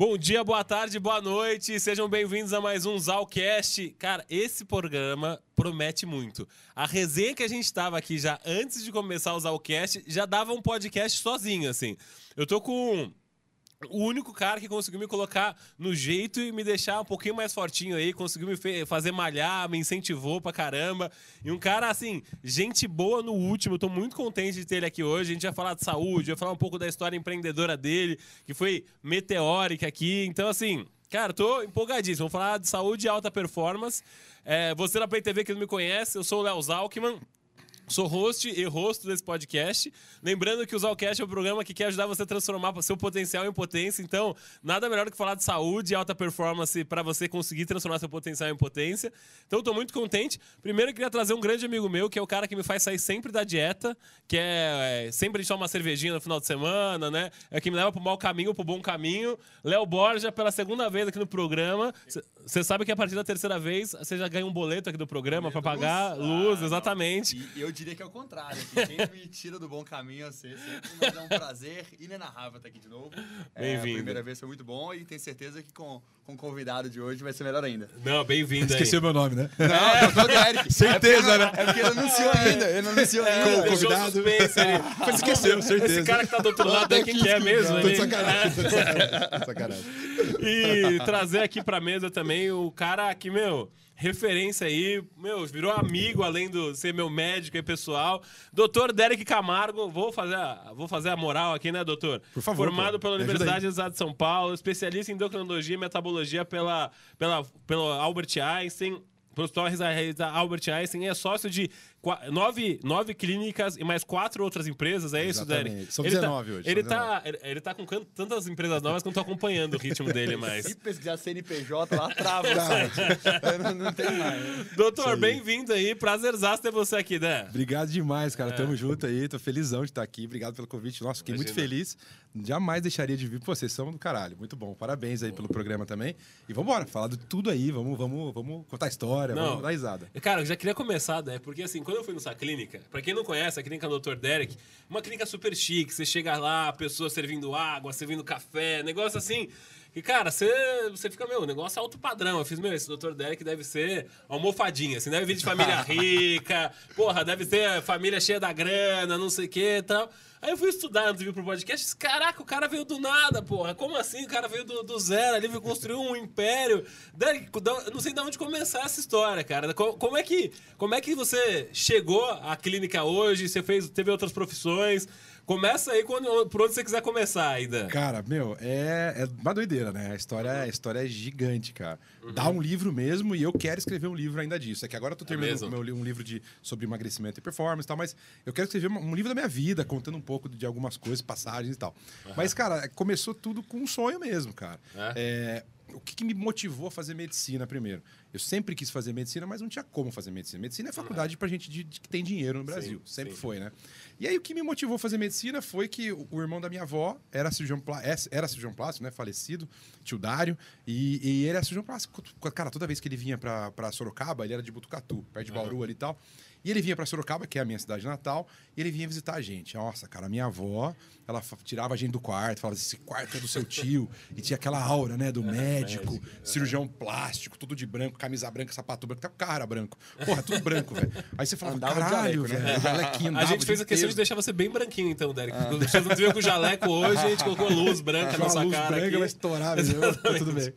Bom dia, boa tarde, boa noite. Sejam bem-vindos a mais um Zalcast. Cara, esse programa promete muito. A resenha que a gente estava aqui já antes de começar o Zalcast já dava um podcast sozinho, assim. Eu tô com o único cara que conseguiu me colocar no jeito e me deixar um pouquinho mais fortinho aí, conseguiu me fazer malhar, me incentivou pra caramba. E um cara, assim, gente boa no último. tô muito contente de ter ele aqui hoje. A gente vai falar de saúde, vai falar um pouco da história empreendedora dele, que foi meteórica aqui. Então, assim, cara, tô empolgadíssimo. Vamos falar de saúde e alta performance. É, você da Play TV que não me conhece, eu sou o Léo Zalkman. Sou host e rosto desse podcast. Lembrando que o Zalcast é um programa que quer ajudar você a transformar seu potencial em potência. Então, nada melhor do que falar de saúde e alta performance para você conseguir transformar seu potencial em potência. Então, estou muito contente. Primeiro, eu queria trazer um grande amigo meu, que é o cara que me faz sair sempre da dieta, que é, é sempre a gente toma uma cervejinha no final de semana, né? É que me leva para o mau caminho, para o bom caminho. Léo Borja, pela segunda vez aqui no programa. Você sabe que a partir da terceira vez você já ganha um boleto aqui do programa para pagar luz, exatamente. E eu diria que é o contrário. Que quem me tira do bom caminho é você. Sempre me um prazer inenarrável estar aqui de novo. É, bem-vindo. É, a primeira vez foi muito bom e tenho certeza que com, com o convidado de hoje vai ser melhor ainda. Não, bem-vindo Esqueceu meu nome, né? Não, é, Eric. Certeza, é né? É porque ele não anunciou ainda. Ele não anunciou ainda. Com o convidado. Suspense, ele... Mas esqueceu, certeza. Esse cara que tá do outro lado é quem quer é mesmo. Tô de sacanagem, tô de sacanagem. Tô de sacanagem. E trazer aqui pra mesa também o cara que, meu referência aí, meu, virou amigo, além de ser meu médico e pessoal. Doutor Derek Camargo, vou fazer a, vou fazer a moral aqui, né, doutor? Por favor. Formado pela Universidade do Estado de São Paulo, especialista em endocrinologia e metabologia pela, pela, pelo Albert Einstein, pelo Hospital Albert Einstein, é sócio de nove, nove clínicas e mais quatro outras empresas, é isso, Derek? São 19 tá, hoje. Ele tá, ele, ele tá com tantas empresas novas que eu não tô acompanhando o ritmo dele mais. Se pesquisar CNPJ, lá trava o site. não, não tem mais. Doutor, bem-vindo aí. Prazerzaço ter você aqui, né? Obrigado demais, cara. É. Tamo junto aí. Tô felizão de estar aqui. Obrigado pelo convite. Nossa, fiquei Imagina. muito feliz. Jamais deixaria de vir. Vocês são do caralho. Muito bom. Parabéns aí pelo programa também. E vamos embora. Falar de tudo aí. Vamos, vamos, vamos contar história. Não. Vamos dar risada. Cara, eu já queria começar, né? Porque assim, quando eu fui nessa clínica. Para quem não conhece, a clínica do Dr. Derek, uma clínica super chique. Você chega lá, a pessoa servindo água, servindo café, negócio assim. E, cara, você, você fica, meu, negócio é alto padrão. Eu fiz, meu, esse Dr. Derek deve ser almofadinha, assim, deve vir de família rica, porra, deve ter família cheia da grana, não sei o que e tal. Aí eu fui estudar antes de vir pro podcast. Disse, Caraca, o cara veio do nada, porra. Como assim? O cara veio do, do zero ali, veio construir um império. Eu não sei de onde começar essa história, cara. Como é que, como é que você chegou à clínica hoje? Você fez, teve outras profissões? Começa aí quando, por onde você quiser começar ainda. Cara, meu, é, é uma doideira, né? A história, a história é gigante, cara. Uhum. Dá um livro mesmo e eu quero escrever um livro ainda disso. É que agora eu tô é terminando é meu, um livro de, sobre emagrecimento e performance e tal, mas eu quero escrever um livro da minha vida, contando um pouco de algumas coisas, passagens e tal. Uhum. Mas, cara, começou tudo com um sonho mesmo, cara. É? é o que, que, me motivou a fazer medicina primeiro? Eu sempre quis fazer medicina, mas não tinha como fazer medicina. Medicina é faculdade para gente de, de, que tem dinheiro no Brasil. Sim, sempre sim. foi, né? E aí o que me motivou a fazer medicina foi que o, o irmão da minha avó era cirurgião, é, era cirurgião plástico, né? Falecido, tio Dário. E, e ele era cirurgião plástico. Cara, toda vez que ele vinha para Sorocaba, ele era de Butucatu, perto de Bauru uhum. ali e tal. E ele vinha para Sorocaba, que é a minha cidade natal, e ele vinha visitar a gente. Nossa, cara, a minha avó, ela tirava a gente do quarto, falava: esse quarto é do seu tio. e tinha aquela aura, né, do é, médico, médico, cirurgião plástico, tudo de branco, camisa branca, sapato branco, até o cara branco. Porra, tudo branco, velho. Aí você falava: Andava caralho, né? velho. a gente fez a questão de deixar você bem branquinho, então, Derek. Ah. Você não viu com o jaleco hoje, a gente colocou luz branca na sua luz cara. branca aqui. vai estourar, mesmo. Tá tudo bem.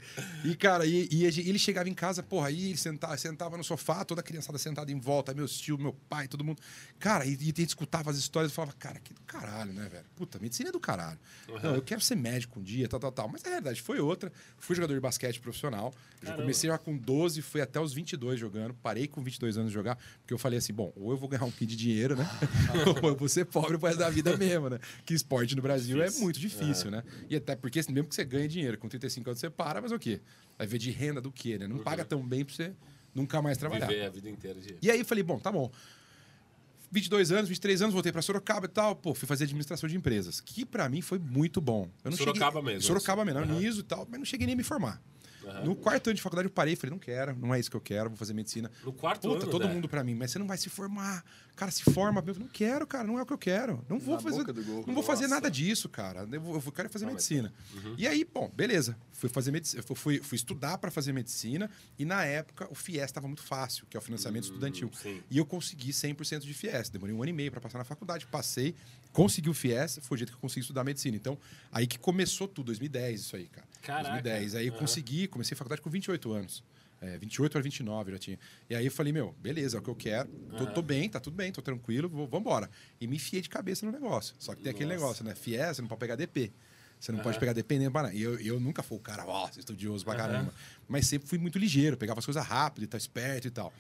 E, cara, e, e, ele chegava em casa, porra, aí ele sentava, sentava no sofá, toda a criançada sentada em volta, meus tios, meu pai, todo mundo. Cara, e, e a gente escutava as histórias e falava, cara, que do caralho, né, velho? Puta, medicina é do caralho. Uhum. Não, eu quero ser médico um dia, tal, tal, tal. Mas a realidade foi outra. Fui jogador de basquete profissional. Comecei já com 12, fui até os 22 jogando. Parei com 22 anos de jogar, porque eu falei assim, bom, ou eu vou ganhar um pouquinho de dinheiro, né? ou eu vou ser pobre pro resto da vida mesmo, né? Que esporte no Brasil é difícil. é muito difícil, é. né? E até porque mesmo que você ganhe dinheiro, com 35 anos você para, mas o quê? Vai ver de renda do quê, né? Não uhum. paga tão bem pra você nunca mais trabalhar. Viver a vida inteira de... E aí eu falei, bom, tá bom. 22 anos, 23 anos, voltei para Sorocaba e tal. Pô, fui fazer administração de empresas, que para mim foi muito bom. Eu não Sorocaba cheguei... mesmo. Sorocaba mesmo, uhum. NISO e tal, mas não cheguei nem a me formar. Uhum. No quarto ano de faculdade eu parei falei, não quero, não é isso que eu quero, vou fazer medicina. No quarto Puta, ano, todo né? mundo pra mim, mas você não vai se formar. Cara, se forma. Eu falei, não quero, cara, não é o que eu quero. Não vou Na fazer. gol. Não vou fazer Nossa. nada disso, cara. Eu, vou- eu quero fazer Não, mas- medicina. Uhum. E aí, bom, beleza. Fui fazer medicina, fui, fui estudar pra fazer medicina e na época o FIES estava muito fácil, que é o financiamento estudantil. Hum, sim. E eu consegui 100% de FIES. Demorei um ano e meio para passar na faculdade. Passei, consegui o FIES, foi o jeito que eu consegui estudar medicina. Então, aí que começou tudo, 2010, isso aí, cara. Caraca. 2010. Aí eu consegui, comecei a faculdade com 28 anos. É, 28 para 29 eu já tinha. E aí eu falei, meu, beleza, é o que eu quero. Tô, tô bem, tá tudo bem, tô tranquilo, vou, vambora. E me enfiei de cabeça no negócio. Só que tem aquele Nossa. negócio, né? FIES, você não pode pegar DP. Você não Aham. pode pegar DP nem para E eu, eu nunca fui o cara, ó, estudioso pra caramba. Mas sempre fui muito ligeiro, pegava as coisas rápido e tal, esperto e tal.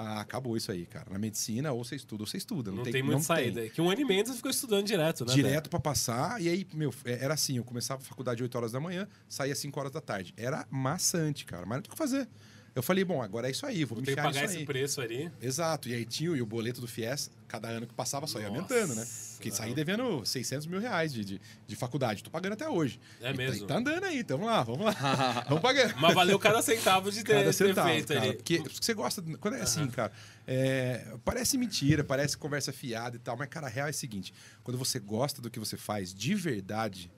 Ah, acabou isso aí, cara. Na medicina, ou você estuda ou você estuda. Não, Não tem, tem muita saída. Tem. Que um ano e meio você ficou estudando direto, né? Direto pra passar. E aí, meu, é- era assim: eu começava a faculdade 8 horas da manhã, saía 5 horas da tarde. Era maçante, cara. Mas não tinha o que fazer. Eu falei, bom, agora é isso aí, vou, Vou me ter enfiar pagar esse aí. preço ali. Exato. E aí tinha e o boleto do FIES, cada ano que passava só ia Nossa. aumentando, né? Porque saí devendo 600 mil reais de, de, de faculdade. Tô pagando até hoje. É E tá- mesmo? e tá andando aí, tamo lá, vamos lá. vamos pagando. Mas valeu cada centavo de ter, Cada ter centavo, feito cara. ali. Porque, você gosta. Quando é assim, cara. é, parece mentira, parece conversa fiada e tal, mas, cara, a real é o seguinte: quando você gosta do que você faz de verdade,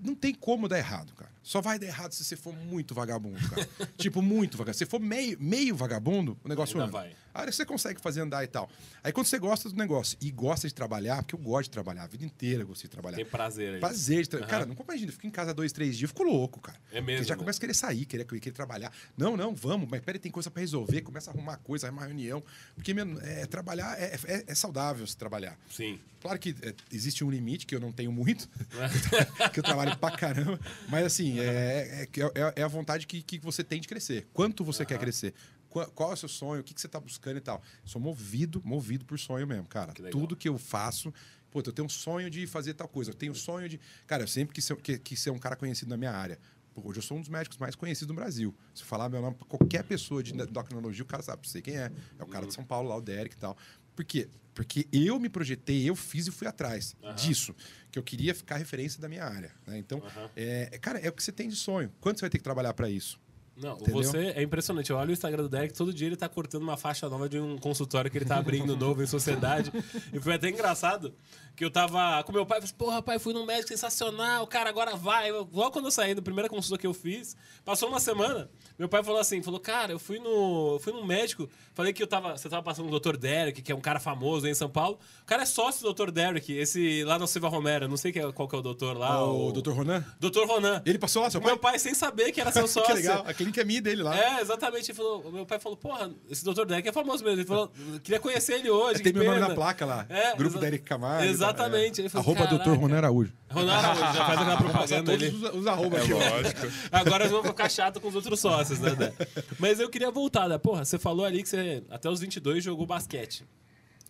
não tem como dar errado, cara. Só vai dar errado se você for muito vagabundo, cara. tipo, muito vagabundo. Se for meio, meio vagabundo, o negócio Ainda anda. vai. Aí você consegue fazer andar e tal. Aí quando você gosta do negócio e gosta de trabalhar, porque eu gosto de trabalhar, a vida inteira eu gostei de trabalhar. Tem prazer ali. Prazer de tra... Aham. Cara, não imagina, eu fico em casa dois, três dias, eu fico louco, cara. É mesmo, já né? começa a querer sair, querer, querer trabalhar. Não, não, vamos, mas peraí, tem coisa pra resolver, começa a arrumar coisa, arrumar reunião. Porque meu, é, trabalhar é, é, é saudável se trabalhar. Sim. Claro que é, existe um limite, que eu não tenho muito, que eu trabalho pra caramba, mas assim, é, é, é- é a vontade que, que você tem de crescer. Quanto você quer crescer? Qual, é o seu sonho? O que, que você tá buscando e tal? Sou movido, movido por sonho mesmo, cara. Que. Tudo que eu faço, pô, eu tenho um sonho de fazer tal coisa, eu tenho um sonho de. Cara, eu sempre quis ser, que, quis ser um cara conhecido na minha área. Pô, Hoje eu sou um dos médicos mais conhecidos do Brasil. Se eu falar meu nome pra qualquer pessoa de endocrinologia, o cara sabe, sei quem é. É o cara de São Paulo, lá, o Derek e tal. Por quê? Porque eu me projetei, eu fiz e fui atrás Aham. disso. Que eu queria ficar referência da minha área. né? Então, é, é, cara, é o que você tem de sonho. Quanto você vai ter que trabalhar para isso? Não, Entendeu? você é impressionante. Eu olho o Instagram do Derek, todo dia ele tá cortando uma faixa nova de um consultório que ele tá abrindo novo em sociedade. E foi até engraçado que eu tava com meu pai, falei, porra, pai, fui num médico sensacional, cara, agora vai. Eu- Logo quando eu saí da primeira consulta que eu fiz, passou uma semana, meu pai falou assim, falou, cara, eu fui no, eu fui num médico, falei que eu tava, você tava passando o Dr. Derek, que é um cara famoso aí em São Paulo. O cara é sócio do Dr. Derek, esse lá no Silva Romero, não sei é- qual que é o doutor lá. o Dr. Ronan? Dr. Ronan. Ele passou lá, seu pai? Meu pai, sem saber que era seu sócio. que legal. Clínica é minha dele lá. É, exatamente. Ele falou, o meu pai falou, porra, esse Dr. Deck é famoso mesmo. Ele falou, queria conhecer ele hoje. Tem que meu nome pena." na placa lá. É, Grupo da Eric Camargo. Exatamente. Ele É. falou, Arroba. Dr. Ronan Araújo. Ronaldo Araújo, já faz aquela propaganda Todos ali. os, os arrobas aqui, ó. Agora nós vamos ficar chato com os outros sócios, né, Dé? Mas eu queria voltar, né? Porra, você falou ali que você até os 22 jogou basquete.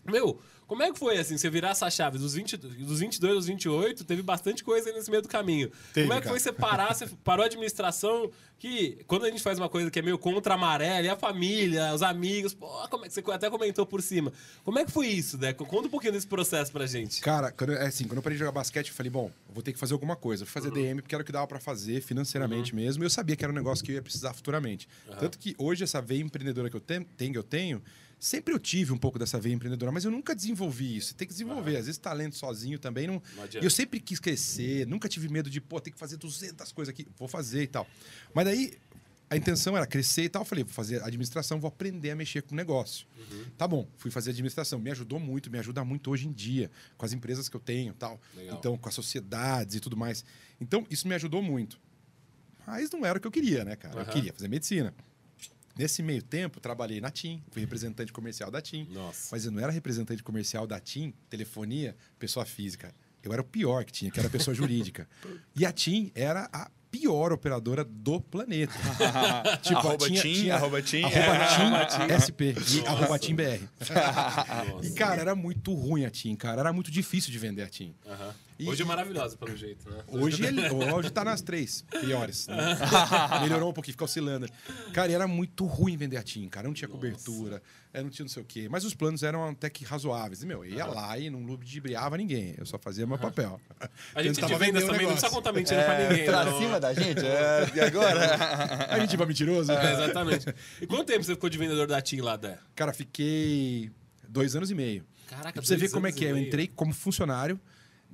Meu, como é que foi, assim, você virar essa chave dos, 20, dos 22 aos 28, teve bastante coisa aí nesse meio do caminho. Teve, como é que cara. foi você parar, você parou a administração, que quando a gente faz uma coisa que é meio contra a maré, ali a família, os amigos, pô, como é que você até comentou por cima. Como é que foi isso, né? Conta um pouquinho desse processo pra gente. Cara, quando, eu- é assim, quando eu parei de jogar basquete, eu falei, bom, eu vou ter que fazer alguma coisa. Eu fui fazer DM porque era o que dava pra fazer financeiramente mesmo. E eu sabia que era um negócio que eu ia precisar futuramente. Tanto que hoje essa veia empreendedora que eu tenho, tenho, eu tenho, sempre eu tive um pouco dessa veia empreendedora, mas eu nunca desenvolvi isso. Tem que desenvolver. Às vezes talento sozinho também não. Não adianta. eu sempre quis crescer, nunca tive medo de, pô, tem que fazer 200 coisas aqui, vou fazer e tal. Mas daí a intenção era crescer e tal. Eu falei, vou fazer administração, vou aprender a mexer com o negócio. Tá bom, fui fazer administração. Me ajudou muito, me ajuda muito hoje em dia, com as empresas que eu tenho tal. Legal. Então, com as sociedades e tudo mais. Então, isso me ajudou muito. Mas não era o que eu queria, né, cara? Eu Aham. queria fazer medicina. Nesse meio tempo, trabalhei na TIM, fui representante comercial da TIM. Nossa. Mas eu não era representante comercial da TIM, telefonia, pessoa física. Eu era o pior que tinha, que era pessoa jurídica. E a TIM era a pior operadora do planeta. tipo, Arroba tinha, Tim, tinha, arroba Tim. arroba TIM SP e Nossa. arroba TIM BR. Nossa. E, cara, era muito ruim a TIM, cara. Era muito difícil de vender a TIM. Aham. E- Hoje é maravilhosa, pelo jeito, né? Hoje ele hoje tá nas três piores. né? Melhorou um pouquinho, fica oscilando. Cara, e era muito ruim vender a TIM, cara. Não tinha cobertura, eh, não tinha não sei o quê. Mas os planos eram até que razoáveis. E, meu, eu ia lá e não ludibriava ninguém. Eu só fazia meu papel. A gente Tentava de vendas vender o também não negócio. precisa contar mentira pra ninguém. pra não. cima da gente? É, e agora? a gente vai mentiroso? É, exatamente. E quanto tempo você ficou de vendedor da TIM lá, Dé? Cara, fiquei dois anos e meio. Caraca, pra você ver como é que é. Eu entrei como funcionário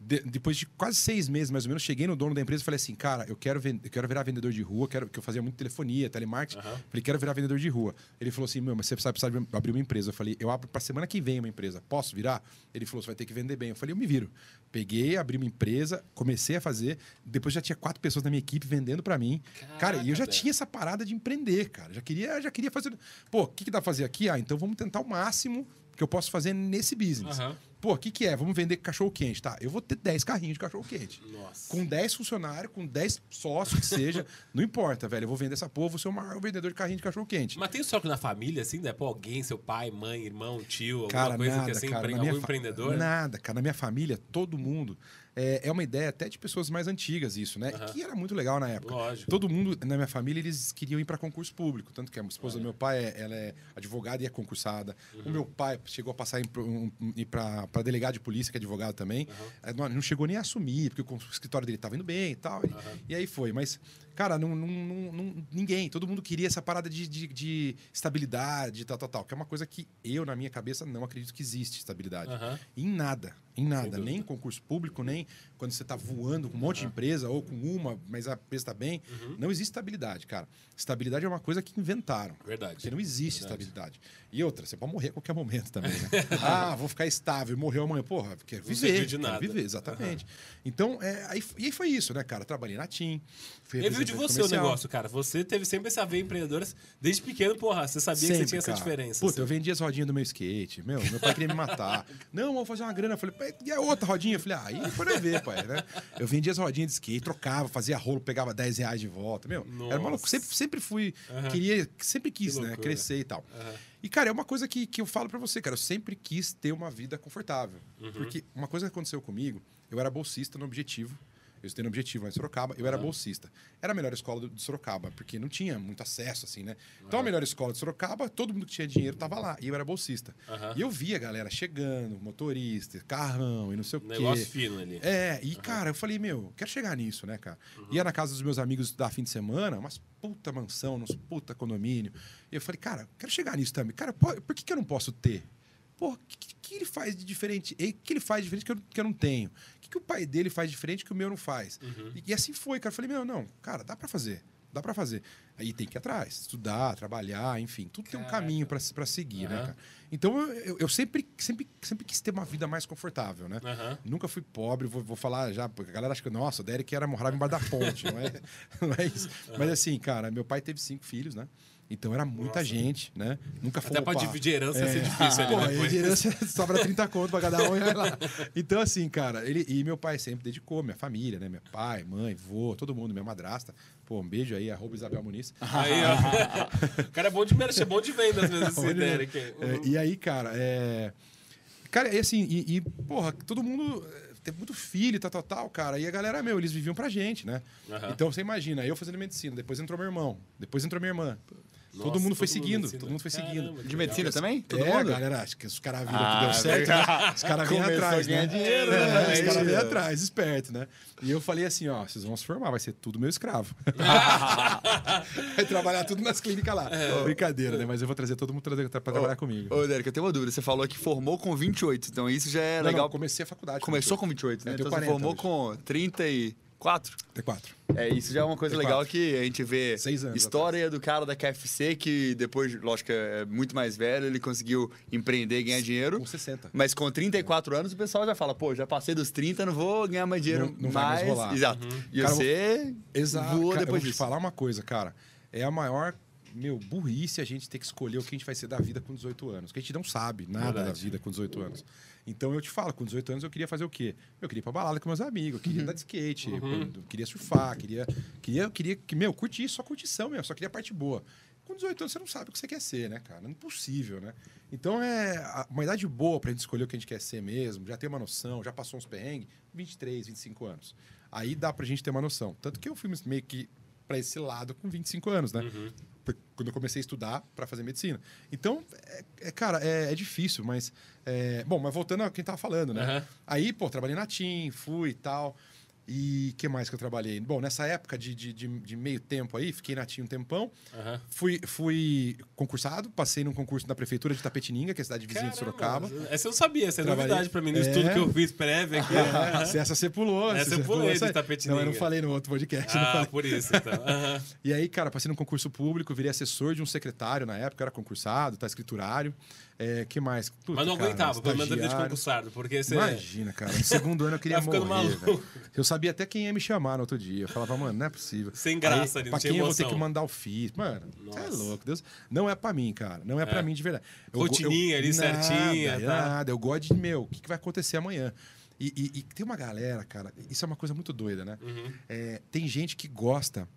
de, depois de quase seis meses, mais ou menos, cheguei no dono da empresa e falei assim, cara, eu quero, eu quero virar vendedor de rua, quero, que eu fazia muito telefonia, telemarketing. Uhum. Falei, quero virar vendedor de rua. Ele falou assim, meu, mas você precisa, precisa abrir uma empresa. Eu falei, eu abro para semana que vem uma empresa. Posso virar? Ele falou, você vai ter que vender bem. Eu falei, eu me viro. Peguei, abri uma empresa, comecei a fazer. Depois já tinha quatro pessoas na minha equipe vendendo para mim. Caraca, cara, e eu já tinha essa parada de empreender, cara. Já queria, já queria fazer. Pô, o que, que dá pra fazer aqui? Ah, então vamos tentar o máximo que eu posso fazer nesse business. Uhum. Pô, o que, que é? Vamos vender cachorro quente, tá? Eu vou ter 10 carrinhos de cachorro quente. Nossa. Com 10 funcionários, com 10 sócios que seja, não importa, velho. Eu vou vender essa porra, vou ser o maior vendedor de carrinho de cachorro quente. Mas tem o sócio na família, assim, né? Pô, alguém, seu pai, mãe, irmão, tio, cara, alguma coisa nada, que assim, cara, algum empreendedor? Nada, cara. Na minha família, todo mundo é, é uma ideia até de pessoas mais antigas isso, né? Uhum. Que era muito legal na época. Lógico. Todo mundo na minha família eles queriam ir para concurso público, tanto que a esposa do meu pai é, ela é advogada e é concursada. Uhum. O meu pai chegou a passar em, para delegado de polícia que é advogado também. Uhum. Não, não, chegou nem a assumir porque o escritório dele estava indo bem e tal. E, e aí foi, mas Cara, não, não, não, ninguém, todo mundo queria essa parada de, de, de, estabilidade, tal, tal, tal. Que é uma coisa que eu, na minha cabeça, não acredito que existe estabilidade. Uhum. Em nada, em nada. Nem em concurso público, nem quando você está voando com um monte uhum. de empresa ou com uma, mas a empresa está bem. Uhum. Não existe estabilidade, cara. Estabilidade é uma coisa que inventaram. Verdade. Porque não existe Verdade. estabilidade. E outra, você pode morrer a qualquer momento também, né? ah, vou ficar estável, morreu amanhã. Porra, quer viver. de nada. viver, exatamente. Então, é, aí, e aí foi isso, né, cara? Trabalhei na TIM. Fui de você comercial. o negócio, cara. Você teve sempre essa veia empreendedora. Desde pequeno, porra, você sabia sempre, que você tinha cara. essa diferença. Puta, assim. eu vendia as rodinhas do meu skate. Meu, meu pai queria me matar. Não, vou fazer uma grana. Eu falei, e a outra rodinha? Eu falei, ah, aí pode ver, pai, né? Eu vendia as rodinhas de skate, trocava, fazia rolo, pegava 10 reais de volta. Meu, Nossa. era maluco. Sempre, sempre fui, uhum. queria, sempre quis, né? Crescer e tal. Uhum. E, cara, é uma coisa que, que eu falo para você, cara. Eu sempre quis ter uma vida confortável. Uhum. Porque uma coisa que aconteceu comigo, eu era bolsista no Objetivo. Eu estudei no Objetivo, em Sorocaba, eu era uhum. bolsista. Era a melhor escola de Sorocaba, porque não tinha muito acesso, assim, né? Então, a melhor escola de Sorocaba, todo mundo que tinha dinheiro estava lá, e eu era bolsista. Uhum. E eu via a galera chegando, motorista, carrão e não sei o quê. Negócio fino ali. É, e, cara, eu falei, meu, quero chegar nisso, né, cara? Ia na casa dos meus amigos estudar fim de semana, umas puta mansão, uns puta condomínio. E eu falei, cara, quero chegar nisso também. Cara, por que, que eu não posso ter? Pô, o que, que, ele faz de diferente? O que ele faz de diferente que eu, que eu não tenho? O que, que o pai dele faz de diferente que o meu não faz? Uhum. E, e, assim foi, cara. Eu falei, meu, não, cara, dá para fazer. Dá para fazer. Aí tem que ir atrás, estudar, trabalhar, enfim. Tudo Caraca. tem um caminho para seguir, uhum. né, cara? Então eu, eu, sempre, sempre, sempre quis ter uma vida mais confortável, né? Uhum. Nunca fui pobre, vou, vou falar já, porque a galera acha que, nossa, o Derek era morava embaixo da ponte, não é? Não é isso. Mas assim, cara, meu pai teve cinco filhos, né? Então era muita Nossa. gente, né? Nunca foi. Até pra dividir herança é. ia ser é. difícil ali. Pô, de herança sobra 30 conto pra cada um e vai lá. Então, assim, cara, ele, e meu pai sempre dedicou, minha família, né? Meu pai, mãe, vô, todo mundo, minha madrasta. Pô, um beijo aí, arroba Isabel Muniz. Aí, ó. o cara é bom de merchan, é bom de vendas mesmo, esse ideia aqui. É, e aí, cara, é. Cara, e assim, e, e, porra, todo mundo teve muito filho, tal, tal, tal, cara. E a galera, meu, eles viviam pra gente, né? Uhum. Então você imagina, eu fazendo medicina, depois entrou meu irmão, depois entrou minha irmã. Nossa, todo mundo foi todo seguindo, mundo todo mundo foi seguindo. Caramba, de medicina legal. também? Todo é, mundo? galera, acho que os caras viram ah, que deu certo, né? Os caras vêm atrás, né? dinheiro, é, né? Os caras vêm atrás, esperto, né? E eu falei assim, ó, vocês vão se formar, vai ser tudo meu escravo. vai trabalhar tudo nas clínicas lá. É. Brincadeira, né? Mas eu vou trazer todo mundo pra, trabalhar comigo. Ô, Derek, eu tenho uma dúvida. Você falou que formou com 28, então isso já é não, legal. Não, comecei a faculdade. Começou com 28, né? Então você formou hoje. com 30 e... Quatro? Tem quatro. É, isso já é uma coisa Tem legal quatro. que a gente vê Seis anos história atrás. do cara da KFC que depois, lógico, é muito mais velho, ele conseguiu empreender e ganhar dinheiro. Com 60. Mas com 34 anos o pessoal já fala, pô, já passei dos 30, não vou ganhar mais dinheiro não, não mais. Vai mais rolar. Exato. Uhum. E cara, você Exato. voa cara, depois eu vou disso. te falar uma coisa, cara. É a maior meu, burrice a gente ter que escolher o que a gente vai ser da vida com 18 anos. Porque a gente não sabe nada Verdade. da vida com 18 anos. Então eu te falo, com 18 anos eu queria fazer o quê? Eu queria ir pra balada com meus amigos, eu queria uhum. andar de skate, uhum. eu queria surfar, queria, queria, queria, que, meu, curtir só curtição mesmo, só queria a parte boa. Com 18 anos você não sabe o que você quer ser, né, cara? É impossível, né? Então é uma idade boa pra gente escolher o que a gente quer ser mesmo, já ter uma noção, já passou uns perrengues, 23, 25 anos. Aí dá pra gente ter uma noção. Tanto que eu fui meio que para esse lado com 25 anos, né? Uhum quando eu comecei a estudar para fazer medicina. Então, é, é cara, é, é, difícil, mas. É, bom, mas voltando a quem tava falando, né? Uhum. Aí, pô, trabalhei na TIM, fui e tal. E que mais que eu trabalhei? Bom, nessa época de, de, de, de meio tempo aí, fiquei na TIM um tempão. Uhum. Fui, fui concursado, passei num concurso da prefeitura de Tapetininga, que é a cidade vizinha Caramba, de Sorocaba. Essa eu sabia, essa é Trabalhei... novidade pra mim, no é... estudo que eu fiz prévio aqui. É, essa você pulou. Essa, eu pulei de Tapetininga. Não, eu não falei no outro podcast. Ah, por isso, então. Uhum. e aí, cara, passei num concurso público, virei assessor de um secretário na época, era concursado, tá escriturário. É, que mais? Puta, Mas não cara, aguentava, pelo menos de concursado, porque você... Imagina, cara, no segundo ano eu queria tá morrer, Eu sabia até quem ia me chamar no outro dia. Eu falava, mano, não é possível. Sem graça, Aí, Pra quem eu vou ter que mandar o FIS? Mano, você é louco, Deus. Não é pra mim, cara. Não é, é. pra mim de verdade. Eu, Rotininha eu, ali, nada, certinha. Tá? Nada, eu gosto de, meu, o que, que vai acontecer amanhã? E, e, e, tem uma galera, cara, isso é uma coisa muito doida, né? Uhum. É, tem gente que gosta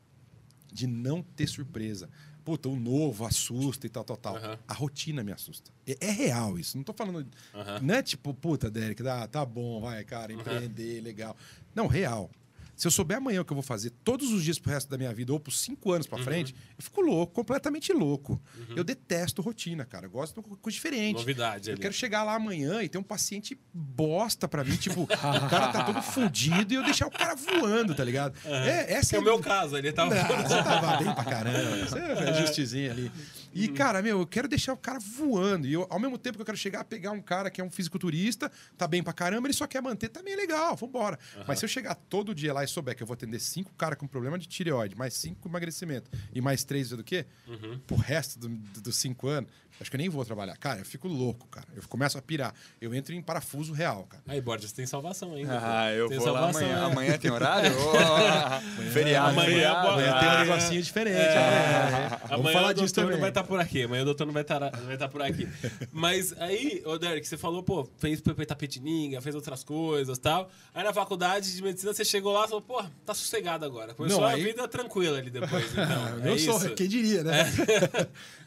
de não ter surpresa puta, o novo assusta e tal, tal, tal. Uhum. A rotina me assusta. É, é, real isso. Não tô falando. Uhum. Não é tipo, puta, Derek, ah, tá bom, vai, cara, empreender, uhum. legal. Não, real. Se eu souber amanhã o que eu vou fazer todos os dias pro resto da minha vida, ou por cinco anos para uhum. frente, eu fico louco, completamente louco. Uhum. Eu detesto rotina, cara. Eu gosto de coisa diferente. Novidade. Eu ali. quero chegar lá amanhã e ter um paciente bosta para mim, tipo, o cara tá todo fudido e eu deixar o cara voando, tá ligado? Uhum. É, essa é, é o meu caso, ele tava. Não, você tava bem pra caramba. Você é justizinho ali. E, cara, meu, eu quero deixar o cara voando. E eu, ao mesmo tempo que eu quero chegar a pegar um cara que é um fisiculturista, tá bem pra caramba, ele só quer manter, também é legal, vambora. Uhum. Mas se eu chegar todo dia lá e souber que eu vou atender cinco caras com problema de tireoide, mais cinco com emagrecimento e mais três do que, uhum. pro resto dos do, do cinco anos, Acho que eu nem vou trabalhar. Cara, eu fico louco, cara. Eu começo a pirar. Eu entro em parafuso real, cara. Aí, Borges, tem salvação ainda. Ah, eu tem vou lá amanhã. Né? Amanhã tem horário? oh, feriado. Amanhã, feriado. amanhã tem um negocinho diferente. É, né? é. Vamos falar disso também. não vai estar tá por aqui. Amanhã o doutor não vai estar, tá, vai estar tá por aqui. Mas aí, ô Derek, você falou, pô, fez PP Tapetininga, fez outras coisas e tal. Aí na faculdade de medicina você chegou lá e falou, pô, tá sossegado agora. Começou não, aí... a vida tranquila ali depois. Então, eu é sou, isso. quem diria, né?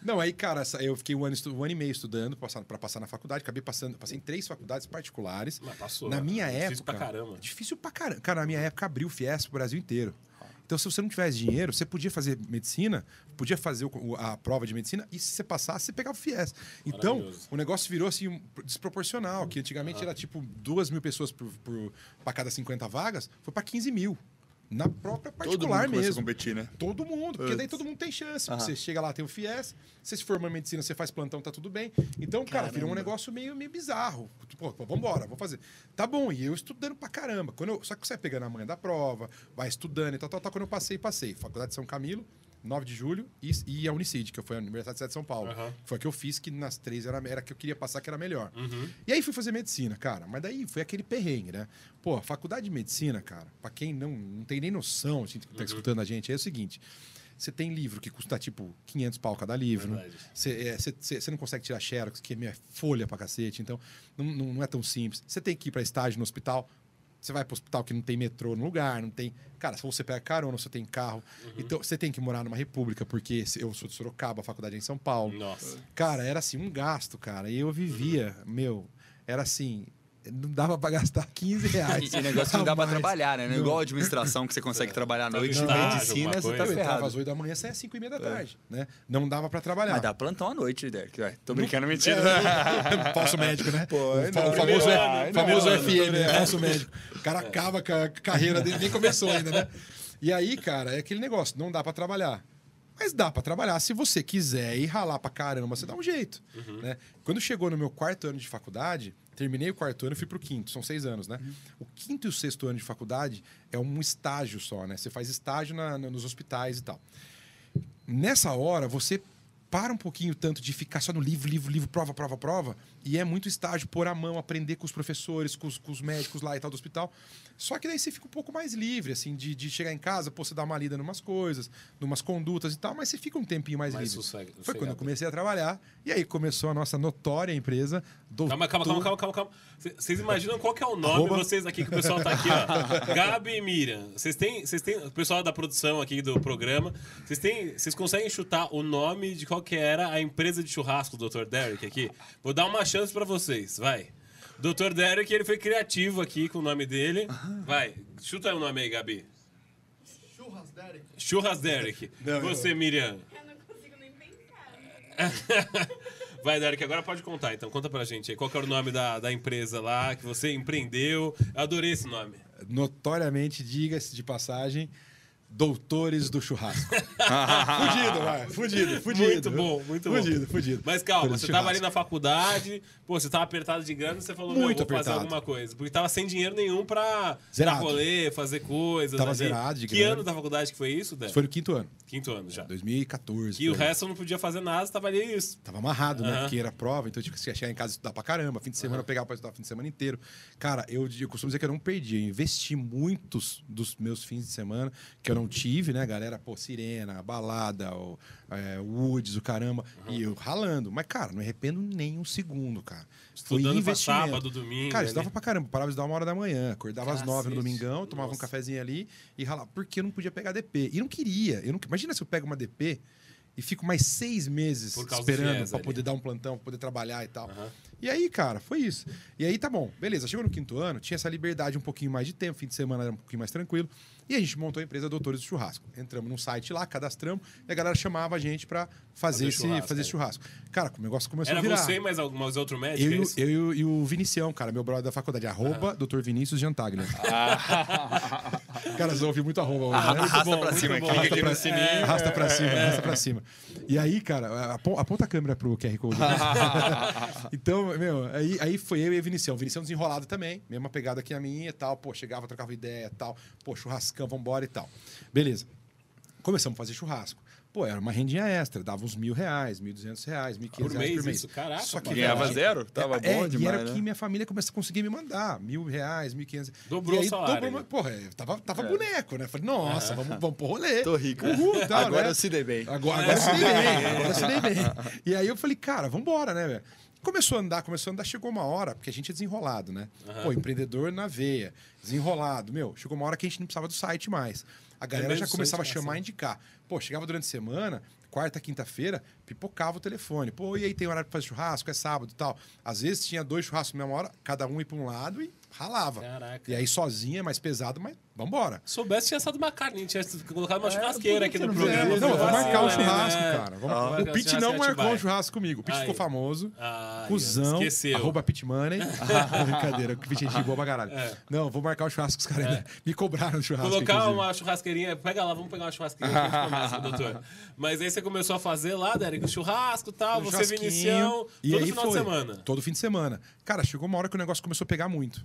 É. não, aí, cara, eu fiquei um ano, um ano e meio estudando para passar na faculdade. Acabei passando, passei em três faculdades particulares. Mas passou. Na minha é época. Difícil pra caramba. Difícil pra caramba. Cara, na minha época abriu o Fies pro Brasil inteiro. Então, se você não tivesse dinheiro, você podia fazer medicina, podia fazer a prova de medicina e se você passasse, você pegava o FIES. Então, o negócio virou assim desproporcional, que antigamente ah. era tipo duas mil pessoas para cada 50 vagas, foi para 15 mil. Na própria particular todo mundo mesmo. competir, né? Todo mundo, porque daí todo mundo tem chance. Você chega lá, tem o FIES, você se forma em medicina, você faz plantão, tá tudo bem. Então, cara, caramba. virou um negócio meio, meio bizarro. Pô, pô, vambora, vou fazer. Tá bom, e eu estudando pra caramba. Quando eu, só que você vai pegando a manhã da prova, vai estudando e tal, tal, tal. Quando eu passei, passei. Faculdade de São Camilo, 9 de julho, e, e a Unicid, que foi a Universidade de São Paulo. Uhum. Foi a que eu fiz, que nas três era, era a que eu queria passar, que era melhor. Uhum. E aí fui fazer medicina, cara. Mas daí foi aquele perrengue, né? Pô, faculdade de medicina, cara, pra quem não, não tem nem noção, assim, que tá uhum. escutando a gente, é o seguinte. Você tem livro que custa tipo 500 pau cada livro. Você é, não consegue tirar xerox, que é minha folha pra cacete. Então, não, não é tão simples. Você tem que ir para estágio no hospital. Você vai para o hospital que não tem metrô no lugar, não tem. Cara, se você pega carona, você tem carro. Uhum. Então, você tem que morar numa república, porque eu sou de Sorocaba, a faculdade é em São Paulo. Nossa. Cara, era assim, um gasto, cara. E eu vivia, uhum. meu, era assim, não dava para gastar 15 reais. E negócio que não dá para trabalhar, né? Não é igual a administração que você consegue trabalhar à noite. Não, medicina, você tá ferrado. Às 8 da manhã, sai às 5 e meia da é. tarde, é. né? Não dava para trabalhar. Mas dá plantão à noite, Derek. Tô brincando, não... mentira. É, falso médico, né? Pô, o, não, famoso, é, famoso não, FM, né? Falso médico. O cara acaba com a carreira dele, nem começou ainda, né? E aí, cara, é aquele negócio, não dá para trabalhar. Mas dá para trabalhar. Se você quiser ir ralar pra caramba, você dá um jeito. Uhum. Né? Quando chegou no meu quarto ano de faculdade, terminei o quarto ano e fui pro quinto. São seis anos, né? Uhum. O quinto e o sexto ano de faculdade é um estágio só, né? Você faz estágio na, na, nos hospitais e tal. Nessa hora, você para um pouquinho tanto de ficar só no livro, livro, livro, prova, prova, prova, e é muito estágio, pôr a mão, aprender com os professores, com os, com os médicos lá e tal do hospital. Só que daí você fica um pouco mais livre, assim, de, de chegar em casa, pô, você dar uma lida em umas coisas, em umas condutas e tal, mas você fica um tempinho mais, mais livre. Sossego, Foi quando eu comecei a trabalhar, e aí começou a nossa notória empresa. Doutor... Calma, calma, calma, calma, calma, calma. Vocês imaginam qual que é o nome Arroba... vocês aqui, que o pessoal tá aqui, ó. Gabi e Miriam. Vocês têm, vocês têm, o pessoal da produção aqui do programa, vocês têm, vocês conseguem chutar o nome de qual que era a empresa de churrasco do Dr. Derek aqui? Vou dar uma chance para vocês, vai. Dr. Derek, ele foi criativo aqui com o nome dele. Vai, chuta o nome aí, Gabi. Churras Derek. Churras Derek. Não, Você, Miriam. Eu não consigo nem pensar. Vai, Derek, agora pode contar, então. Conta pra gente aí. Qual que era o nome da, da empresa lá que você empreendeu? Eu adorei esse nome. notoriamente, diga-se de passagem, Doutores do churrasco. fudido, vai. Fudido, fudido. Muito bom, muito bom. Fudido, fudido. Mas calma, você tava ali na faculdade, pô, você tava apertado de grana e você falou, muito vou fazer alguma coisa. Porque tava sem dinheiro nenhum pra, zerado. rolê, fazer coisas. Tava ali. zerado de Que ano da faculdade que foi isso, Dé? Foi no quinto ano. Quinto ano já. 2014. E o resto eu não podia fazer nada, tava ali isso. Tava amarrado, né? Porque era prova, então eu tinha que chegar em casa e estudar pra caramba. Fim de semana eu pegava pra estudar o fim de semana inteiro. Cara, eu, eu costumo dizer que eu não perdi. Eu investi muitos dos meus fins de semana que eu não tive, né, galera? Pô, Sirena, Balada, o, é, Woods, o caramba. Uhum. E eu ralando. Mas, cara, não arrependo nem um segundo, cara. Estudando Foi sábado, domingo. Cara, eu estudava pra caramba. Parava de dar uma hora da manhã. Acordava Cacete. às nove no domingão, tomava Nossa. um cafezinho ali e ralava. Porque eu não podia pegar DP. E não queria. Eu não... Imagina se eu pego uma DP e fico mais seis meses esperando para poder dar um plantão, pra poder trabalhar e tal. Uhum. E aí, cara, foi isso. E aí tá bom, beleza. Chegou no quinto ano, tinha essa liberdade um pouquinho mais de tempo, fim de semana era um pouquinho mais tranquilo. E a gente montou a empresa Doutores do Churrasco. Entramos num site lá, cadastramos, e a galera chamava a gente para fazer, fazer, esse, churrasco, fazer esse churrasco. Cara, o negócio começou Era a virar. Era você e mais alguns outros médicos? Eu, é eu, eu, e o Vinicião, cara, meu brother da faculdade. Arroba Dr. Vinícius Giantaglia. Ah. cara, eu ouvi muito arroba. Hoje, né? Arrasta bom, pra cima aqui. Arrasta pra, cima, é. arrasta pra cima, arrasta pra cima. E aí, cara, aponta a câmera pro QR Code. então, meu, aí, aí foi eu e o Vinicião. O Vinicião desenrolado também, mesma pegada que a minha e tal. Pô, chegava, trocava ideia e tal. Pô, churrascão, vambora e tal. Beleza. Começamos a fazer churrasco. Pô, era uma rendinha extra, dava uns mil reais, mil duzentos reais, mil quinhentos reais por mês. Isso, caraca, Só que ganhava velho, zero? Tava é, bom é, demais, E era né? que minha família começou a conseguir me mandar, mil reais, mil quinhentos. Dobrou aí, o salário. Dobrou, né? porra, tava, tava é. boneco, né? Falei, nossa, vamos, vamos pro rolê. Tô rico. Uhul, tal, agora né? eu se dei bem. Agora, agora eu se dei bem, agora eu se dei bem. E aí eu falei, cara, vambora, né, velho? Começou a andar, começou a andar, chegou uma hora, porque a gente é desenrolado, né? Uhum. Pô, empreendedor na veia, desenrolado. Meu, chegou uma hora que a gente não precisava do site mais. A galera já começava a chamar e indicar. Pô, chegava durante a semana, quarta, quinta-feira, pipocava o telefone. Pô, e aí tem horário para fazer churrasco, é sábado e tal. Às vezes tinha dois churrascos na mesma hora, cada um ia para um lado e ralava. Caraca. E aí sozinha é mais pesado, mas vambora. Soubesse, tinha assado uma carne, tinha colocado uma é, churrasqueira aqui no programa. Não, vou marcar o churrasco, né? cara. Vamos... Ah, o Pete não marcou um churrasco comigo. O Pete ficou famoso. Ah, cuzão. Esqueceu. Arroba Pit Money. Brincadeira, o Pete é boa pra caralho. É. Não, vou marcar o churrasco, os caras é. me cobraram o churrasco. Colocar inclusive. uma churrasqueirinha, pega lá, vamos pegar uma churrasqueirinha que a gente começa, doutor. Mas aí você começou a fazer lá, Derek, o churrasco e tal, você Vinicião, e todo aí final foi. de semana. Todo fim de semana. Cara, chegou uma hora que o negócio começou a pegar muito.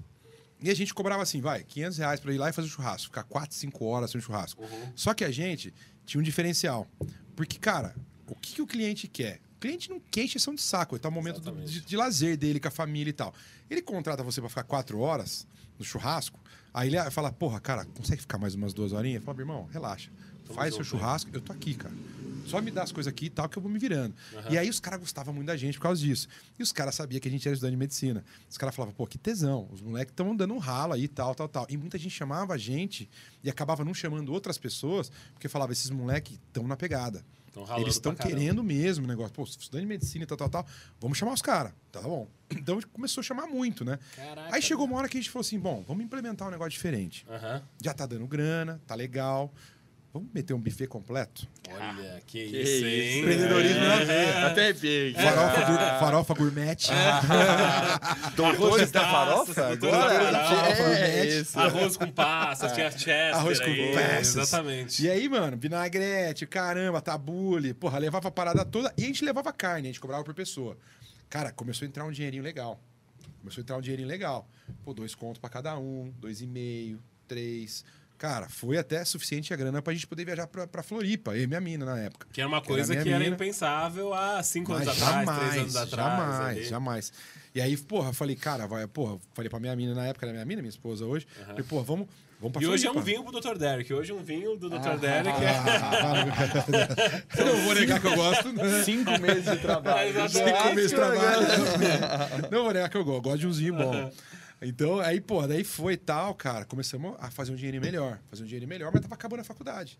E a gente cobrava assim, vai, 500 reais pra ir lá e fazer o churrasco. Ficar 4, 5 horas sem churrasco. Uhum. Só que a gente tinha um diferencial. Porque, cara, o que, que o cliente quer? O cliente não quer encheção de saco. Ele tá no momento do, de, de, lazer dele com a família e tal. Ele contrata você para ficar 4 horas no churrasco. Aí ele fala, porra, cara, consegue ficar mais umas duas horinhas? Fala, irmão, relaxa. Faz seu churrasco, eu tô aqui, cara. Só me dá as coisas aqui e tal, que eu vou me virando. Uhum. E aí os caras gostavam muito da gente por causa disso. E os caras sabiam que a gente era estudante de medicina. Os caras falavam, pô, que tesão. Os moleques estão dando um ralo aí, tal, tal, tal. E muita gente chamava a gente e acabava não chamando outras pessoas, porque falava, esses moleques estão na pegada. Eles estão querendo mesmo o negócio. Pô, estudante de medicina e tal, tal, tal. Vamos chamar os caras. Tá bom. Então começou a chamar muito, né? Caraca, aí chegou uma hora que a gente falou assim: bom, vamos implementar um negócio diferente. Uhum. Já tá dando grana, tá legal. Vamos meter um buffet completo? Olha, que, que isso, hein? Empreendedorismo é. na veia. Até arrepiei. Farofa, gur, farofa gourmet. É. Doutores da farofa? Agora? É, isso. Arroz com passas, tinha chester. Arroz com aí, passas. Exatamente. E aí, mano, vinagrete, caramba, tabule. Porra, levava a parada toda. E a gente levava carne, a gente cobrava por pessoa. Cara, começou a entrar um dinheirinho legal. Começou a entrar um dinheirinho legal. Pô, dois contos pra cada um, dois e meio, três... Cara, foi até suficiente a grana pra gente poder viajar pra, pra Floripa, eu e minha mina na época. Que era uma coisa era que era impensável há cinco anos atrás, três anos atrás. Jamais, ali. jamais. E aí, porra, falei, cara, vai, porra, falei pra minha mina na época, era minha mina, minha esposa hoje. Uhum. Falei, porra, vamos, vamos pra E Floripa. hoje é um vinho pro Dr. Derek. Hoje é um vinho do Dr. Ah, Derek. Ah, eu não vou negar que eu gosto. Né? Cinco meses de trabalho. É, Cinco meses de trabalho. Não vou negar que eu gosto. Gosto de um vinho bom. Então, aí, pô, daí foi tal, cara. Começamos a fazer um dinheiro melhor. Fazer um dinheiro melhor, mas tava acabando a faculdade.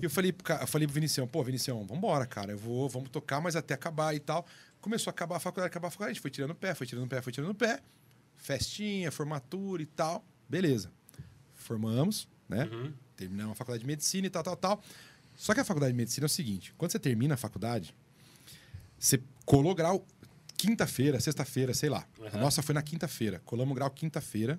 E eu falei, eu falei pro Vinicião, pô, Vinicião, vambora, cara. Eu vou, vamos tocar, mas até acabar e tal. Começou a acabar a faculdade, acabar a faculdade. A gente foi tirando o pé, foi tirando o pé, foi tirando o pé. Festinha, formatura e tal. Beleza. Formamos, né? Uhum. Terminamos a faculdade de medicina e tal, tal, tal. Só que a faculdade de medicina é o seguinte: quando você termina a faculdade, você colou grau quinta-feira, sexta-feira, sei lá. Uhum. A nossa foi na quinta-feira. Colamos grau quinta-feira.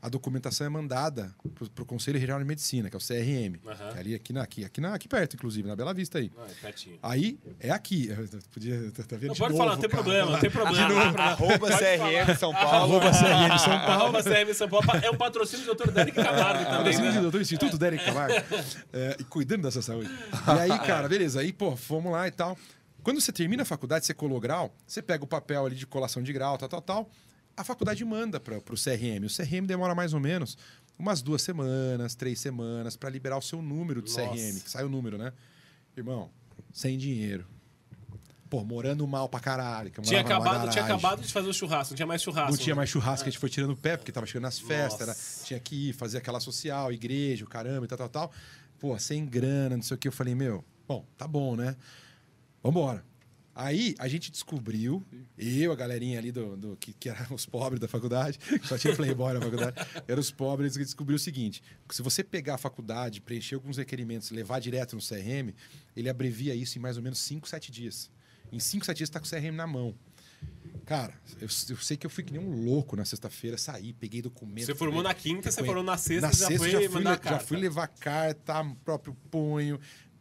a documentação é mandada para o Conselho Regional de Medicina, que é o CRM. Uhum. Que é ali aqui, na, aqui, aqui, na, aqui perto, inclusive, na Bela Vista aí. Ah, é aí é aqui. Podia, tá, tá vendo não, pode novo, falar, não tem cara. problema, não tem problema. De novo, arroba CRM São Paulo. Arroba CRM São Paulo. Arroba CRM São Paulo. É um patrocínio do Dr. Derek Camargo também. Patrocínio né? do Dr. Instituto Derek Camargo. É, e cuidando dessa saúde. E aí, cara, beleza. Aí, pô, fomos lá e tal. Quando você termina a faculdade, você colou grau, você pega o papel ali de colação de grau, tal, tal, tal. A faculdade manda para o CRM. O CRM demora mais ou menos umas duas semanas, três semanas para liberar o seu número de Nossa. CRM, que sai o número, né? Irmão, sem dinheiro. Pô, morando mal pra caralho. Que tinha, acabado, tinha acabado de fazer o churrasco, não tinha mais churrasco. Não tinha né? mais churrasco, é. a gente foi tirando o pé, porque tava chegando nas festas, era, tinha que ir fazer aquela social, igreja, o caramba e tal, tal, tal. Pô, sem grana, não sei o que. Eu falei, meu, bom, tá bom, né? Vambora. Aí a gente descobriu, eu, a galerinha ali do, do que, que eram os pobres da faculdade, só tinha playboy na faculdade, eram os pobres que descobriu o seguinte: se você pegar a faculdade, preencher alguns requerimentos, levar direto no CRM, ele abrevia isso em mais ou menos 5, 7 dias. Em 5, 7 dias está com o CRM na mão. Cara, eu, eu, sei que eu fui que nem um louco na sexta-feira, saí, peguei documento. Você formou na quinta, você formou na sexta, na já sexta foi já fui, já fui levar carta, próprio punho,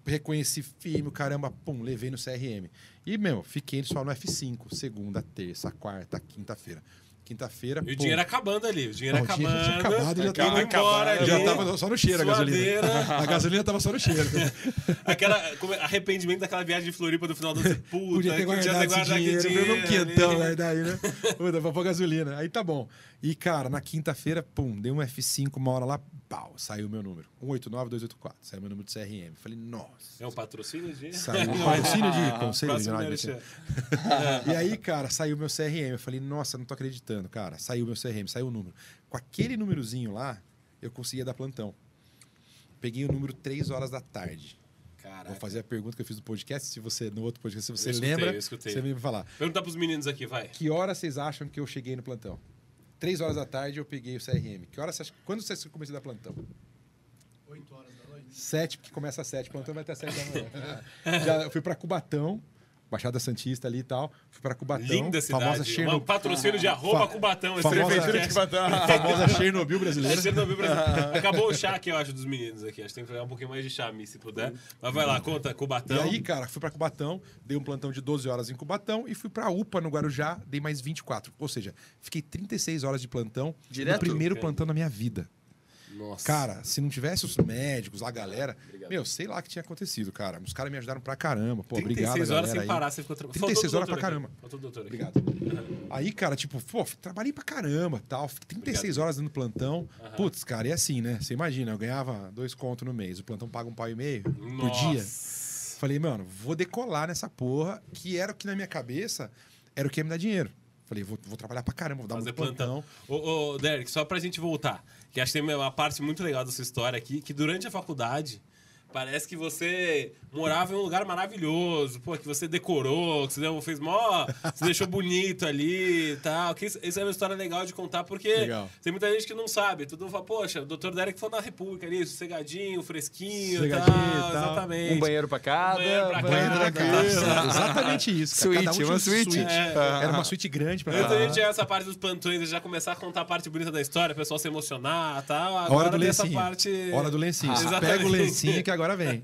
reconheci firme, caramba, pum, levei no CRM. E, meu, fiquei só no F5, segunda, terça, quarta, quinta-feira. Quinta-feira. E o dinheiro acabando ali. O dinheiro Não, acabando. O dinheiro acabado, já tava embora. Ali. Já tava só no cheiro Suadeira. a gasolina. A gasolina tava só no cheiro. Aquela, arrependimento daquela viagem de Floripa do final do ano. Puta, Podia ter guardado esse dinheiro. dinheiro um quentão né, daí, né? Puta, pra pôr gasolina. Aí tá bom. E, cara, na quinta-feira, pum, dei um F5, uma hora lá, pau, saiu o meu número. 189-284, saiu meu número de CRM. Falei, nossa. É um patrocínio de. Saiu um patrocínio de conselho de E aí, cara, saiu meu CRM. Eu falei, nossa, não tô acreditando, cara. Saiu meu CRM, saiu o número. Com aquele númerozinho lá, eu conseguia dar plantão. Peguei o número 3 horas da tarde. Caraca. Vou fazer a pergunta que eu fiz no podcast. Se você, no outro podcast, se você eu escutei, lembra, eu escutei. você me falar. Perguntar pros meninos aqui, vai. Que hora vocês acham que eu cheguei no plantão? Três horas da tarde eu peguei o CRM. Que hora você acha, quando você começou a dar plantão? Oito horas da noite. Sete, porque começa às sete, plantão vai até sete da manhã. Já fui para Cubatão, Baixada Santista ali e tal. Fui para Cubatão. Linda cidade. Famosa Chernobyl. Um patrocínio de arroba Fa Cubatão. Famosa, de Cubatão. famosa Chernobyl brasileira. É, Chernobyl brasileira. Acabou o chá aqui, eu acho, dos meninos aqui. Acho que tem que pegar um pouquinho mais de chá, se puder. Mas vai lá, conta, Cubatão. E aí, cara, fui para Cubatão, dei um plantão de 12 horas em Cubatão e fui para UPA, no Guarujá, dei mais 24. Ou seja, fiquei 36 horas de plantão. Direto? No primeiro plantão da minha vida. Nossa. Cara, se não tivesse os médicos, a galera, obrigado. meu, sei lá o que tinha acontecido, cara. Os caras me ajudaram pra caramba. Pô, obrigado. 36 horas sem aí. parar, você ficou tra... 36 horas pra caramba. Faltou o doutor aqui. Obrigado. Uhum. Aí, cara, tipo, pô, trabalhei pra caramba, tal. 36 obrigado. horas dando plantão. Uhum. Putz, cara, e assim, né? Você imagina, eu ganhava dois contos no mês. O plantão paga um pau e meio Nossa. por dia. Falei, mano, vou decolar nessa porra, que era o que na minha cabeça era o que ia me dar dinheiro. Falei, vou, vou trabalhar pra caramba, vou dar Fazer um plantão. plantão. Ô, ô, Derek, só pra gente voltar, que acho que tem uma parte muito legal dessa história aqui, que durante a faculdade, Parece que você morava em um lugar maravilhoso, pô, que você decorou, que você fez mó. Você deixou bonito ali e tal. Que isso, isso, é uma história legal de contar, porque legal. tem muita gente que não sabe. Tudo fala, poxa, o doutor Derek foi na República ali, sossegadinho, fresquinho Cegadinho, tal, tal. Exatamente. Um banheiro pra cada. Um banheiro pra banheiro cada. cada. Exatamente isso. Suíte, um uma suíte. suíte. É. Era uma suíte grande pra cada. Muita gente essa parte dos plantões já começar a contar a parte bonita da história, o pessoal se emocionar e tal. Agora Hora do lencinho. parte. Hora do lencinho. Ah. Pega o lencinho que agora vem.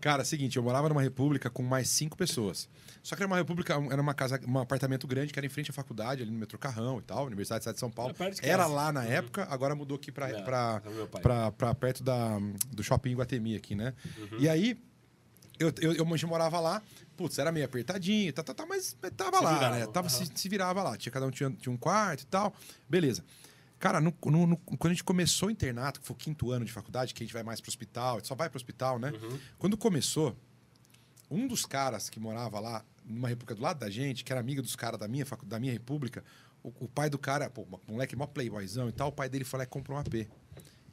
Cara, seguinte, eu morava numa república com mais cinco pessoas. Só que era uma república, era uma casa, um apartamento grande que era em frente à faculdade, ali no metrô Carrão e tal, Universidade de São Paulo. Era lá na uhum. época, agora mudou aqui pra, é, pra, é pra, pra, perto da, do shopping Guatemi aqui, né? Uhum. E aí, eu, eu, eu morava lá, putz, era meio apertadinho, tá, tá, tá, mas tava se lá, virava. né? Tava, uhum. se, se, virava lá. Tinha, cada um tinha, tinha um quarto e tal. Beleza. Cara, no, no, no, quando a gente começou o internato, que foi o quinto ano de faculdade, que a gente vai mais pro hospital, a gente só vai pro hospital, né? Uhum. Quando começou, um dos caras que morava lá, numa república do lado da gente, que era amigo dos caras da minha, da minha república, o, o, pai do cara, pô, moleque mó playboyzão e tal, o pai dele lá e comprou um AP.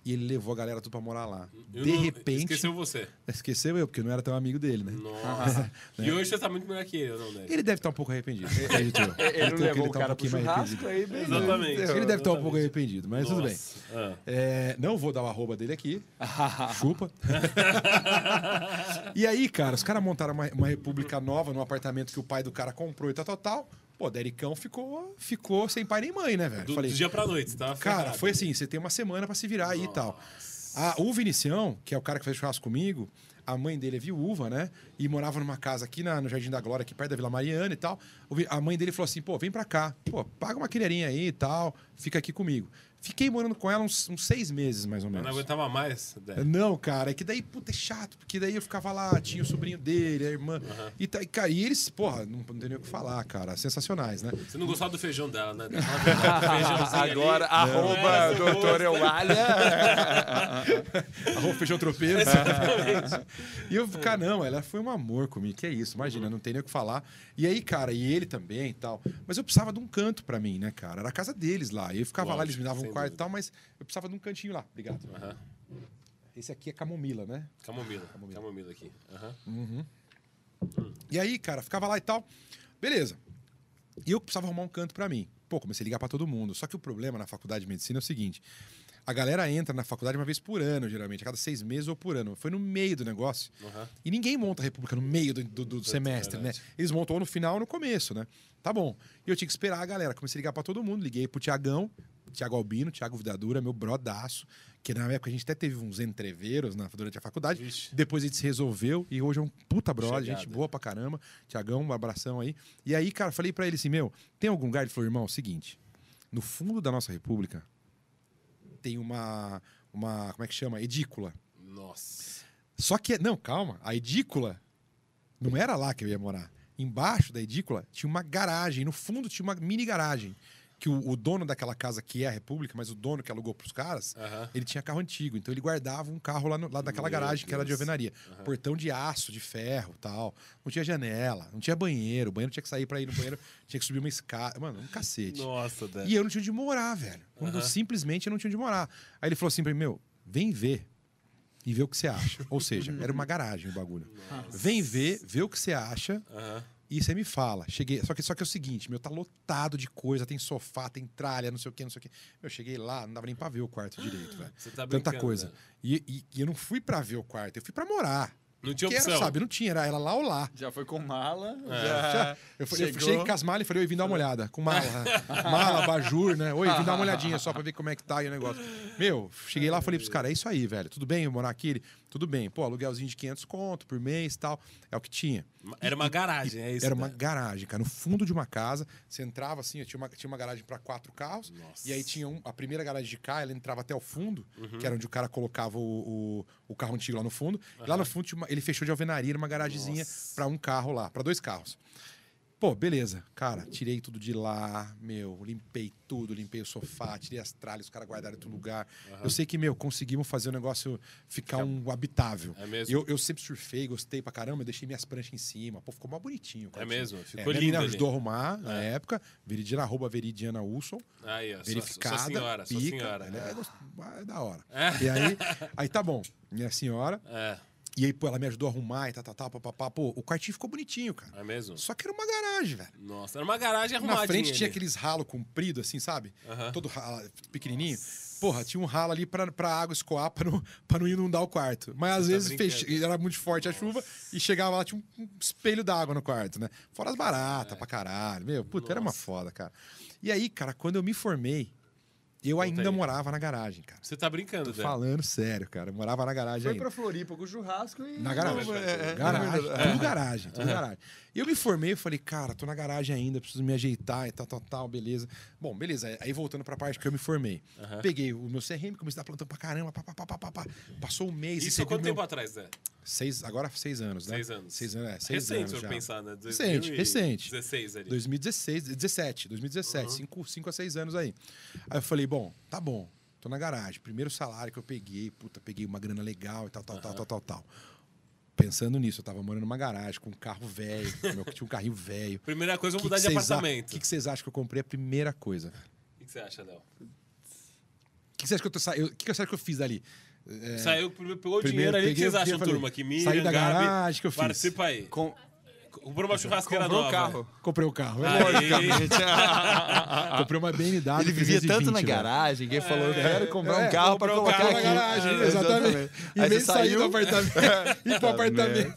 E ele levou a galera tudo pra morar lá. Eu de não, repente. Esqueceu você. Esqueceu eu, porque eu não era tão amigo dele, né? Nossa. né? E hoje você tá muito melhor que ele, não, né? Ele deve estar um pouco arrependido. ele, ele, ele, não levou o tá cara um pro churrasco aí. Exatamente. Ele deve estar um pouco arrependido, mas Nossa. tudo bem. Ah. É, não vou dar o arroba dele aqui. Chupa. e aí, cara, os caras montaram uma, uma república nova num apartamento que o pai do cara comprou e tal, tal, tal. Pô, Dericão ficou, ficou sem pai nem mãe, né, velho? Do, Falei, do dia pra noite, tá? Cara, foi assim, você tem uma semana para se virar Nossa. aí e tal. Ah, o Vinicião, que é o cara que fez churrasco comigo, a mãe dele é viúva, né? E morava numa casa aqui na, no Jardim da Glória, aqui perto da Vila Mariana e tal. A mãe dele falou assim: pô, vem pra cá. Pô, paga uma quinheirinha aí e tal, fica aqui comigo. Fiquei morando com ela uns, uns seis meses, mais ou menos. Eu não aguentava mais? Não, cara, é que daí, puta, é chato, porque daí eu ficava lá, tinha o sobrinho dele, a irmã. Uhum. E, cara, e eles, porra, não, não tem nem o que falar, cara. Sensacionais, né? Você não gostava do feijão dela, né? Agora, ali. arroba é, doutor Eulália. arroba feijão tropeiro. e eu, cara, não, ela foi um amor comigo, que é isso, imagina, uhum. não tem nem o que falar. E aí, cara, e ele também e tal. Mas eu precisava de um canto para mim, né, cara? Era a casa deles lá. E eu ficava Lógico, lá, eles me davam quarto e tal, mas eu precisava de um cantinho lá. Obrigado. Uhum. Esse aqui é camomila, né? Camomila. Camomila, camomila aqui. Uhum. Uhum. Hum. E aí, cara, ficava lá e tal. Beleza. E eu precisava arrumar um canto para mim. Pô, comecei a ligar para todo mundo. Só que o problema na faculdade de medicina é o seguinte: a galera entra na faculdade uma vez por ano, geralmente, a cada seis meses ou por ano. Foi no meio do negócio. Uhum. E ninguém monta a República no meio do, do, do semestre, né? Eles montam ou no final ou no começo, né? Tá bom. E eu tinha que esperar a galera. Comecei a ligar para todo mundo. Liguei pro Tiagão, Tiago Albino, Tiago Vidadura, meu brodaço. Que na época a gente até teve uns entreveiros na, durante a faculdade. Ixi. Depois a gente se resolveu e hoje é um puta brother, Chegada. gente boa pra caramba. Tiagão, um abração aí. E aí, cara, falei para ele assim: meu, tem algum lugar? Ele falou, irmão, é o seguinte. No fundo da nossa república tem uma, uma. Como é que chama? Edícula. Nossa. Só que. Não, calma. A edícula não era lá que eu ia morar. Embaixo da edícula tinha uma garagem. No fundo tinha uma mini garagem que o, o, dono daquela casa, que é a República, mas o dono que alugou pros caras, uhum. ele tinha carro antigo. Então ele guardava um carro lá, no, lá daquela Meu garagem Deus. que era de alvenaria. Uhum. Portão de aço, de ferro tal. Não tinha janela, não tinha banheiro. O banheiro tinha que sair para ir no banheiro, tinha que subir uma escada. Mano, um cacete. Nossa, Deus. E eu não tinha onde morar, velho. Uhum. Simplesmente eu não tinha onde morar. Aí ele falou assim pra mim: Meu, vem ver e ver o que você acha. Ou seja, era uma garagem o bagulho. Nossa. Vem ver, ver o que você acha. Uhum. E você me fala. Cheguei, só que, só que é o seguinte, meu, tá lotado de coisa, tem sofá, tem tralha, não sei o que, não sei o que. Eu cheguei lá, não dava nem pra ver o quarto direito, velho. Tá Tanta coisa. E, e, e, eu não fui pra ver o quarto, eu fui pra morar. Não tinha opção. Era, sabe? Não tinha, era ela lá ou lá. Já foi com mala. É. Já, já, eu, fui, eu cheguei com as malas e falei, oi, vim dar uma olhada. Com mala. mala, bajur, né? Oi, vim dar uma olhadinha só pra ver como é que tá aí o negócio. Meu, cheguei lá e falei pros caras, é isso aí, velho. Tudo bem eu morar aqui? Tudo bem. Pô, aluguelzinho de 500 conto por mês e tal. É o que tinha. Era uma garagem, e, é isso? Era uma garagem, cara. No fundo de uma casa, você entrava assim, tinha uma, tinha uma garagem para quatro carros. Nossa. E aí tinha um, a primeira garagem de cá, ela entrava até o fundo, uhum. que era onde o cara colocava o, o, o carro antigo lá no fundo. Uhum. Lá no fundo uma, ele fechou de alvenaria, uma garagemzinha para um carro lá, para dois carros. Pô, beleza. Cara, tirei tudo de lá, meu, limpei tudo, limpei o sofá, tirei as tralhas, os caras guardaram em outro lugar. Uhum. Eu sei que, meu, conseguimos fazer o negócio ficar Fica... um habitável. É mesmo? Eu, eu sempre surfei, gostei pra caramba, deixei minhas pranchas em cima. Pô, ficou mais bonitinho. É mesmo? Ficou é, lindo. Minha ajudou a arrumar é. na época. Veridiana, arroba Veridiana Wilson. Aí, ó. Verificada. Sua, senhora, pica, sua senhora. É, é, é da hora. É. E aí, aí tá bom. Minha senhora. É. E aí, pô, ela me ajudou a arrumar e tal, tal, tal, papapá. Pô, o quartinho ficou bonitinho, cara. É mesmo? Só que era uma garagem, velho. Nossa, era uma garagem arrumadinha. Na frente tinha aqueles ralos compridos, assim, sabe? Todo ralo, pequenininho. Nossa. Porra, tinha um ralo ali pra, pra água escoar pra não, pra não inundar o quarto. Mas às Você tá vezes fech... era muito forte Nossa. a chuva e chegava lá, tinha um espelho d'água no quarto, né? Fora as baratas é. pra caralho. Meu, puta, Nossa. era uma foda, cara. E aí, cara, quando eu me formei, eu ainda aí. morava na garagem, cara. Você tá brincando, Tô falando sério, cara. Eu morava na garagem Foi ainda. pra Floripa com churrasco e... Na garagem. É, é, garagem. É. Tudo garagem, tudo garagem. E eu me formei, eu falei, cara, tô na garagem ainda, preciso me ajeitar e tal, tal, tal, beleza. Bom, beleza. Aí voltando pra parte que eu me formei. Peguei o meu CRM, comecei a dar plantão pra caramba, pá, pá, pá, pá. Passou um mês. Isso quanto tempo atrás, Zé? Seis, agora seis anos, né? Seis anos. Seis anos, é. Seis recente, anos se eu pensar, né? Recente, recente. 16 ali. 2016, 17, 2017, uhum. cinco, cinco a seis anos aí. Aí eu falei, bom, tá bom, tô na garagem. Primeiro salário que eu peguei, puta, peguei uma grana legal e tal, tal, uhum. tal, tal, tal, tal. Pensando nisso, eu tava morando numa garagem com um carro velho, tinha um carrinho velho. Primeira coisa, vou mudar de apartamento. O que, que vocês acham que eu comprei a primeira coisa? O que, você acha, Léo? O que, você acha que eu tô O que, que você acha que eu fiz ali? É... Saiu, pegou o dinheiro ali. O que vocês acham, turma? Que Miriam, Saí da garagem que eu fiz. Participa aí. Com... Comprou uma churrasqueira Comprou nova. Carro. Comprei o carro. É Comprei uma BMW. Ele vivia tanto na garagem que ele falou: eu quero comprar é, um carro para colocar aqui. na garagem. É, exatamente. Em vez de sair do apartamento e ir pro apartamento,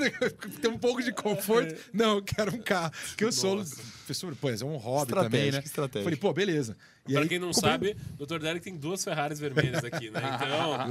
ter um pouco de conforto. Não, eu quero um carro. Porque eu sou professor, pô, é um hobby também, né? Estratégia. Falei, pô, beleza. E pra aí, quem não comprei... sabe, o Dr. Derek tem duas Ferraris vermelhas aqui, né?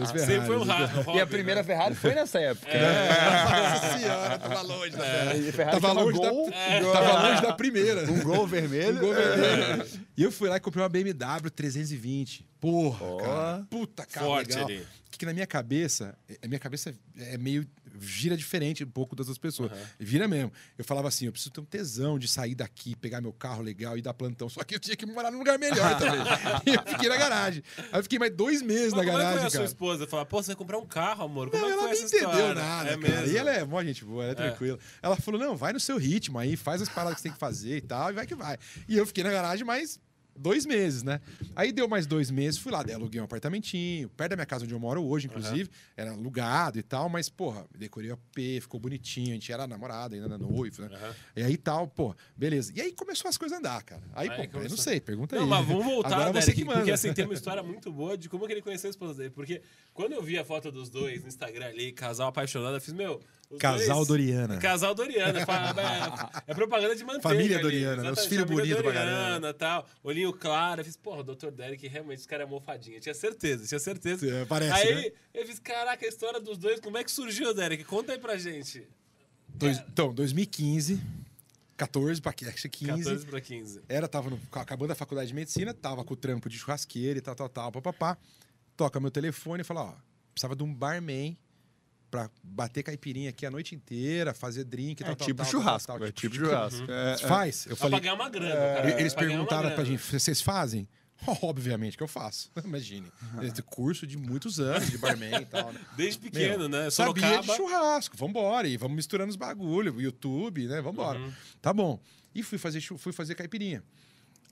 Então, sempre foi um hobby. E a primeira né? Ferrari foi nessa época. É. Né? Nossa senhora, tava longe da é. tava, longe da... É. tava longe da primeira. Um gol vermelho. Um gol vermelho. É. E eu fui lá e comprei uma BMW 320. Porra, oh. cara. Puta, cara, Forte legal. ali. Que na minha cabeça, a minha cabeça é meio gira diferente um pouco das outras pessoas. Uhum. Vira mesmo. Eu falava assim, eu preciso ter um tesão de sair daqui, pegar meu carro legal e dar plantão. Só que eu tinha que morar num lugar melhor também. e eu fiquei na garagem. Aí eu fiquei mais dois meses Mas na garagem, é que foi a sua esposa? Falar, pô, você vai comprar um carro, amor. Como não, é ela não entendeu história? nada, é cara. E ela é mó gente boa, ela é, é tranquila. Ela falou, não, vai no seu ritmo aí, faz as paradas que você tem que fazer e tal, e vai que vai. E eu fiquei na garagem, mas dois meses, né? Aí deu mais dois meses, fui lá, aluguei um apartamentinho, perto da minha casa onde eu moro hoje, inclusive. Uhum. Era alugado e tal, mas, porra, decorei o AP, ficou bonitinho, a gente era namorada, ainda era noivo, né? Uhum. E aí tal, pô, beleza. E aí começou as coisas a andar, cara. Aí, aí pô, eu não sei, pergunta não, aí. Não, mas vamos voltar, Agora Derek, você que manda. porque assim, tem uma história muito boa de como que ele conheceu a esposa dele. Porque quando eu vi a foto dos dois no Instagram ali, casal apaixonado, eu fiz, meu, Casal dois, Doriana. Casal Doriana. é, é, propaganda de manteiga. Família Doriana, ali, né? os filhos bonitos pra caramba. tal. Olhinho claro. Eu fiz, porra, o Dr. Derek, realmente, esse cara é mofadinha. Tinha certeza, tinha certeza. É, parece, aí né? eu fiz, caraca, a história dos dois, como é que surgiu, Derek? Conta aí pra gente. Dois, então, 2015. 14 para 15. 14 para 15. Era, tava no, acabando a faculdade de medicina, tava com o trampo de churrasqueira e tal, tal, tal, papapá. Toca meu telefone e fala, ó, precisava de um barman pra bater caipirinha aqui a noite inteira, fazer drink, é, tal, tipo tal, churrasco, tal, tal, é tipo, tipo churrasco. É, Faz? Eu falei, pra ganhar uma grana. É, eles perguntaram pra gente, vocês fazem? Obviamente que eu faço, imagine. Uhum. Curso de muitos anos de barman e tal, né? Desde pequeno, Meu, né? Sorocaba. Sabia de churrasco, vambora. E vamos misturando os bagulho, YouTube, né? Vambora. Uhum. Tá bom. E fui fazer, fui fazer caipirinha.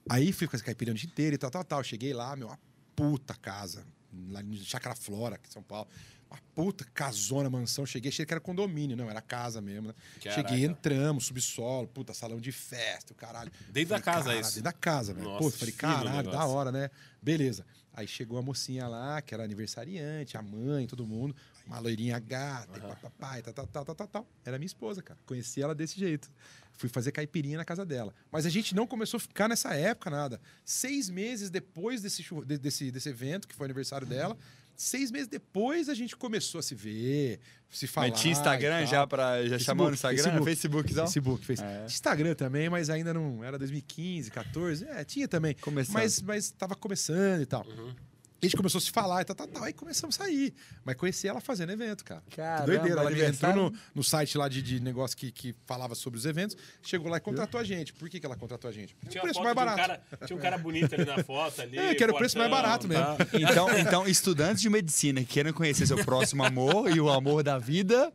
Aí fui fazer caipirinha o dia inteiro e tal, tal, tal. Cheguei lá, meu, uma puta casa. Lá em Chácara Flora, aqui em São Paulo uma puta casona, mansão. Cheguei, achei que era condomínio, não, era casa mesmo, né? Cheguei, entramos, subsolo, puta, salão de festa, o caralho. Dentro falei, da casa, isso? Dentro da casa, velho. Pô, falei, caralho, da hora, né? Beleza. Aí chegou a mocinha lá, que era aniversariante, a mãe, todo mundo. Uma loirinha gata, uhum. e papai, tal, tal, tal, tal, tal, tal. Era minha esposa, cara. Conheci ela desse jeito. Fui fazer caipirinha na casa dela. Mas a gente não começou a ficar nessa época, nada. Seis meses depois desse, desse, desse evento, que foi aniversário dela, Seis meses depois a gente começou a se ver, se falar. Mas tinha Instagram já para já chamou no Instagram, Facebook, Facebook, Facebook. É. Instagram também, mas ainda não era 2015, 14, é, tinha também. Começando. Mas mas estava começando e tal. Uhum. A gente começou a se falar e tal, tal, tal. Aí começamos a sair. Mas conheci ela fazendo evento, cara. Caramba, doideira. Ela entrou no, no site lá de, de negócio que, que falava sobre os eventos, chegou lá e contratou a gente. Por que, que ela contratou a gente? Tinha um preço mais barato. Um cara, tinha um cara bonito ali na foto. Ali, é, que era o preço mais barato mesmo. Tá. Então, então, estudantes de medicina que querem conhecer seu próximo amor e o amor da vida,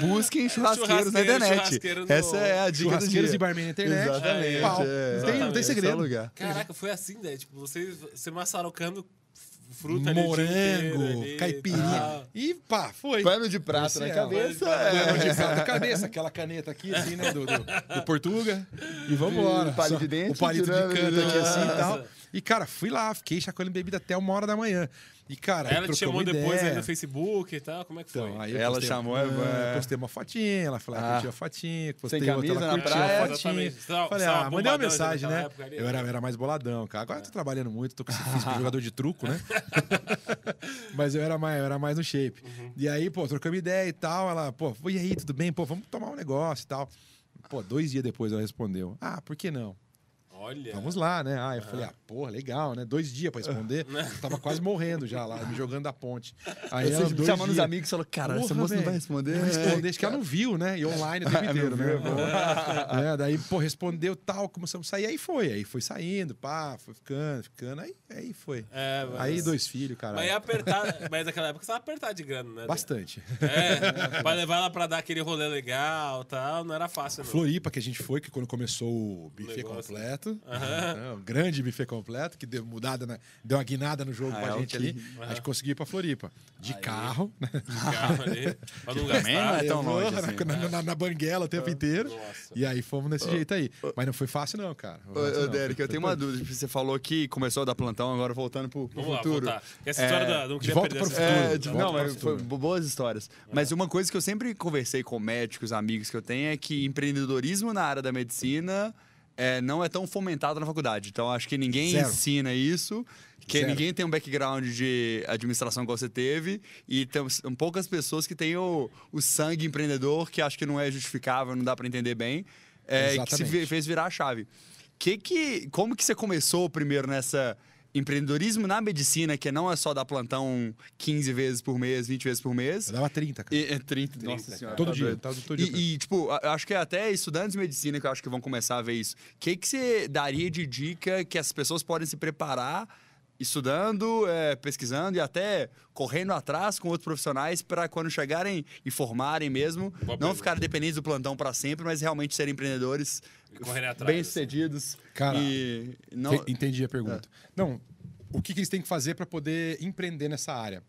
busquem churrasqueiros na internet. No... Essa é a dica Churrasqueiros e barman na internet. Exatamente. É, é, Tem, não tem segredo. Caraca, foi assim, né? Tipo, você, você maçarocando fruta morango, ali, caipirinha. Ah. E pá, foi. Pano de prata na cabeça. É. Pano de prata na cabeça, aquela caneta aqui, assim, né? Do, do, do Portuga. E vambora. O palito de dente. O palito de canto aqui, assim e tal. E, cara, fui lá, fiquei chacoalhando bebida até uma hora da manhã. E, cara, ela te chamou depois aí no Facebook e tal? Como é que foi? Então, ela chamou, é... postei uma fotinha, ela falou que ah. curtiu a fotinha, postei Sem camisa outra, ela curtiu a fotinha. Falei, ah, mandei uma mensagem, né? eu era, era mais boladão, cara. Agora é. tô trabalhando muito, tô com esse físico de jogador de truco, né? Mas eu era mais, eu era mais no shape. Uhum. E aí, pô, trocamos ideia e tal. Ela, pô, e aí, tudo bem? Pô, vamos tomar um negócio e tal. Pô, dois dias depois ela respondeu: Ah, por que não? Olha. Vamos lá, né? Ah, eu uhum. falei, ah, porra, legal, né? Dois dias pra responder. eu tava quase morrendo já lá, me jogando da ponte. Aí Você ela, chamando os amigos e falou, cara, porra, essa moça véio, não vai responder. Não responder, acho que ela não viu, né? E online o tempo inteiro, né? é, daí, pô, respondeu tal, começamos a sair, aí foi. Aí foi saindo, pá, foi ficando, ficando, aí, aí foi. É, mas... Aí dois filhos, cara. Mas apertar, mas naquela época você tava apertado de grana, né? Bastante. É, pra levar ela pra dar aquele rolê legal tal, não era fácil, não. Floripa, que a gente foi, que quando começou o buffet completo. Uhum. Né? Um grande buffet completo, que deu mudada, na, deu uma guinada no jogo ah, pra é gente ali. Uhum. A gente conseguiu ir pra Floripa. De Aí. carro. Né? De carro ali. Pra não gastar. Não é tão longe assim. na, na, na, na, banguela o tempo inteiro. Nossa. E aí fomos desse jeito aí. Mas não foi fácil, não, cara. Ô, ô Derek, eu tenho uma dúvida. Você falou que começou a dar plantão, agora voltando pro, pro Vamos futuro. Lá, Essa história é, da. Não de volta para o futuro. É, de, não, mas foi boas histórias. Mas uma coisa que eu sempre conversei com médicos, amigos que eu tenho, é que empreendedorismo na área da medicina é, não é tão fomentado na faculdade. Então, acho que ninguém Zero. ensina isso, que Zero. ninguém tem um background de administração que você teve, e tem poucas pessoas que têm o, o sangue empreendedor, que acho que não é justificável, não dá para entender bem, é, que se fez virar a chave. Que que, como que você começou primeiro nessa empreendedorismo na medicina, que não é só dar plantão 15 vezes por mês, 20 vezes por mês. Eu dava 30, cara. E, é 30, 30 nossa senhora. Todo tá dia. Tá, todo dia e, e, tipo, acho que até estudantes de medicina que eu acho que vão começar a ver isso. O que, que você daria de dica que as pessoas podem se preparar estudando, é, pesquisando e até correndo atrás com outros profissionais para quando chegarem e formarem mesmo, Boa não ficarem dependentes do plantão para sempre, mas realmente serem empreendedores bem-sucedidos. Cara, e não... entendi a pergunta. É. Não, o que, que eles têm que fazer para poder empreender nessa área?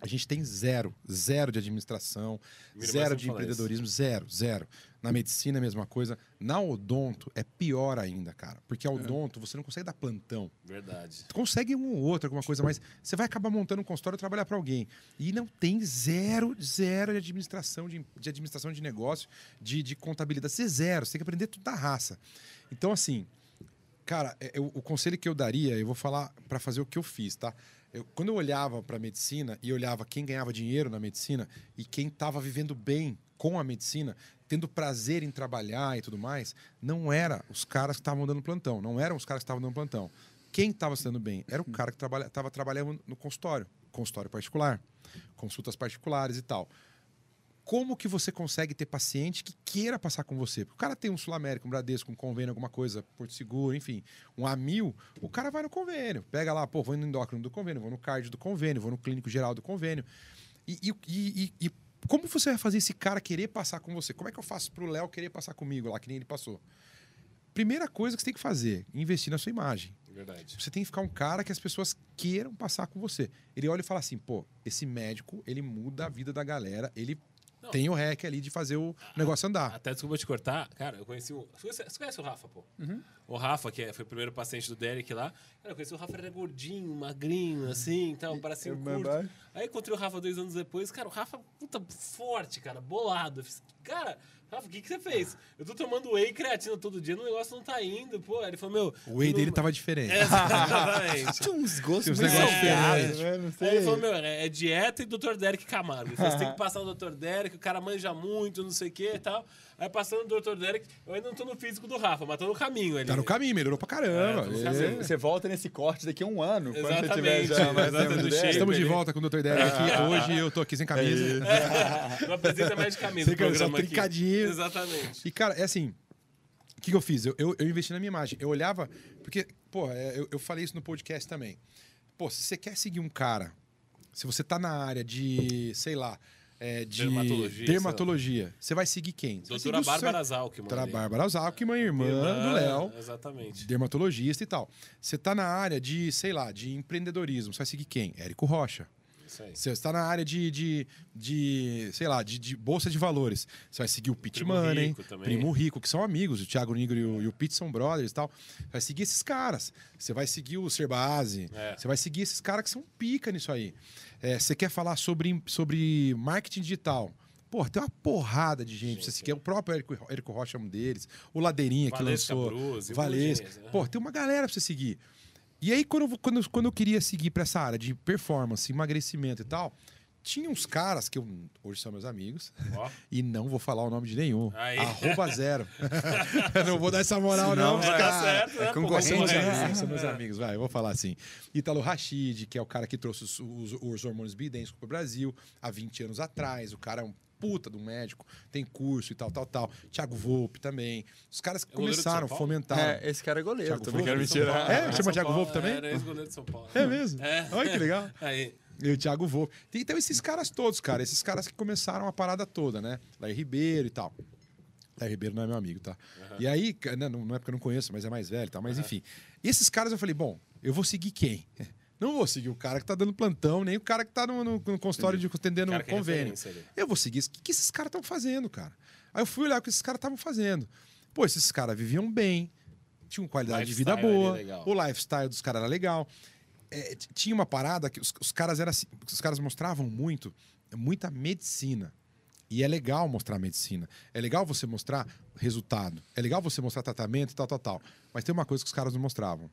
A gente tem zero, zero de administração, zero de empreendedorismo, zero, zero. Na medicina é a mesma coisa. Na odonto é pior ainda, cara. Porque a é. odonto você não consegue dar plantão. Verdade. Tu consegue um ou outro, alguma coisa, mas você vai acabar montando um consultório e trabalhar para alguém. E não tem zero, zero de administração, de, de administração de negócio, de, de contabilidade. Você é zero, você tem que aprender tudo da raça. Então, assim, cara, é, eu, o conselho que eu daria, eu vou falar para fazer o que eu fiz, tá? Eu, quando eu olhava para a medicina e olhava quem ganhava dinheiro na medicina e quem estava vivendo bem com a medicina, tendo prazer em trabalhar e tudo mais, não era os caras que estavam dando plantão, não eram os caras que estavam dando plantão. Quem estava sendo bem era o cara que estava trabalha, trabalhando no consultório, consultório particular, consultas particulares e tal como que você consegue ter paciente que queira passar com você? Porque o cara tem um Sul América, um Bradesco, um convênio, alguma coisa, Porto Seguro, enfim, um Amil, o cara vai no convênio. Pega lá, pô, vou no endócrino do convênio, vou no cardio do convênio, vou no clínico geral do convênio. E, e, e, e como você vai fazer esse cara querer passar com você? Como é que eu faço pro Léo querer passar comigo lá, que nem ele passou? Primeira coisa que você tem que fazer, investir na sua imagem. Verdade. Você tem que ficar um cara que as pessoas queiram passar com você. Ele olha e fala assim, pô, esse médico, ele muda a vida da galera, ele não. Tem o REC ali de fazer o negócio andar. Até desculpa te cortar, cara, eu conheci o. Você conhece o Rafa, pô? Uhum. O Rafa, que é, foi o primeiro paciente do Derek lá. Cara, eu conheci o Rafa, ele era gordinho, magrinho, assim, então, parecia um curto. Aí encontrei o Rafa dois anos depois, cara, o Rafa, puta, forte, cara, bolado. Cara, Rafa, o que, que você fez? Eu tô tomando whey e creatina todo dia, o negócio não tá indo, pô. Aí ele falou, meu. O whey não... dele tava diferente. exatamente. Tinha uns gostos Tinha uns negócios diferentes. Né? Aí ele falou, meu, é, é dieta e Dr. Derek Camargo. Você tem que passar no Dr. Derek, o cara manja muito, não sei o que e tal. Aí passando o Dr. Derek, eu ainda não tô no físico do Rafa, mas tô no caminho ali. Tá no caminho, melhorou pra caramba. É, você volta nesse corte daqui a um ano. Exatamente. Quando você tiver já mais Exatamente. Estamos de volta com o Dr. Derek aqui. Hoje eu tô aqui sem camisa. É. Não apresenta mais de camisa. Camisa, só trincadinho. Exatamente. E, cara, é assim. O que, que eu fiz? Eu, eu, eu, investi na minha imagem. Eu olhava. Porque, pô, é, eu, eu falei isso no podcast também. Pô, se você quer seguir um cara, se você tá na área de, sei lá, é, de dermatologia. dermatologia. Você vai seguir quem? Doutora Bárbara Zalkman. Doutora Bárbara Zalkman, irmã, irmã do Léo. Exatamente. Dermatologista e tal. Você tá na área de, sei lá, de empreendedorismo. Você vai seguir quem? Érico Rocha. Você está na área de, de, de sei lá, de, de, bolsa de valores. Você vai seguir o Pit Primo Money, Rico Primo Rico, que são amigos. O Thiago Nigro e o, e o Pete são brothers e tal. Você vai seguir esses caras. Você vai seguir o Serbase. É. Você vai seguir esses caras que são pica nisso aí. É, você quer falar sobre, sobre marketing digital. Pô, tem uma porrada de gente. gente você quer, o próprio Érico, Érico Rocha é um deles. O Ladeirinha Valesca que lançou. Bruce, Valesca. Né? Pô, tem uma galera pra você seguir. E aí, quando eu, quando, quando eu queria seguir para essa área de performance, emagrecimento e tal, tinha uns caras que eu, hoje são meus amigos, oh. e não vou falar o nome de nenhum. Aí. Arroba zero. não vou dar essa moral, não. não cara. Certo, né? É concorrente. Né? São meus amigos, vai, eu vou falar assim. Italo Rashid, que é o cara que trouxe os, os, os hormônios bidênicos para o Brasil há 20 anos atrás. O cara é um puta do médico, tem curso e tal, tal, tal. Thiago Volpe também. Os caras que é começaram a fomentar. É, esse cara é goleiro, Thiago também quero me tirar. É, é, chama Thiago Volpe também? É, ex-goleiro de São Paulo. É mesmo? É. Olha que legal. Aí. E o Thiago Volpe. Então, esses caras todos, cara, esses caras que começaram a parada toda, né? Lair Ribeiro e tal. Lair Ribeiro não é meu amigo, tá? Uhum. E aí, né, não é porque eu não conheço, mas é mais velho, tá? Mas uhum. enfim. Esses caras eu falei, bom, eu vou seguir quem? Não vou seguir o cara que tá dando plantão, nem o cara que tá no, no, no consultório de atendendo um convênio. Eu vou seguir. O que, que esses caras estão fazendo, cara? Aí eu fui olhar o que esses caras estavam fazendo. Pô, esses caras viviam bem, tinham qualidade de vida boa, o lifestyle dos caras era legal. É, tinha uma parada que os, os caras eram assim, os caras mostravam muito, muita medicina E é legal mostrar medicina. É legal você mostrar resultado. É legal você mostrar tratamento e tal, tal, tal. Mas tem uma coisa que os caras não mostravam.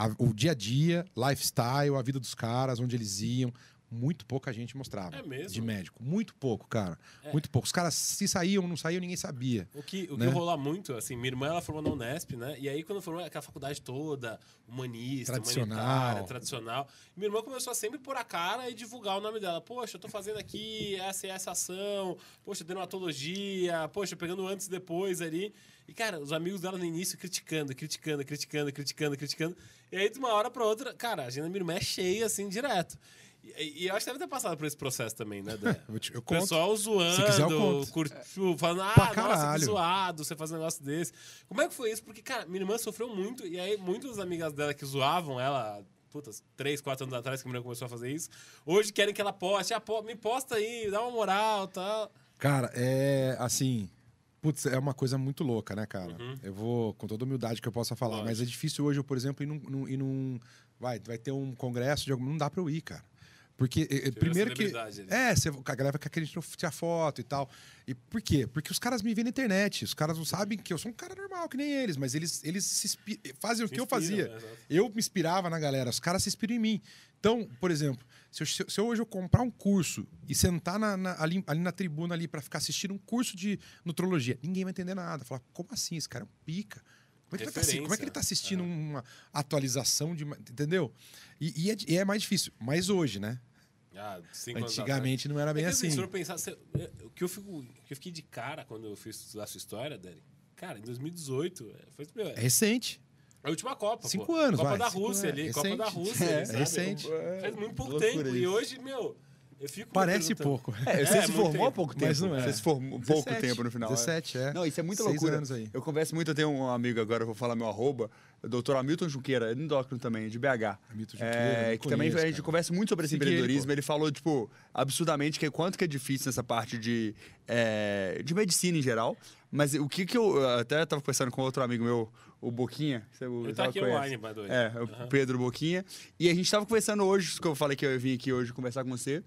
A, o dia a dia, lifestyle, a vida dos caras, onde eles iam, muito pouca gente mostrava. É mesmo? De médico. Muito pouco, cara. É. Muito pouco. Os caras, se saíam ou não saíam, ninguém sabia. O que, o né? que rola muito, assim, minha irmã, ela formou na Unesp, né? E aí, quando formou aquela faculdade toda, humanista, tradicional. tradicional, minha irmã começou a sempre pôr a cara e divulgar o nome dela. Poxa, eu tô fazendo aqui essa e essa ação. Poxa, dermatologia. Poxa, pegando antes e depois ali. E, cara, os amigos dela no início criticando, criticando, criticando, criticando, criticando. E aí, de uma hora pra outra, cara, a agenda da minha irmã é cheia, assim, direto. E, e, eu acho que deve ter passado por esse processo também, né, Dan? eu conto. Pessoal zoando, Se quiser, eu curtiu, falando, ah, nossa, que zoado, você faz um negócio desse. Como é que foi isso? Porque, cara, minha irmã sofreu muito, e aí muitas amigas dela que zoavam ela, putas, três, quatro anos atrás que a menina começou a fazer isso, hoje querem que ela poste, ah, me posta aí, dá uma moral e tal. Cara, é assim. Putz, é uma coisa muito louca, né, cara? Uhum. Eu vou, com toda humildade que eu possa falar, Lógico. mas é difícil hoje, eu, por exemplo, ir num, ir num. Vai, vai ter um congresso de algum. Não dá pra eu ir, cara. Porque, eh, primeiro que. É, você, a galera quer que a gente não tire foto e tal. E por quê? Porque os caras me veem na internet. Os caras não sabem que eu sou um cara normal, que nem eles, mas eles, eles se fazem o que eu fazia. Né? Eu me inspirava na galera, os caras se inspiram em mim. Então, por exemplo, se, eu, se hoje eu comprar um curso e sentar na, na, ali, ali, na tribuna ali para ficar assistindo um curso de nutrologia, ninguém vai entender nada. Falar, como assim? Esse cara é um pica. Como é que, tá, como é que ele está assistindo é. uma atualização de. Entendeu? E, e, é, e é mais difícil. Mas hoje, né? Ah, Antigamente não era bem é que, assim. Se pensar, se, é, o que eu, fico, que eu fiquei de cara quando eu fiz estudar sua história, Dani, cara, em 2018, é, foi, meu, é recente. A última Copa. Cinco pô. anos, Copa vai. da Rússia ali, é, Copa da Rússia. É, ali, é recente. Faz muito pouco tempo. Isso. E hoje, meu. Parece pouco. É, você é, se formou há pouco tempo. Mas não é. Você se formou 17, pouco tempo no final. 17, é. Não, isso é muita Seis loucura. Anos aí. Eu converso muito, eu tenho um amigo agora, vou falar meu arroba, o doutor Hamilton Junqueira, endócrino também, de BH. Hamilton Junqueira, é, que também a gente cara. conversa muito sobre esse Segui empreendedorismo. Ele, ele, falou, tipo, absurdamente que quanto que é difícil nessa parte de, é, de medicina em geral. Mas o que que eu... Até estava conversando com outro amigo meu, o Boquinha. Você, Ele tá aqui online. É, o uhum. Pedro Boquinha. E a gente estava conversando hoje, que eu falei que eu vim aqui hoje conversar com você.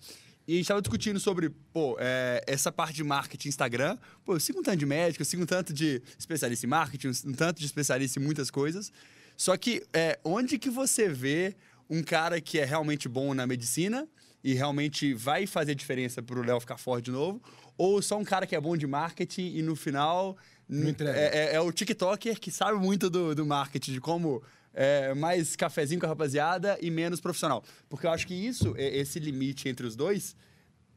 E a gente estava discutindo sobre, pô, é, essa parte de marketing Instagram. Pô, eu sigo um tanto de médico, eu sigo um tanto de especialista em marketing, um tanto de especialista em muitas coisas. Só que é, onde que você vê um cara que é realmente bom na medicina e realmente vai fazer diferença para o Léo ficar forte de novo? Ou só um cara que é bom de marketing e no final é, é, é, o TikToker que sabe muito do, do marketing, de como é, mais cafezinho com a rapaziada e menos profissional. Porque eu acho que isso, esse limite entre os dois,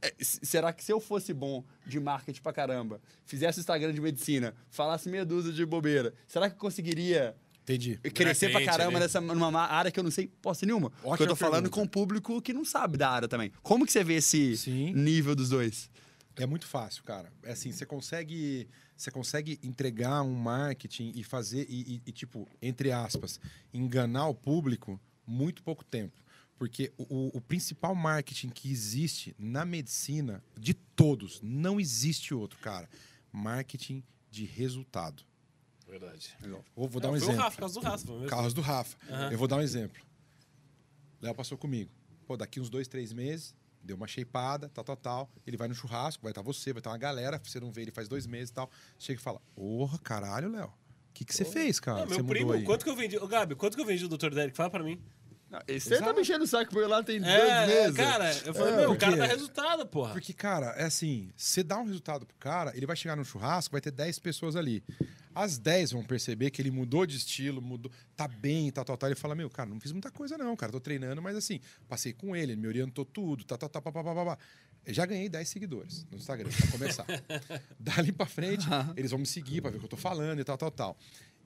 é, será que se eu fosse bom de marketing pra caramba, fizesse Instagram de medicina, falasse meia dúzia de bobeira, será que eu conseguiria Entendi. Crescer pra caramba né? nessa, numa área que eu não sei posse nenhuma. Ótima Porque eu tô falando pergunta. com um público que não sabe da área também. Como que você vê esse Sim. nível dos dois? É muito fácil, cara. É assim, você consegue você consegue entregar um marketing e fazer, e, e, e, tipo, entre aspas, enganar o público muito pouco tempo. Porque o, o, principal marketing que existe na medicina, de todos, não existe outro, cara. Marketing de resultado. Verdade. Vou, vou dar um exemplo. Rafa, carros do Rafa. Mesmo. Carros do Rafa. Uhum. Eu vou dar um exemplo. Léo passou comigo. Pô, daqui uns dois, três meses, deu uma shapeada, tal, tal, tal. Ele vai no churrasco, vai estar você, vai estar uma galera, você não vê ele faz dois meses e tal. Chega e fala: Porra, caralho, Léo. O que, que você fez, cara? Não, meu primo, aí? quanto que eu vendi? Ô, Gabi, quanto que eu vendi o Dr. Derek? Fala pra mim. Não, você tá mexendo o saco por lá tem é, dois meses. Cara, eu falei, é, meu, porque, o cara dá resultado, porra. Porque, cara, é assim, você dá um resultado pro cara, ele vai chegar no churrasco, vai ter 10 pessoas ali. As 10 vão perceber que ele mudou de estilo, mudou, tá bem, tal, tal, tal. Ele fala: Meu, cara, não fiz muita coisa, não, cara. Tô treinando, mas assim, passei com ele, ele me orientou tudo, tal, tal, tal, papapá. Já ganhei 10 seguidores no Instagram, pra começar. Dali pra frente, eles vão me seguir pra ver o que eu tô falando e tal, tal, tal.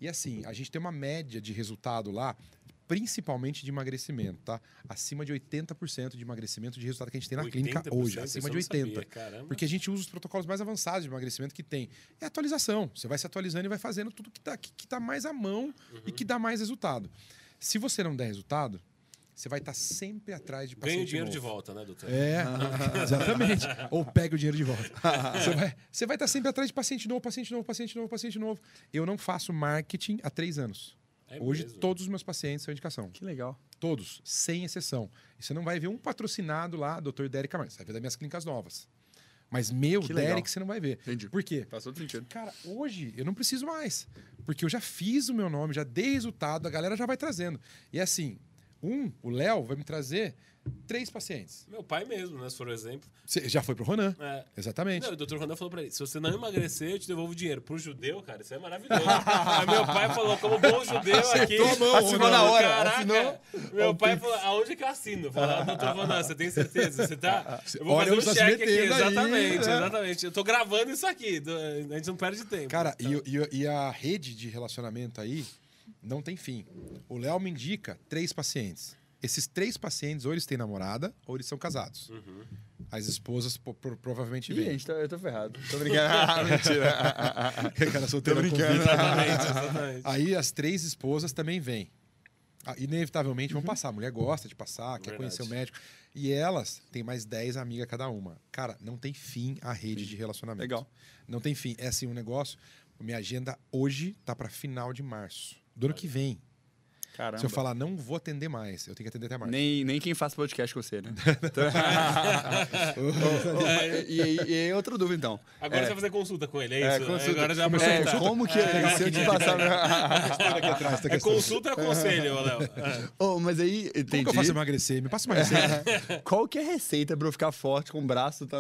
E assim, a gente tem uma média de resultado lá principalmente de emagrecimento, tá? Acima de 80% de emagrecimento de resultado que a gente tem na clínica hoje, acima de 80. Sabia, porque a gente usa os protocolos mais avançados de emagrecimento que tem. É atualização. Você vai se atualizando e vai fazendo tudo que está que, que tá mais à mão uhum. e que dá mais resultado. Se você não der resultado, você vai estar tá sempre atrás de paciente Ganha o dinheiro novo. de volta, né, doutor? É, exatamente. Ou pega o dinheiro de volta. você, vai, você vai estar tá sempre atrás de paciente novo, paciente novo, paciente novo, paciente novo. Eu não faço marketing há três anos. É Hoje, mesmo? todos os meus pacientes são indicação. Que legal. Todos, sem exceção. E você não vai ver um patrocinado lá, Dr. Derek Camargo. Você vai ver das minhas clínicas novas. Mas meu, que Derek, você não vai ver. Entendi. Por quê? Faz todo sentido. Cara, hoje eu não preciso mais. Porque eu já fiz o meu nome, já dei resultado, a galera já vai trazendo. E assim, um, o Léo, vai me trazer três pacientes. Meu pai mesmo, né? Se for exemplo. Você já foi pro Ronan. É. Exatamente. Não, o doutor Ronan falou pra ele: se você não emagrecer, eu te devolvo dinheiro. Pro judeu, cara, isso é maravilhoso. Aí meu pai falou, como bom judeu aqui. Mão, assinou na hora. Caraca, assinou. Meu pai falou: aonde é que eu assino? Falou, ah, doutor Ronan, você tem certeza? Você tá. Eu vou Olha, fazer um cheque aqui. Aí, exatamente, né? exatamente. Eu tô gravando isso aqui. A gente não perde tempo. Cara, então. e, e a rede de relacionamento aí não tem fim. O Léo me indica três pacientes. Esses três pacientes, ou eles têm namorada, ou eles são casados. Uhum. As esposas provavelmente vêm. Ih, gente, tá, eu tô ferrado. Tô brincando. ah, mentira. cara solteiro brincando. Exatamente, exatamente. Aí as três esposas também vêm. Ah, inevitavelmente vão uhum. passar. A mulher gosta de passar, Verdade. quer conhecer o médico. E elas têm mais 10 amigas cada uma. Cara, não tem fim a rede de relacionamento. Legal. Não tem fim. É assim um negócio. Minha agenda hoje tá para final de março. Do ano que vem. Caramba. Se eu falar, não vou atender mais, eu tenho que atender até mais. Nem, nem quem faz podcast com você, né? e, e, e, e outra dúvida, então. Agora é, você vai fazer consulta com ele, é isso? É, consulta. Agora já é, como que é? Se eu te passar... aqui atrás, é consulta ou conselho, Léo? Oh, mas aí, entendi. Como que eu faço emagrecer? Me passa uma receita. Qual que é a receita pra eu ficar forte com o braço? Tá?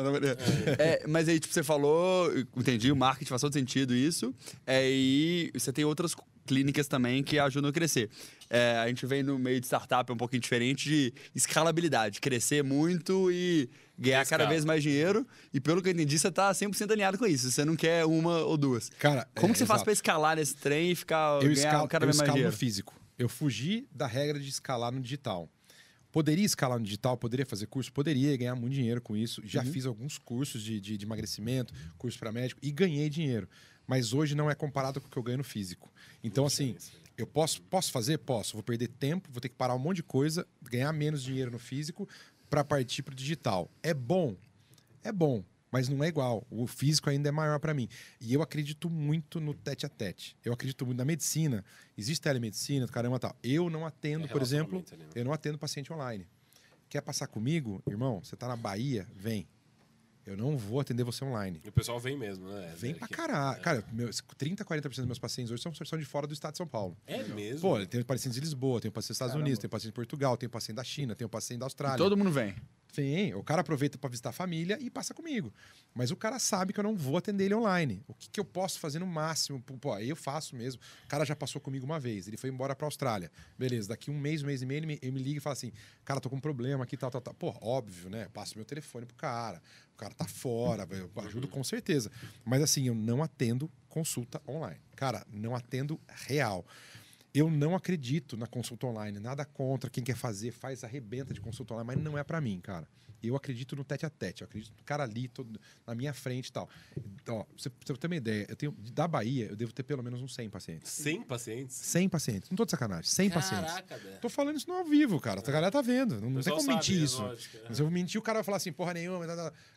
É, mas aí, tipo, você falou, entendi, o marketing faz todo sentido isso, é, e você tem outras clínicas também que ajudam a crescer. É, a gente vem no meio de startup um pouquinho diferente de escalabilidade, crescer muito e ganhar cada vez mais dinheiro. E pelo que eu entendi, você está 100% alinhado com isso. Você não quer uma ou duas. Cara, como é, que você exato. faz para escalar nesse trem e ficar eu ganhar escalo, cada vez mais dinheiro? no físico. Eu fugi da regra de escalar no digital. Poderia escalar no digital, poderia fazer curso, poderia ganhar muito dinheiro com isso. Já uhum. fiz alguns cursos de, de, de emagrecimento, curso para médico e ganhei dinheiro. Mas hoje não é comparado com o que eu ganho no físico. Então, assim, eu posso, posso fazer? Posso. Vou perder tempo, vou ter que parar um monte de coisa, ganhar menos dinheiro no físico para partir para o digital. É bom? É bom, mas não é igual. O físico ainda é maior para mim. E eu acredito muito no tete a tete. Eu acredito muito na medicina. Existe telemedicina, caramba tal. Eu não atendo, é por exemplo, né? eu não atendo paciente online. Quer passar comigo? Irmão, você está na Bahia? Vem. Eu não vou atender você online. E o pessoal vem mesmo, né? Vem pra caralho. É. Cara, meus, 30, 40% dos meus pacientes hoje são, são de fora do estado de São Paulo. É mesmo? Pô, tem pacientes de Lisboa, tem pacientes dos Estados Caramba. Unidos, tem paciente de Portugal, tem paciente da China, tem paciente da Austrália. E todo mundo vem. Vem, o cara aproveita para visitar a família e passa comigo. Mas o cara sabe que eu não vou atender ele online. O que, que eu posso fazer no máximo? Pô, eu faço mesmo. O cara já passou comigo uma vez, ele foi embora para Austrália. Beleza, daqui um mês, um mês e meio, ele me, ele me liga e fala assim: cara, tô com um problema aqui, tal, tal, tal. Pô, óbvio, né? Passo meu telefone pro cara. O cara tá fora, eu ajudo com certeza. Mas assim, eu não atendo consulta online. Cara, não atendo real. Eu não acredito na consulta online, nada contra quem quer fazer, faz arrebenta de consulta online, mas não é para mim, cara. Eu acredito no tete a tete, eu acredito no cara ali, todo, na minha frente e tal. Então, você, você ter uma ideia, eu tenho, da Bahia, eu devo ter pelo menos uns 100 pacientes. 100 pacientes? 100 pacientes. Não tô de sacanagem, 100 Caraca, pacientes. Tô falando isso no ao vivo, cara. A galera tá vendo. Não, não tem como sabe, mentir é isso. Lógico, é. Se eu mentir, o cara vai falar assim, porra nenhuma.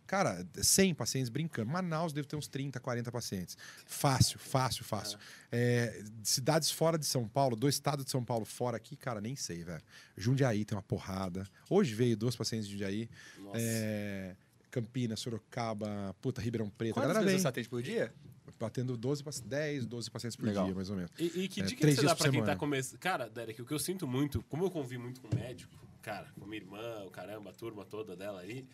Cara, 100 pacientes brincando. Manaus deve ter uns 30, 40 pacientes. Fácil, fácil, fácil. É. É, cidades fora de São Paulo, do estado de São Paulo fora aqui, cara, nem sei, velho. Jundiaí tem uma porrada. Hoje veio dois pacientes de Jundiaí. É, Campinas, Sorocaba, puta, Ribeirão Preto. Quantas vezes você atende por dia? Batendo 12, 10, 12 pacientes por Legal. dia, mais ou menos. E, e que é, dica que você dá pra quem tá começando? Cara, Derek, o que eu sinto muito, como eu convivo muito com médico, cara, com minha irmã, o caramba, a turma toda dela aí.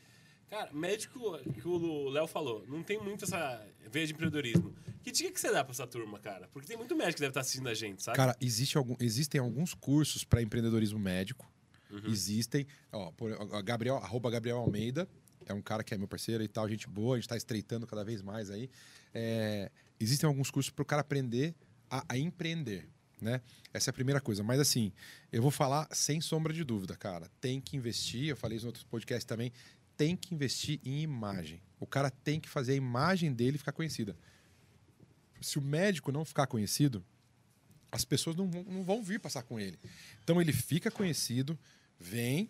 Cara, médico, que o Léo falou, não tem muito essa veia de empreendedorismo. Que dica que você dá pra essa turma, cara? Porque tem muito médico que deve estar assistindo a gente, sabe? Cara, existe algum, existem alguns cursos para empreendedorismo médico. Uhum. Existem. Ó, por, Gabriel, arroba Gabriel Almeida, é um cara que é meu parceiro e tal, gente boa, a gente está estreitando cada vez mais aí. É, existem alguns cursos para o cara aprender a, a, empreender, né? Essa é a primeira coisa. Mas assim, eu vou falar sem sombra de dúvida, cara. Tem que investir, eu falei isso em outros podcasts também, tem que investir em imagem. O cara tem que fazer a imagem dele ficar conhecida. Se o médico não ficar conhecido, as pessoas não não vão vir passar com ele. Então ele fica conhecido, vem,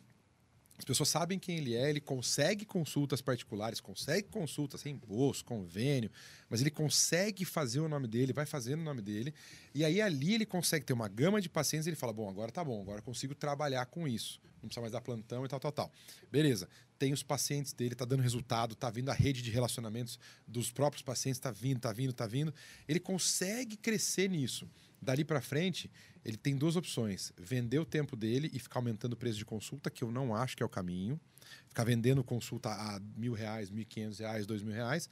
as pessoas sabem quem ele é, ele consegue consultas particulares, consegue consultas sem bolso, convênio, mas ele consegue fazer o nome dele, vai fazendo o nome dele, e aí ali ele consegue ter uma gama de pacientes ele fala: bom, agora tá bom, agora consigo trabalhar com isso. Não precisa mais dar plantão e tal, tal, tal. Beleza. tem os pacientes dele, tá dando resultado, tá vindo a rede de relacionamentos dos próprios pacientes, tá vindo, tá vindo, tá vindo. Ele consegue crescer nisso. Dali para frente, ele tem duas opções: vender o tempo dele e ficar aumentando o preço de consulta, que eu não acho que é o caminho. Ficar vendendo consulta a mil reais, mil e quinhentos reais, dois mil reais.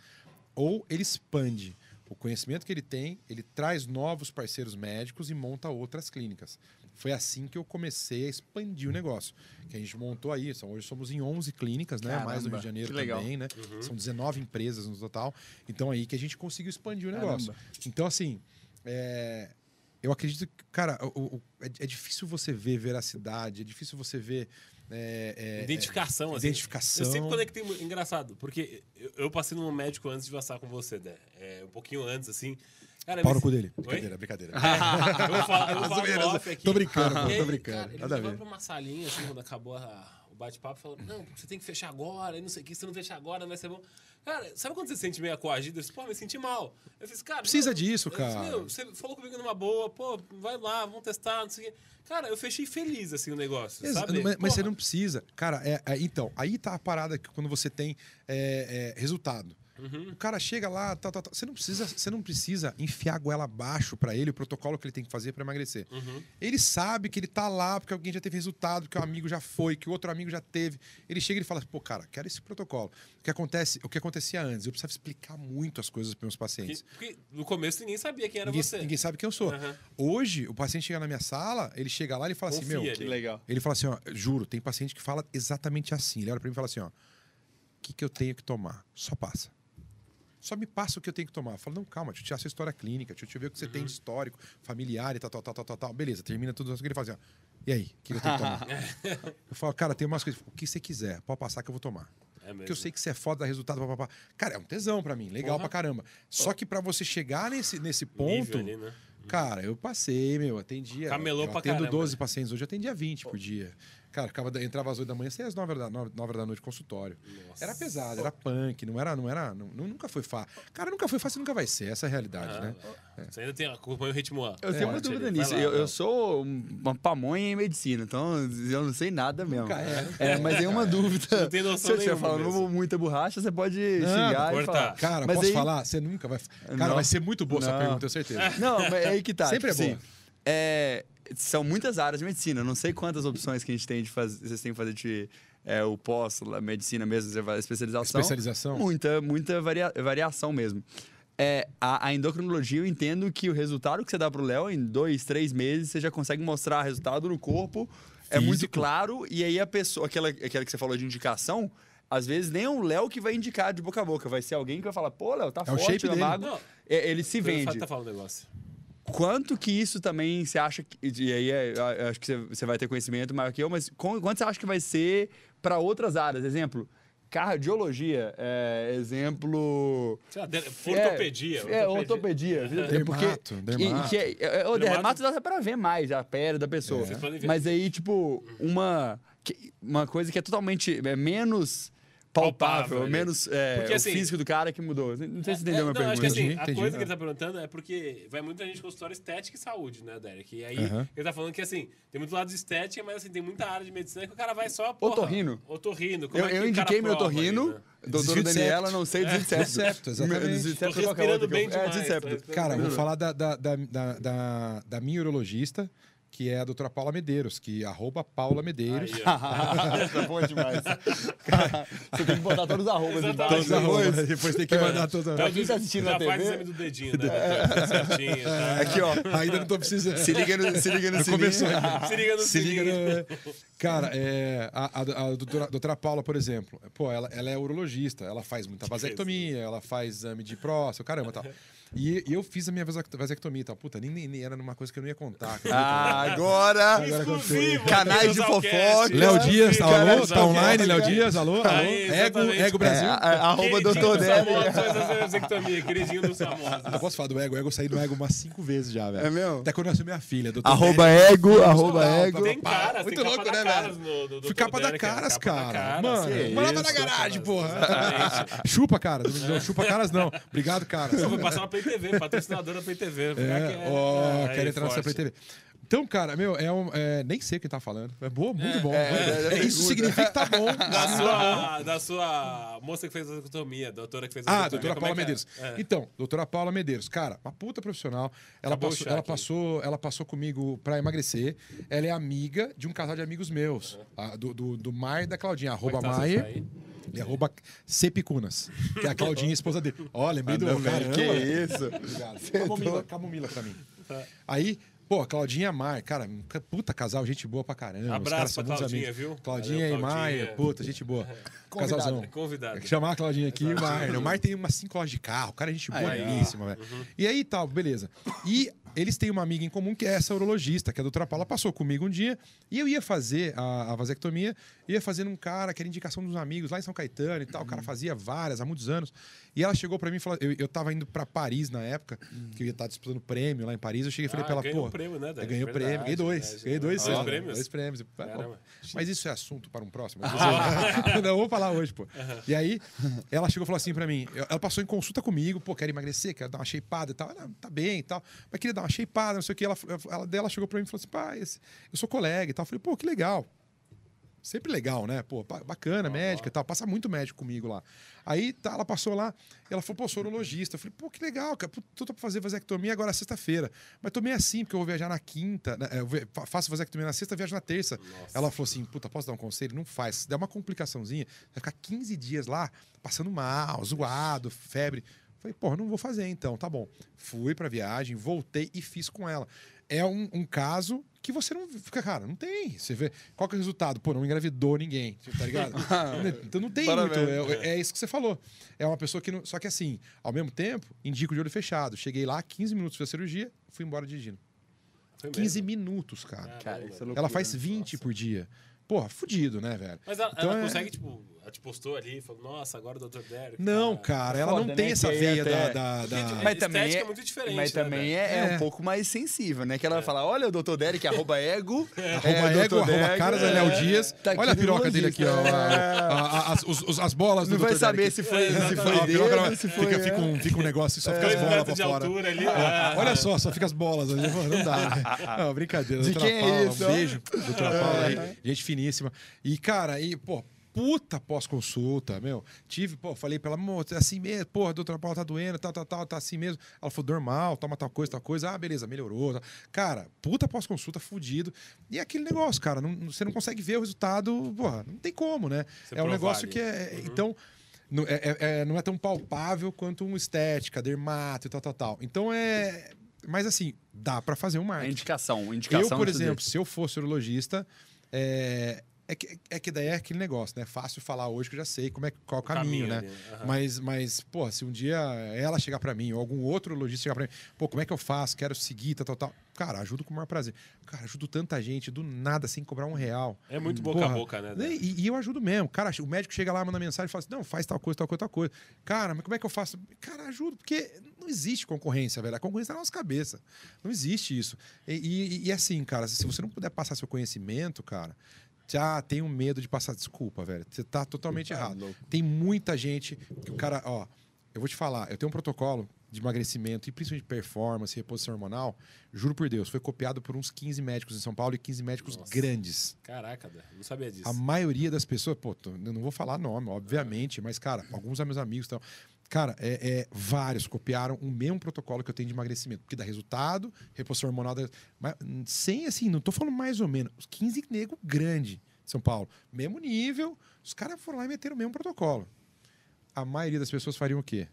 Ou ele expande o conhecimento que ele tem, ele traz novos parceiros médicos e monta outras clínicas. Foi assim que eu comecei a expandir o negócio. Que a gente montou aí. São, hoje somos em 11 clínicas, né? Caramba, Mais no Rio de Janeiro também, né? Uhum. São 19 empresas no total. Então aí que a gente conseguiu expandir o negócio. Caramba. Então, assim, é, eu acredito que, cara, o, o, é, é, difícil você ver veracidade, é difícil você ver. É, é, identificação, assim. Identificação. Eu sempre conectei. Engraçado, porque eu, eu passei num médico antes de passar com você, né? É, um pouquinho antes, assim. Cara, Pau no cu dele. Brincadeira, Oi? brincadeira. eu vou falar, eu vou falar aqui. Tô brincando, tô brincando. Cara, ele Nada me pra uma salinha, assim, quando acabou a, bate-papo, falou, não, você tem que fechar agora, e não sei o que, se não fechar agora não vai ser bom. Cara, sabe quando você se sente meio coagido? Eu disse, pô, me senti mal. Eu fiz, cara... Precisa disso, cara. Disse, você falou comigo numa boa, pô, vai lá, vamos testar, não sei o quê. Cara, eu fechei feliz, assim, o negócio, sabe? Mas, mas, você não precisa. Cara, é, é, então, aí tá a parada que quando você tem é, é resultado. Uhum. O cara chega lá, tá, tá, tá. Você, não precisa, você não precisa enfiar a goela abaixo para ele o protocolo que ele tem que fazer para emagrecer. Uhum. Ele sabe que ele tá lá porque alguém já teve resultado, que o amigo já foi, que o outro amigo já teve. Ele chega e fala: pô, cara, quero esse protocolo. O que, acontece, o que acontecia antes? Eu precisava explicar muito as coisas para meus pacientes. Porque, porque, no começo ninguém sabia quem era ninguém, você. Ninguém sabe quem eu sou. Uhum. Hoje, o paciente chega na minha sala, ele chega lá e fala Confia assim: meu. Que legal. Ele fala assim: ó, juro, tem paciente que fala exatamente assim. Ele olha para mim e fala assim: ó, o que, que eu tenho que tomar? Só passa. Só me passa o que eu tenho que tomar. Eu falo, não, calma, deixa eu tirar sua história clínica, deixa eu ver o que você uhum. tem de histórico, familiar e tal, tal, tal, tal, tal, tal. Beleza, termina tudo isso que ele faz assim, ó. E aí, o que eu tenho que tomar? eu falo, cara, tem umas coisas. O que você quiser, pode passar que eu vou tomar. É Porque eu sei que você é foda, dá resultado, papapá. Cara, é um tesão para mim, legal Porra. pra caramba. Só que para você chegar nesse, nesse ponto. Ali, né? Cara, eu passei, meu, atendia. Camelou eu pra atendo caramba. 12 pacientes hoje, eu atendia 20 por dia. Cara, ficava, entrava às 8 da manhã, saía às 9 da, 9, 9 da noite consultório. Nossa. Era pesado, era punk, não era, não era, não, nunca foi fácil. Cara, nunca foi fácil, nunca vai ser, essa é a realidade, ah, né? É. Você ainda tem acompanha o ritmo A. Eu tenho uma dúvida nisso. Lá, eu, eu, sou uma pamonha em medicina, então eu não sei nada mesmo. Nunca é. é mas tem uma dúvida. Não tem noção Se eu estiver falando muita borracha, você pode não, xingar cortar. e falar. Cara, mas posso aí... falar? Você nunca vai. Cara, não. vai ser muito boa essa pergunta, tenho certeza. Não, mas é aí que tá. Sempre tipo, é boa. Assim, é, são muitas áreas de medicina. Não sei quantas opções que a gente tem de fazer, vocês têm que fazer de é, o pós, a medicina mesmo, especialização. Especialização? Muita, muita varia, variação mesmo. É, a, a, endocrinologia, eu entendo que o resultado que você dá para o Léo, em dois, três meses, você já consegue mostrar resultado no corpo. Físico. É muito claro. E aí a pessoa, aquela, aquela que você falou de indicação, às vezes nem é o Léo que vai indicar de boca a boca. Vai ser alguém que vai falar, pô, Léo, tá é forte, o shape é mago. É, ele se vende. Tá falando negócio. Quanto que isso também você acha que. E aí é, acho que você vai ter conhecimento maior que eu, mas quanto você acha que vai ser para outras áreas? Exemplo, cardiologia, é, exemplo. Lá, ortopedia. É, é ortopedia. É. Dermato, porque, dermato. Que, que é, o dermato dá para ver mais a pele da pessoa. É. Mas aí, tipo, uma, uma coisa que é totalmente é, menos palpável, palpável menos é, porque, assim, o físico do cara que mudou. Não sei se você entendeu a minha pergunta. Acho que, assim, a coisa que ele tá perguntando é porque vai muita gente com história estética e saúde, né, Derek? E aí ele tá falando que assim, tem muito lado de estética, mas assim, tem muita área de medicina que o cara vai só. Porra, otorrino. Otorrino. Como eu, é eu indiquei meu otorrino. Né? Doutora Daniela, não sei desvio de septo. exatamente. De respirando bem demais. É, Cara, vou falar da, da, da, da, da minha urologista que é a doutora Paula Medeiros, que é arroba Paula Medeiros. Essa é boa demais. Cara, você tem que botar todos os arrobas então. Todos os arrobas, depois tem que mandar todos os arrobas. Pra quem tá assistindo na TV... faz exame do dedinho, né? Tá certinho, tá? Aqui, ó. Ainda não tô precisando. Se liga no, se liga no sininho. Se liga no se liga no... Cara, é, a, a, a doutora, doutora Paula, por exemplo, pô, ela, ela é urologista, ela faz muita vasectomia, ela faz exame de próstata, caramba, tal. E, e, eu fiz a minha vasectomia e tal. Puta, nem, nem, era numa coisa que eu não ia contar. Ah, agora! agora Canais de fofoca. Léo Dias, tá, alô? Tá online, Léo Dias, alô? alô? Aí, ego, ego Brasil. É, arroba doutor Délio. vasectomia, queridinho dos famosos. Eu posso falar do ego. Ego, eu saí do ego umas cinco vezes já, velho. É meu? Até quando eu nasceu minha filha. Arroba ego, arroba ego. Tem caras, Muito louco, né, velho? Fui capa da caras, cara. Mano, morava na garagem, porra. Chupa, cara. Chupa caras não. Obrigado, cara. Eu vou passar uma Play TV, patrocinadora Play TV. É, ó, quero entrar nessa Play TV. Então, cara, meu, é, um, é nem sei o que tá falando. É boa, muito bom. É, é, isso significa que tá bom. Da sua, da sua moça que fez a vasectomia, doutora que fez a Ah, doutora Paula é Medeiros. Então, doutora Paula Medeiros, cara, uma puta profissional. Ela passou, ela passou, ela passou comigo pra emagrecer. Ela é amiga de um casal de amigos meus, uhum. a, do, do, do Mar e da Claudinha, arroba tá Maier. Ele arroba Cepicunas, que é a Claudinha, esposa dele. Ó, oh, lembrei ah, do não, caramba. Que isso? Obrigado. Camomila, camomila pra mim. Tá. Aí, Pô, Claudinha Mar, cara, puta casal, gente boa pra caramba. Abraço pra Claudinha, viu? Claudinha Valeu, e Maia, puta, gente boa. Convidado, Casalzão. Convidado. Chamar a Claudinha aqui e o Mar. O Mar tem umas cinco lojas de carro, cara, gente boníssima, velho. Uhum. E aí tal, beleza. E eles têm uma amiga em comum que é essa urologista, que é a doutora Paula, passou comigo um dia e eu ia fazer a, a vasectomia, ia fazer num cara que era indicação dos amigos lá em São Caetano e tal. O cara fazia várias há muitos anos. E ela chegou para mim e falou: eu, eu tava indo para Paris na época, que eu ia estar tá disputando prêmio lá em Paris. Eu cheguei e falei ah, pra ela, pô. Prêmio, né, ganhei o prêmio, ganhei dois. Ganhei dois, dois prêmios. Dois prêmios. Mas isso é assunto para um próximo. Não, vou falar hoje, pô. Uhum. E aí, ela chegou e falou assim para mim: ela passou em consulta comigo, pô, quero emagrecer, quero dar uma shapeada e tal. Ela, tá bem e tal. Mas queria dar uma shapeada, não sei o que. Ela, ela, ela chegou para mim e falou assim: esse, eu sou colega e tal. Eu falei, pô, que legal sempre legal, né? Pô, bacana, médica e tal. Passa muito médico comigo lá. Aí tá, ela passou lá, ela falou, pô, sou urologista. Eu falei, pô, que legal, cara. Tô pra fazer vasectomia agora sexta-feira. Mas tô meio assim, porque eu vou viajar na quinta. Né? Eu faço vasectomia na sexta, viajo na terça. Nossa. Ela falou assim, puta, posso dar um conselho? Não faz. Se der uma complicaçãozinha, vai ficar 15 dias lá, passando mal, zoado, febre. Falei, pô, não vou fazer então, tá bom. Fui pra viagem, voltei e fiz com ela. É um, um caso que você não fica, cara, não tem. Você vê. Qual que é o resultado? Pô, não engravidou ninguém, tá ligado? então não tem Parabéns. muito. É, é, isso que você falou. É uma pessoa que não. Só que assim, ao mesmo tempo, indico de olho fechado. Cheguei lá, 15 minutos fiz a cirurgia, fui embora dirigindo. 15 minutos, cara. cara é ela faz 20 Nossa. por dia. Porra, fudido, né, velho? Mas ela, então ela é... consegue, tipo, ela te postou ali e falou, nossa, agora o Dr. Derek. Não, cara, ela Foda, não tem né? essa veia até... da, da, da... Mas também é, é muito diferente. Mas né, também é, é, um pouco mais sensível, né? Que ela é. vai falar: olha, o Dr. Derek, arroba ego. arroba ego, arroba caras, Daniel Dias. Tá olha a piroca dele aqui, ó. as, os, as bolas do Não vai saber se foi, se foi dele, se foi. Fica, fica, um, fica um negócio e só fica as bolas pra fora. Olha só, só fica as bolas. Não dá. Não, brincadeira. De quem é isso? Um beijo, doutora Paula aí. Gente finíssima. E cara, aí, pô, puta pós-consulta, meu. Tive, pô, falei pra ela, amor, é assim mesmo, porra, doutora Paula tá doendo, tal, tal, tal, tá assim mesmo. Ela falou, normal, toma tal coisa, tal coisa. Ah, beleza, melhorou. Tal. Cara, puta pós-consulta, fudido. E é aquele negócio, cara, não, você não consegue ver o resultado, porra, não tem como, né? Você é um negócio que é. Uhum. Então. Não é, é, é, não é tão palpável quanto um estética, dermato e tal, tal, tal. Então é. Mas assim, dá para fazer um marketing. indicação, indicação. Eu, por exemplo, se eu fosse urologista, é, é que, é que daí é aquele negócio, né? Fácil falar hoje que eu já sei como é, qual o caminho, caminho né? Uhum. Mas, mas, pô, se um dia ela chegar para mim, ou algum outro lojista chegar para mim, pô, como é que eu faço? Quero seguir, tal, tal, tal. Cara, ajudo com o maior prazer. Cara, ajudo tanta gente, do nada, sem cobrar um real. É muito boca Porra, a boca, né? E, e, eu ajudo mesmo. Cara, o médico chega lá, manda mensagem e fala assim: não, faz tal coisa, tal coisa, tal coisa. Cara, mas como é que eu faço? Cara, ajudo, porque não existe concorrência, velho. A concorrência tá na nossa cabeça. Não existe isso. E, e, e assim, cara, se você não puder passar seu conhecimento, cara, ah, tenho medo de passar desculpa, velho. Você tá totalmente tá errado. Louco. Tem muita gente que o cara, ó, eu vou te falar, eu tenho um protocolo de emagrecimento e principalmente de performance, reposição hormonal, juro por Deus, foi copiado por uns 15 médicos em São Paulo e 15 médicos Nossa. grandes. Caraca, não sabia disso. A maioria das pessoas, pô, eu não vou falar nome, obviamente, mas, cara, alguns dos meus amigos estão. Cara, é, é, vários copiaram o mesmo protocolo que eu tenho de emagrecimento, porque dá resultado, reposição hormonal. Mas, sem assim, não tô falando mais ou menos. Os 15 nego grande São Paulo. Mesmo nível, os caras foram lá e meteram o mesmo protocolo. A maioria das pessoas fariam o quê?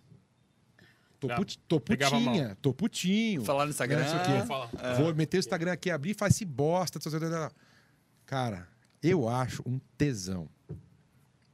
Tô, put, tô putinha, tô putinho. Falar no Instagram. Né, é. Vou meter o Instagram aqui, abrir e faz se bosta. Cara, eu acho um tesão.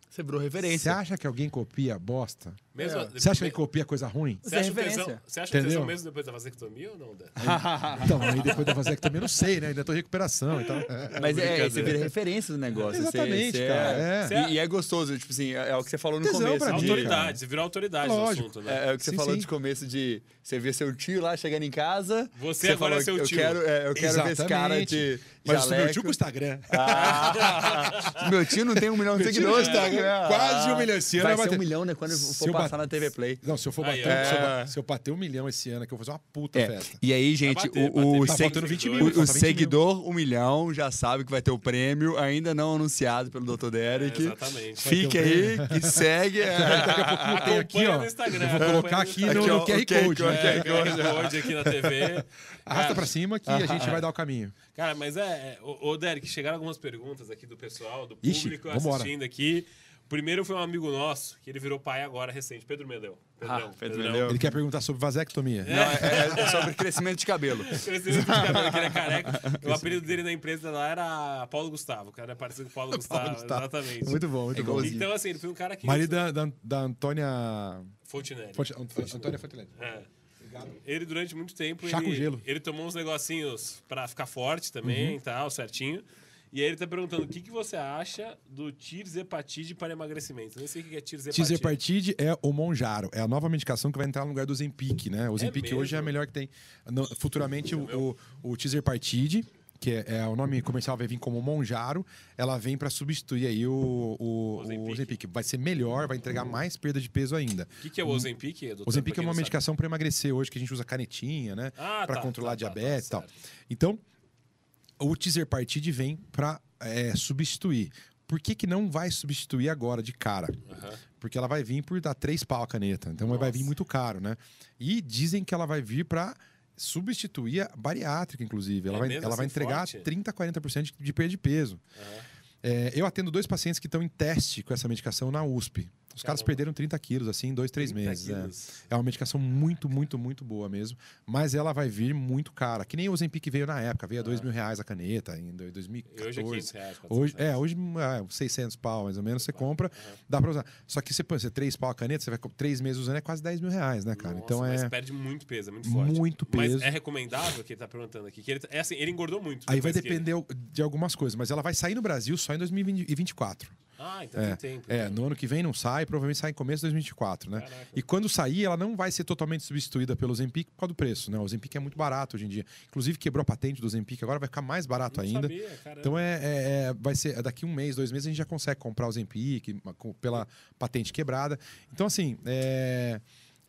Você virou referência. Você acha que alguém copia bosta? Mesmo, é. Você acha que ele copia coisa ruim? Você acha, tesão, você acha tesão mesmo depois da vasectomia ou não, então, aí depois da vasectomia eu não sei, né? Ainda tô em recuperação. Então, é, Mas é, você vira referência do negócio. Exatamente, você, cara. Você é. E, e, é gostoso, tipo assim, é, é, o que você falou no tesão começo. Mim, autoridade, você virou autoridade Lógico. no assunto, né? É, é, o que você sim, falou sim. de começo de você ver seu tio lá chegando em casa. Você, você agora falou, é seu tio. Eu quero, eu quero ver esse cara de. Mas o meu tio com o Instagram. Ah, meu tio não tem um milhão de seguidores. Instagram. é. Quase um milhão esse ano. Vai vai ser um milhão, né? Quando for passar na TV Play. Não, se eu for Aí, bater, ó. se, eu, ba- se eu bater um milhão esse ano, que eu vou fazer uma puta É, festa. e aí, gente, bater, o, bater. o, Tá seg- faltando 20 mil, o- o falta 20 mil. seguidor, um milhão, já sabe que vai ter o prêmio, ainda não anunciado pelo Dr. É, Derek. exatamente. Fique aí, que segue. é. Tem aqui, Acompanha ó. no Instagram. Eu vou colocar aqui no, Aqui, no ó, o QR QR Code. Code. né? É, QR Code aqui na TV. Arrasta pra cima que a gente vai dar o caminho. Cara, mas é. é, Ô, Derek, chegaram algumas perguntas aqui do pessoal, do Ixi, público vambora. assistindo aqui. O primeiro foi um amigo nosso, que ele virou pai agora recente, Pedro Medeu. Pedrão, Ah, Pedro Pedrão. Medeu. Ele quer perguntar sobre vasectomia. Não, é, é sobre crescimento de cabelo. Crescimento de cabelo, que ele é careca. O apêndio dele na empresa lá era Paulo Gustavo. O cara é parecido com o Paulo Gustavo. Gustavo. Exatamente. Muito bom, muito É bom. igualzinho. Então, assim, ele foi um cara que. Marido da, da, da Antônia. Fonte- Ant- Antônia Fontenelle. É. Ele, durante muito tempo, Chá ele, com gelo. ele tomou uns negocinhos pra ficar forte também e tal, certinho. E aí ele tá perguntando o que, que você acha do tirzepatide para emagrecimento. Eu nem sei o que é tirzepatide. Tirzepatide é o Monjaro. É a nova medicação que vai entrar no lugar do Zempic, né? O Zempic mesmo? hoje é a melhor que tem. No- futuramente, o, o, o Tirzepatide, que é, é, o nome comercial vai vir como Monjaro, ela vem para substituir aí o, o, o Ozempic. Vai ser melhor, vai entregar mais perda de peso ainda. O que, que é o Ozempic? doutor? O Ozempic é uma medicação para emagrecer hoje, que a gente usa canetinha, né? Ah, para tá, controlar tá, tá, tá, diabetes e tal. Então, o Tirzepatide vem para substituir. Por que, que não vai substituir agora de cara? Aham. Porque ela vai vir por dar três pau a caneta. Então vai vir muito caro, né? E dizem que ela vai vir para substituir a bariátrica, inclusive. Ela É vai, ela vai assim, entregar forte? 30, 40% de, de perda de peso. Aham. É, eu atendo dois pacientes que estão em teste com essa medicação na USP. Os caras Caramba. perderam 30 quilos, assim, em dois, três 30 meses. é. quilos. É uma medicação muito, muito, muito boa mesmo. Mas ela vai vir muito cara. Que nem o Zempic veio na época. Veio a dois mil reais a caneta em do- E 2014. hoje é 500 reais. 400 Hoje, é, reais. hoje é, 600 pau, mais ou menos, você compra, dá pra usar. Só que você põe você três pau a caneta, você vai três meses usando, é quase 10 mil reais, né, cara? Nossa, então mas é. perde muito peso, é muito forte. Muito peso. Mas é recomendável que ele tá perguntando aqui. Que ele, é assim, ele engordou muito. Aí vai que ele- depender de algumas coisas, mas ela vai sair no Brasil só em 2024. Ah, então É, tem tempo. é, então. no ano que vem não sai, provavelmente sai em começo de 2024, né? Caraca. E quando sair, ela não vai ser totalmente substituída pelo Zempic por causa do preço, né? O Zempic é muito barato hoje em dia. Inclusive quebrou a patente do Zempic, agora vai ficar mais barato Não ainda. sabia. Então é, é- é- vai ser daqui um mês, dois meses a gente já consegue comprar o Zempic pela patente quebrada. Então assim, é,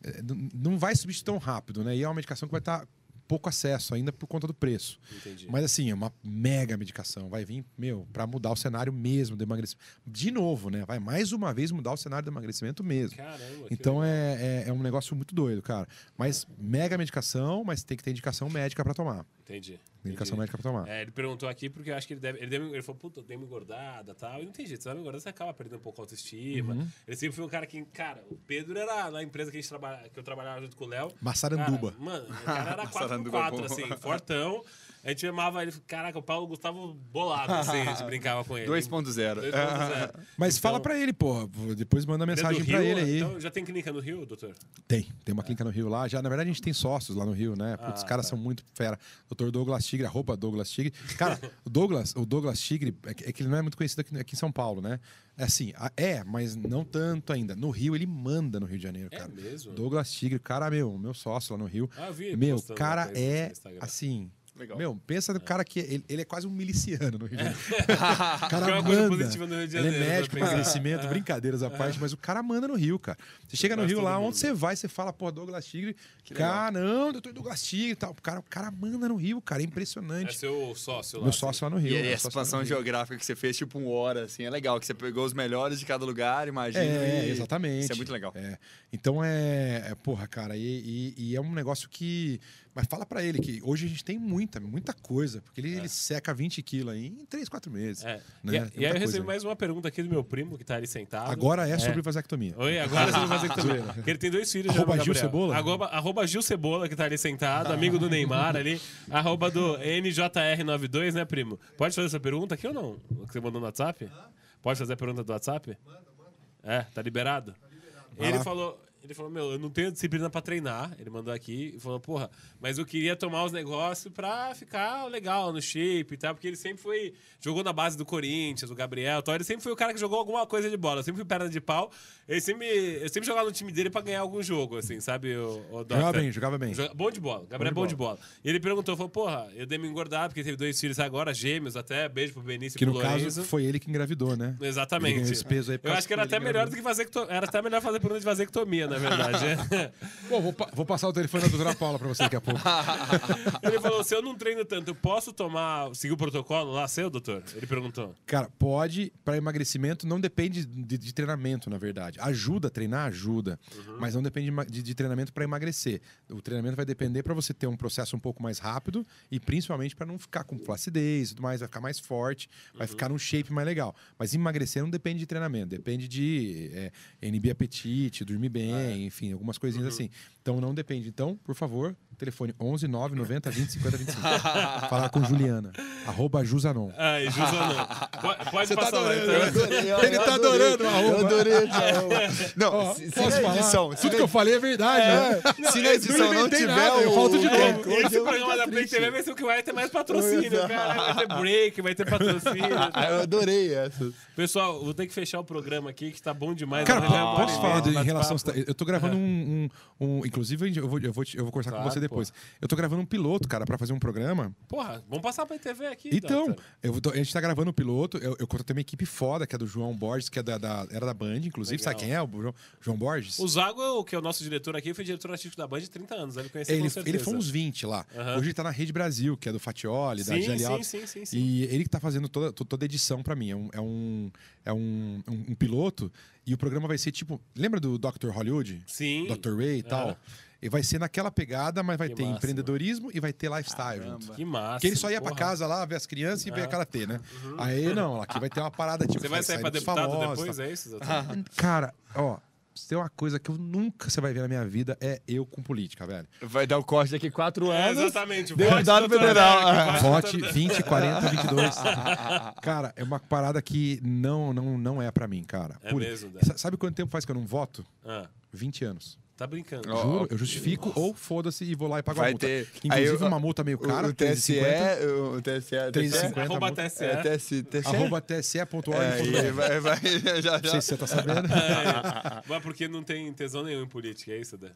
é, não vai substituir tão rápido, né? E é uma medicação que vai estar pouco acesso ainda por conta do preço. Entendi. Mas assim, é uma mega medicação. Vai vir, meu, para mudar o cenário mesmo do emagrecimento. De novo, né? Vai mais uma vez mudar o cenário do emagrecimento mesmo. Caramba. Então é, é, é um negócio muito doido, cara. Mas mega medicação, mas tem que ter indicação médica para tomar. Entendi. Indicação entendi. médica para tomar. É, ele perguntou aqui porque eu acho que ele deve. Ele, deve, ele falou, puta, eu dei uma engordada e tal. E não tem jeito, você dá uma engordada, você acaba perdendo um pouco a autoestima. Uhum. Ele sempre foi um cara que, cara, o Pedro era na empresa que, a gente trabalha, que eu trabalhava junto com o Léo. Massaranduba. Cara, mano, o cara era Massaranduba 4x4, é assim, fortão. A gente chamava ele, caraca, o Paulo Gustavo bolado, assim, a gente brincava com ele. 2.0. 2.0. Mas Então, fala para ele, pô. Depois manda é mensagem para Rio, ele aí. Então, já tem clínica no Rio, doutor? Tem, tem uma clínica no Rio lá. Já, na verdade, a gente tem sócios lá no Rio, né? Putz, os Ah, caras tá. são muito fera. Doutor Douglas Tigre, arroba Douglas Tigre. Cara, o Douglas, o Douglas Tigre, é que, é que ele não é muito conhecido aqui, aqui em São Paulo, né? É assim, é, mas não tanto ainda. No Rio, ele manda no Rio de Janeiro, É cara. mesmo? Douglas Tigre, cara, meu, meu sócio lá no Rio. Ah, eu vi meu, cara é assim. Legal. Meu, pensa no cara que ele, ele é quase um miliciano no Rio de Janeiro. O cara é uma coisa manda. positiva no Rio de Ele é Janeiro, médico, pensar. emagrecimento, brincadeiras à parte, mas o cara manda no Rio, cara. Você chega no Rio lá, mundo. onde você vai, você fala, pô, Douglas Tigre. Cara, não, doutor Douglas Tigre e tal. O cara, o cara manda no Rio, cara, é É impressionante. seu sócio lá. Meu assim. sócio lá no Rio. E no expansão geográfica que você fez, tipo, um hora, assim, é legal, que você pegou os melhores de cada lugar, imagina. É, e- exatamente. Isso é muito legal. É. Então é, é, porra, cara, e, e- e é um negócio que. Mas fala pra ele que hoje a gente tem muita, muita coisa, porque ele, ele seca 20 quilos aí em 3, 4 meses. É. Né? E, Tem e aí eu recebi aí. mais uma pergunta aqui do meu primo, que tá ali sentado. Agora é sobre vasectomia. Oi, agora fazer também. Porque ele tem dois filhos. Arroba já, Gil Gabriel. Cebola? Arroba, arroba Gil Cebola, que tá ali sentado, amigo do Neymar ali. Arroba do NJR92, né, primo? Pode fazer essa pergunta aqui ou não? Que você mandou no WhatsApp? Pode fazer a pergunta do WhatsApp? É, tá liberado? Ele lá. falou, Ele falou, meu, eu não tenho disciplina pra treinar. Ele mandou aqui e falou, porra, mas eu queria tomar os negócios pra ficar legal no shape e tal, porque ele sempre foi. Jogou na base do Corinthians, do Gabriel tal. Ele sempre foi o cara que jogou alguma coisa de bola. Eu sempre fui perna de pau. Ele sempre, eu sempre jogava no time dele pra ganhar algum jogo, assim, sabe? O, o jogava bem, jogava bem. Joga, bom de bola. Gabriel bom é bom de bola. E ele perguntou, falou, porra, eu dei me engordar, porque teve dois filhos agora, gêmeos até. Beijo pro Benício que e pro no caso foi ele que engravidou, né? Exatamente. Esse peso aí eu acho que era até melhor do que fazer era até melhor fazer pergunta de vasectomia, na verdade. Bom, vou, vou, passar o telefone da doutora Paula pra você daqui a pouco. Ele falou: se eu não treino tanto, eu posso tomar, seguir o protocolo lá, seu, doutor? Ele perguntou. Cara, pode, para emagrecimento, não depende de, de, treinamento, na verdade. Ajuda a treinar, ajuda. Uhum. Mas não depende de, de treinamento para emagrecer. O treinamento vai depender para você ter um processo um pouco mais rápido e principalmente para não ficar com flacidez e tudo mais, vai ficar mais forte, vai uhum. ficar num shape mais legal. Mas emagrecer não depende de treinamento, depende de é, inibir apetite, dormir bem, é. enfim, algumas coisinhas uhum. assim. Então não depende. Então, por favor, telefone 11 9 90 20 50 25. Falar com Juliana. Arroba Jusanon. Ai, Jusanon. Pode, pode Você tá passar tá adorando, lá, então. Adorei, Ele tá adorando o arroba. Eu adorei essa Não, oh, se, posso se falar? edição. Tudo se que eu falei é verdade. É. Né? Se na edição não, não tiver nada, o... eu falto de novo. Esse programa da Play TV vai ser o que vai ter mais patrocínio, cara. Vai ter break, vai ter patrocínio. eu adorei essa. Pessoal, vou ter que fechar o programa aqui, que tá bom demais. Cara, posso falar em relação... Eu tô gravando um Inclusive, eu vou, eu vou, eu vou conversar com você depois. Pô. Eu tô gravando um piloto, cara, pra fazer um programa. Porra, vamos passar pra TV aqui. Então, eu, a gente tá gravando um piloto. Eu, eu contratei uma equipe foda, que é do João Borges, que é da, da era da Band, inclusive. Legal. Sabe quem é? O João, João Borges? O Zago, que é o nosso diretor aqui, foi diretor artístico da Band de 30 anos. Ele conheceu ele, ele foi uns 20 lá. Uhum. Hoje ele tá na Rede Brasil, que é do Fatioli, da Gisele sim, sim, sim, sim, E ele que tá fazendo toda, toda a edição pra mim. É um, é um, é um, um, um piloto. E o programa vai ser tipo. Lembra do Dr. Hollywood? Sim. Dr. Ray e tal? E vai ser naquela pegada, mas vai que ter massa, empreendedorismo mano. e vai ter lifestyle Caramba. junto. Que massa. Que ele só ia porra. pra casa lá, ver as crianças e ver aquela T, né? Uhum. Aí não, aqui vai ter uma parada tipo. Você vai sair, pra deputado famosos, depois, tá? é isso? Cara, ó, se tem uma coisa que eu nunca você vai ver na minha vida é eu com política, velho. Vai dar o corte daqui quatro é, anos. É, exatamente. Deputado federal. Vote 20, 40, 22. cara, é uma parada que não, não, não é pra mim, cara. É Por... mesmo, Sabe quanto tempo faz que eu não voto? Ah. 20 anos. Tá brincando. Juro, eu justifico Nossa. ou foda-se e vou lá e pago Vai a multa. Ter... Inclusive, uma multa meio cara. O, TSE, o TSE, 3,50. Arroba TSE. É, TSE. Arroba TSE.org. É, vai, vai, já, já. Não sei se você tá sabendo. É, mas porque não tem tesão nenhum em política, é isso, Dé?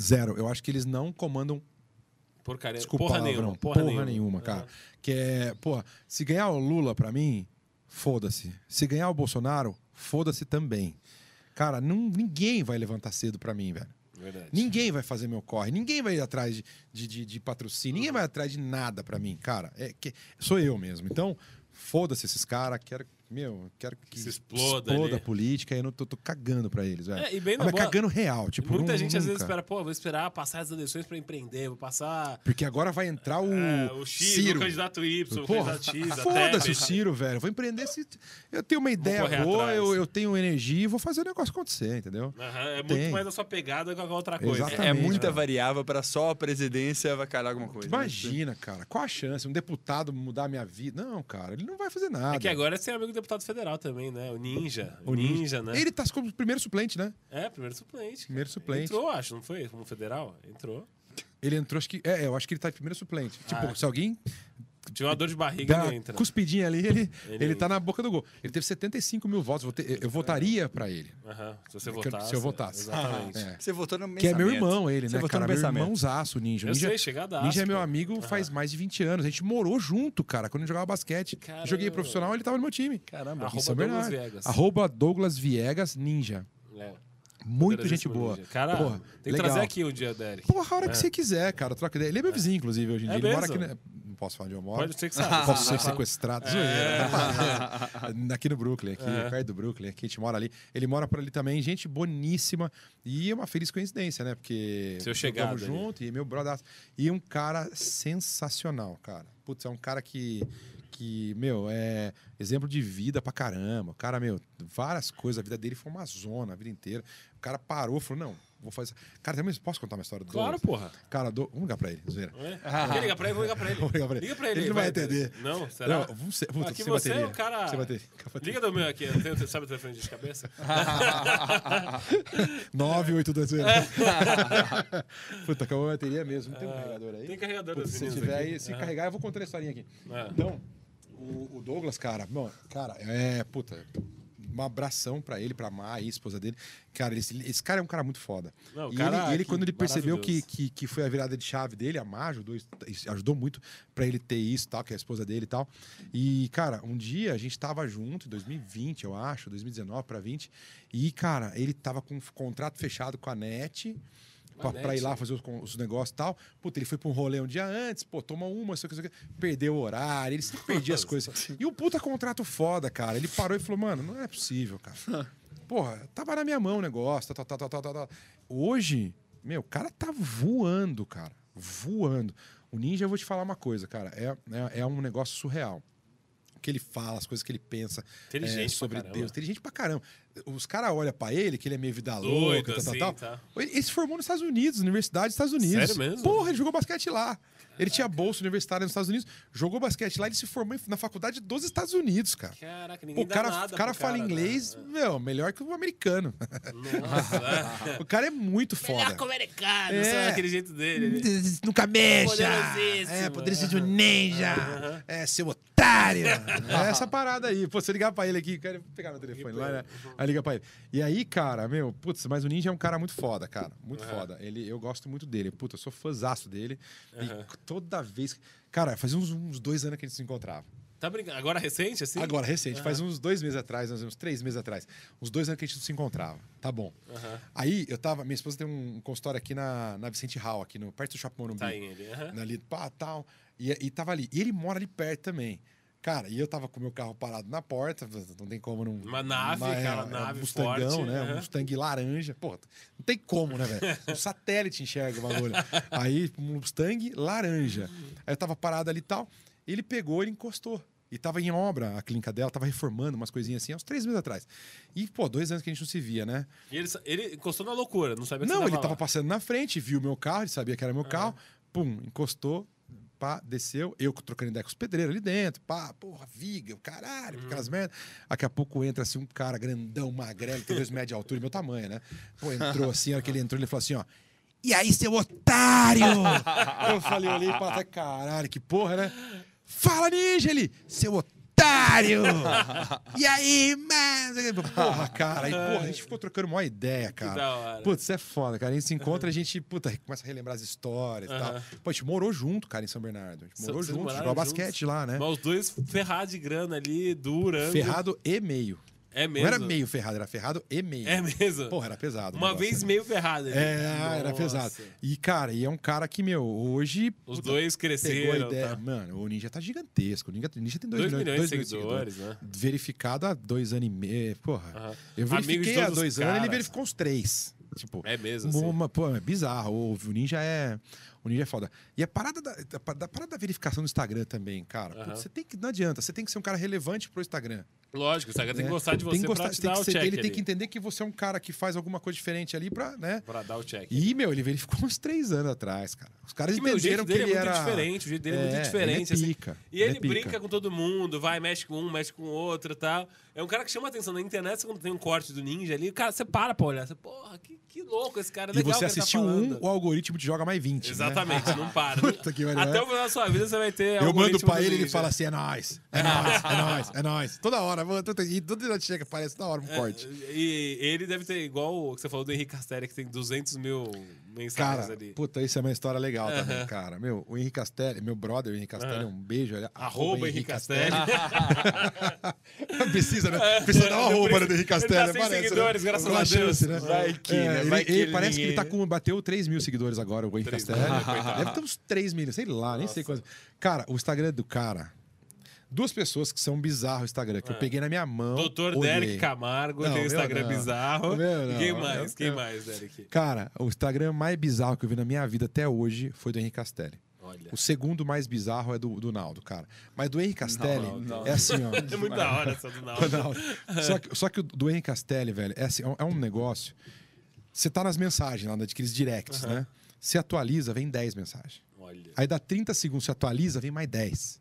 Zero. Eu acho que eles não comandam Porcaria. Desculpa, porra, nenhuma, porra, porra nenhuma. nenhuma, cara. Uhum. Que é, pô, se ganhar o Lula pra mim, foda-se. Se ganhar o Bolsonaro, foda-se também. Cara, não, ninguém vai levantar cedo pra mim, velho. Verdade. Ninguém vai fazer meu corre, ninguém vai ir atrás de, de, de, de patrocínio, ninguém vai atrás de nada para mim, cara. É que sou eu mesmo. Então, foda-se esses caras, quero meu, quero que, que se exploda, exploda a política e eu não tô, tô cagando pra eles, velho. É, e bem Mas boa, cagando real, tipo, Muita não, gente nunca. às vezes espera, pô, vou esperar passar as eleições pra empreender, vou passar... Porque agora vai entrar o, é, o X, Ciro. o candidato Y, Porra, o candidato X, Foda-se o Ciro, velho. Vou empreender se... Eu tenho uma ideia boa, eu, eu, tenho energia e vou fazer o negócio acontecer, entendeu? Uhum, é Tem. muito mais a sua pegada que qualquer outra coisa. Exatamente, é muita variável pra só a presidência vai calhar alguma coisa. Né? Imagina, né? cara. Qual a chance? Um deputado mudar a minha vida? Não, cara, ele não vai fazer nada. É que agora é ser amigo deputado federal também né? O Ninja. O, o Ninja, Ninja, né? Ele tá como primeiro suplente, né? É, primeiro suplente. Primeiro suplente. entrou, acho, não foi? Como federal? Entrou. Ele entrou, acho que. É, eu acho que ele tá primeiro suplente. Ah, tipo, é. se alguém tinha uma dor de barriga Dá entra. Cuspidinha ali, ele, ele, ele tá na boca do gol. Ele teve 75 mil votos. Eu, eu votaria pra ele. Uhum. Se você votasse. Se eu votasse. Exatamente. É. Você votou no Que é meu irmão, ele, você né? Cara, meu irmãozaço, Ninja. Eu Ninja, sei, chegadaço. Ninja é meu amigo uhum. faz mais de 20 anos. A gente morou junto, cara, quando a gente jogava basquete. Caramba. Joguei profissional, ele tava no meu time. Caramba, Arroba Douglas Viegas. Arroba Douglas Viegas Ninja. É. Muito gente boa. Cara, Porra, tem que legal. trazer aqui um dia, Derek. Porra, a hora é. que você quiser, cara. Troca ideia. Ele é meu vizinho, inclusive, hoje em é dia. Ele mora aqui posso falar onde eu moro. Pode ser que sabe. Posso ser sequestrado. É. Aqui no Brooklyn, aqui, é. perto do Brooklyn, aqui a gente mora ali. Ele mora por ali também, gente boníssima. E é uma feliz coincidência, né? Porque Seu chegado junto e meu brother. E um cara sensacional, cara. putz, é um cara que, que, meu, é exemplo de vida pra caramba. O cara, meu, várias coisas, a vida dele foi uma zona a vida inteira. O cara parou, falou, não, vou fazer. Cara, também posso contar uma história do Claro, porra. Cara, do... vamos ligar pra ele, zoeira. É? Quer ligar pra ele? Vou ligar pra ele. Vamos ligar pra ele. Liga pra ele. Ele não vai entender. Não, será? Não, vamos ser, puta, Aqui sem você é bateria. o cara. Sem bateria. Liga do meu aqui, eu tenho, sabe o telefone de cabeça? 982 Puta, acabou a bateria mesmo. Não tem um carregador aí? É. Tem carregador Puta, Se tiver aqui. aí, se Aham. carregar, eu vou contar a historinha aqui. É. Então, o, o Douglas, cara, bom, cara, é, puta, um abração pra ele, pra Má, a esposa dele. Cara, esse, esse cara é um cara muito foda. Não, e cara ele, ele quando ele percebeu que, que, que foi a virada de chave dele, a Má ajudou, ajudou muito pra ele ter isso, tal, que é a esposa dele e tal. E, cara, um dia a gente tava junto, em 2020, eu acho, 2019 pra 20, e, cara, ele tava com um contrato fechado com a NET, pra ir lá fazer os, os negócios e tal. Puta, ele foi pra um rolê um dia antes, pô, toma uma, sei o que, sei o que, perdeu o horário, ele sempre perdia as coisas. E um puta contrato foda, cara. Ele parou e falou, mano, não é possível, cara. Porra, tava na minha mão o negócio, tal, tal, tal, tal, tal, tal. Hoje, meu, o cara tá voando, cara. Voando. O Ninja, eu vou te falar uma coisa, cara. É, é, é um negócio surreal. O que ele fala, as coisas que ele pensa Inteligente é, sobre. Deus. Inteligente pra caramba. Os caras olham pra ele, que ele é meio vida Doido, louca, tal, assim, tal, tá. tal. Ele se formou nos Estados Unidos, Universidade dos Estados Unidos. Sério mesmo? Porra, ele jogou basquete lá. Ele tinha bolsa universitária nos Estados Unidos, jogou basquete lá, ele se formou na faculdade dos Estados Unidos, cara. Caraca, Pô, ninguém o cara, dá nada o cara fala né? inglês, meu, melhor que o americano. Nossa, é. o cara é muito foda. Melhor que o americano, É. só aquele jeito dele. Ele... Nunca mexa. É, poderia ser um ninja. É, seu otário. É essa parada aí. Pô, se eu ligar pra ele aqui, eu quero pegar meu telefone lá, né? Aí liga pra ele. E aí, cara, meu, putz, mas o ninja é um cara muito foda, cara. Muito foda. Ele, eu gosto muito dele. Puta, eu sou fãzaço dele. E toda vez. Cara, fazia uns, uns dois anos que a gente se encontrava. Tá brincando? Agora recente, assim? Agora, recente, faz uns dois meses atrás, uns três meses atrás. Uns dois anos que a gente não se encontrava. Tá bom. Aham. Aí eu tava. Minha esposa tem um consultório aqui na, na Vicente Hall, aqui no, perto do Shopping Morumbi. Tá ali. aham. Ali, pá, tal. E, e tava ali. E ele mora ali perto também. Cara, e eu tava com o meu carro parado na porta, não tem como não. Uma nave, aquela nave Mustangão, forte, né? aham. Um Mustang laranja. Pô, não tem como, né, velho? Um satélite enxerga o bagulho. Aí, um Mustang laranja. Aí eu tava parado ali e tal. Ele pegou, ele encostou. E tava em obra a clínica dela, tava reformando umas coisinhas assim, há uns três meses atrás. E, pô, dois anos que a gente não se via, né? E ele, ele encostou na loucura, não sabia que Não, ele tava lá. passando na frente, viu o meu carro, ele sabia que era meu carro, pum, encostou, pá, desceu, eu trocando ideia com os pedreiros ali dentro, pá, porra, viga, o caralho, aquelas merdas. Daqui a pouco entra assim um cara grandão, magrelo, dois metros de altura, meu tamanho, né? Pô, entrou assim, a hora que ele entrou, ele falou assim, ó. E aí, seu otário! eu falei, olhei pra trás, caralho, que porra, né? Fala, ninja! Ele, seu otário! e aí, mano? Porra, cara, aí, porra, a gente ficou trocando uma ideia, cara. da hora. Putz, isso é foda, cara. A gente se encontra, a gente, puta, começa a relembrar as histórias e tal. Pô, a gente morou junto, cara, em São Bernardo. A gente morou junto, jogava juntos? basquete lá, né? Mas os dois ferrados de grana ali, durando. Ferrado e meio. É mesmo? Não era meio ferrado, era ferrado e meio. É mesmo? Porra, era pesado. Uma vez meio ferrado. ali. É, era Nossa. pesado. E, cara, e é um cara que, meu, hoje. Os puta, dois cresceram. ideia. tá? Mano, o Ninja tá gigantesco. O Ninja, o Ninja tem 2 Dois milhões, milhões de seguidores, né? Verificado há dois anos e meio. Porra. Eu verifiquei há dois anos, ele verificou uns três. Tipo, É mesmo, assim. uma, pô, é bizarro. O, o Ninja é. O Ninja é foda. E a parada da, da, da parada da verificação do Instagram também, cara. Putz, você tem que. Não adianta, você tem que ser um cara relevante pro Instagram. Lógico, o Instagram tem que né? gostar de você tem que gostar, te tem que o ser- Ele tem ali. que entender que você é um cara que faz alguma coisa diferente ali pra, né? Pra dar o check. E, meu, ele verificou uns três anos atrás, cara. Os caras Que, meu, o jeito entenderam que dele ele é muito era. diferente, o jeito dele é, É, muito diferente. ele é assim. pica, E ele, ele é brinca com todo mundo, vai, mexe com um, mexe com o outro e tal. É um cara que chama atenção na internet, quando tem um corte do ninja ali, cara, você para pra olhar. Você, porra, que, que louco esse cara, é E legal você ele tá assistiu um, falando. o algoritmo te joga mais 20. né? Exatamente, não para. Puta que Até é. o final da sua vida você vai ter Eu mando pra ele e ele fala assim: é nóis, é nóis, é nóis, é nóis. Toda hora, mano, e toda hora chega, parece toda hora um corte. E ele deve ter, igual o que você falou do Henrique Castelli, que tem 200 mil mensagens Cara, ali. puta, isso é uma história legal também, cara. Meu, o Henrique Castelli, meu brother, o Henrique Castelli, Aham. um beijo. Ele, Arroba Henrique Castelli. Precisa, né? Precisa dar uma arroba precisa. do Henrique Ele tá Castelli, sem parece, seguidores, né? graças a Deus. chance, né? Vai que, É, né? ele- Vai que ele ele parece que ele tá ninguém- com. Bateu 3 mil seguidores agora, o Henrique Castelli. Deve ter uns 3 mil, sei lá, nem sei quantos. Cara, o Instagram do cara. Duas pessoas que são bizarros o Instagram, que eu peguei na minha mão. Doutor olhei. Derek Camargo Não, tem meu Instagram não. bizarro. Meu não, Quem mais? Quem mais, Derek? Cara, o Instagram mais bizarro que eu vi na minha vida até hoje foi do Henrique Castelli. Olha. O segundo mais bizarro é do, do Naldo, cara. Mas do Henrique Castelli não, não, não. é assim, ó. É muito da hora essa do Naldo. só, que, só que o do Henrique Castelli, velho, é, assim, é um negócio. Você tá nas mensagens lá, naqueles directs, uhum. né? Se atualiza, vem 10 mensagens. Olha. Aí dá 30 segundos, se atualiza, vem mais 10.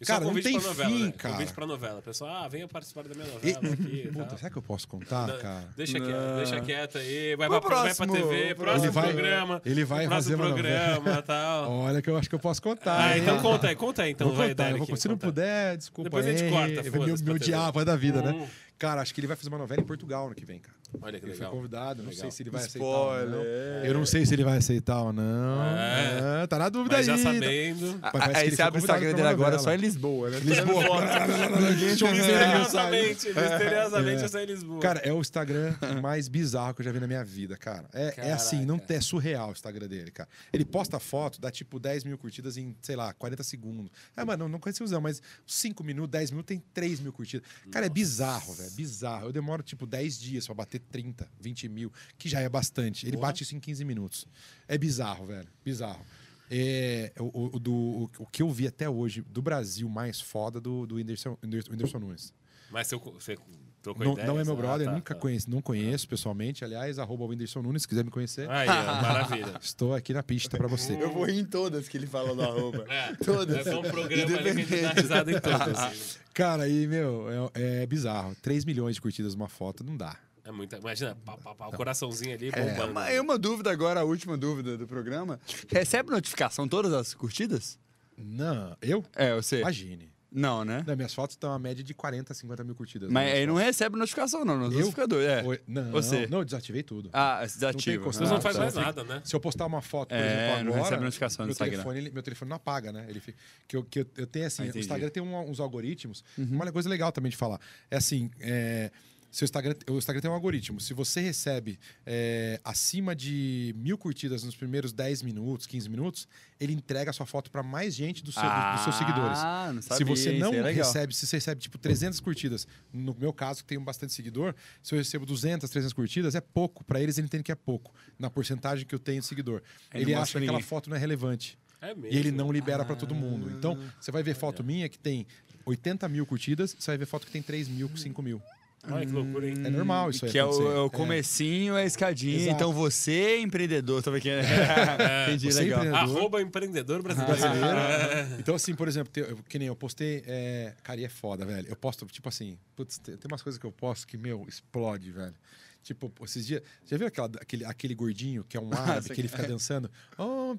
Isso cara, é um não tem novela, fim, né? cara. Convite pra novela. Pessoal, ah, venha participar da minha novela e... aqui. Puta, será que eu posso contar, não, cara? Deixa quieto, deixa quieto aí. Vai, pra, próximo, vai pra TV, próximo ele vai, programa. Ele vai fazer uma programa tal. Olha que eu acho que eu posso contar. Ah, então conta aí, conta aí. Então, vou vai, contar, vou, Se não puder, desculpa Depois a gente corta, Meu, meu diabo da vida, né? Hum. Cara, acho que ele vai fazer uma novela em Portugal no que vem, cara. Olha que ele legal. foi convidado, não legal. sei se ele vai Spoiler. aceitar ou não. Eu não sei se ele vai aceitar ou não. É. É, tá na dúvida Mas aí. já sabendo. Mas aí você abre o Instagram dele agora só em Lisboa, né? Lisboa. misteriosamente, misteriosamente é só em Lisboa. Cara, é o Instagram mais bizarro que eu já vi na minha vida, cara. É, é assim, não é surreal o Instagram dele, cara. Ele posta foto, dá tipo 10 mil curtidas em, sei lá, 40 segundos. É, mano, não conheci usar, mas 5 minutos, 10 minutos tem 3 mil curtidas. Cara, é bizarro, velho. Bizarro. Eu demoro tipo 10 dias pra bater 30, 20 mil, que já é bastante. Ele Porra. bate isso em 15 minutos. É bizarro, velho. Bizarro. É, o, o, do, o, o, que eu vi até hoje do Brasil mais foda do, do Whindersson, Whindersson Nunes. Mas você, você trocou não, não é meu brother, ah, tá, nunca tá. Conheço, não conheço ah. pessoalmente. Aliás, arroba Whindersson Nunes, se quiser me conhecer. Aí, maravilha. Estou aqui na pista para você. Eu vou rir em todas que ele fala no arroba. É, todas. É um programa ali que a risada em todas. Assim. Cara, aí, meu, é, é bizarro. 3 milhões de curtidas numa foto, não dá. É muita. Imagina, pá, pá, pá, o coraçãozinho ali é. bombando. É uma, é uma dúvida agora, a última dúvida do programa. Recebe notificação todas as curtidas? Não. Eu? É, você. Imagine. Não, né? Não, minhas fotos estão a média de 40, 50 mil curtidas. Mas aí não recebe notificação, não, no eu? notificador. É. Oi, não, Você. não, desativei tudo. Ah, desativa. Não, ah, não faz mais nada, né? Se eu postar uma foto, por é, exemplo, agora. Não recebe notificação meu telefone, ele, meu telefone não apaga, né? Ele fica, que, eu, que eu, eu tenho assim, ah, o Instagram tem um, uns algoritmos. Uhum. Uma coisa legal também de falar. É assim, é, seu Instagram, o Instagram tem um algoritmo. Se você recebe é, acima de mil curtidas nos primeiros 10 minutos, 15 minutos, ele entrega a sua foto para mais gente do seu, ah, dos seus seguidores. Não sabia, se você não é recebe, se você recebe tipo 300 curtidas, no meu caso, que tenho bastante seguidor, se eu recebo 200, 300 curtidas, é pouco. Para eles, ele entende que é pouco, na porcentagem que eu tenho de seguidor. ele acha que aquela foto não é relevante. É e ele não libera ah. para todo mundo. Então, você vai ver foto minha que tem 80 mil curtidas, você vai ver foto que tem 3 mil, 5 mil. Ai, que loucura, hein? É normal isso aí. Que é o, é o, comecinho, é, a escadinha. Então você é empreendedor, tá vendo? É, Entendi, você é legal. Empreendedor. Arroba empreendedor brasileiro. brasileiro. É. Então, assim, por exemplo, que nem eu postei. É, cara, e é foda, velho. Eu posto, tipo assim, putz, tem, tem umas coisas que eu posto que, meu, explode, velho. Tipo, esses dias. Já viu aquela, aquele, aquele gordinho que é um árabe que ele fica dançando? Oh,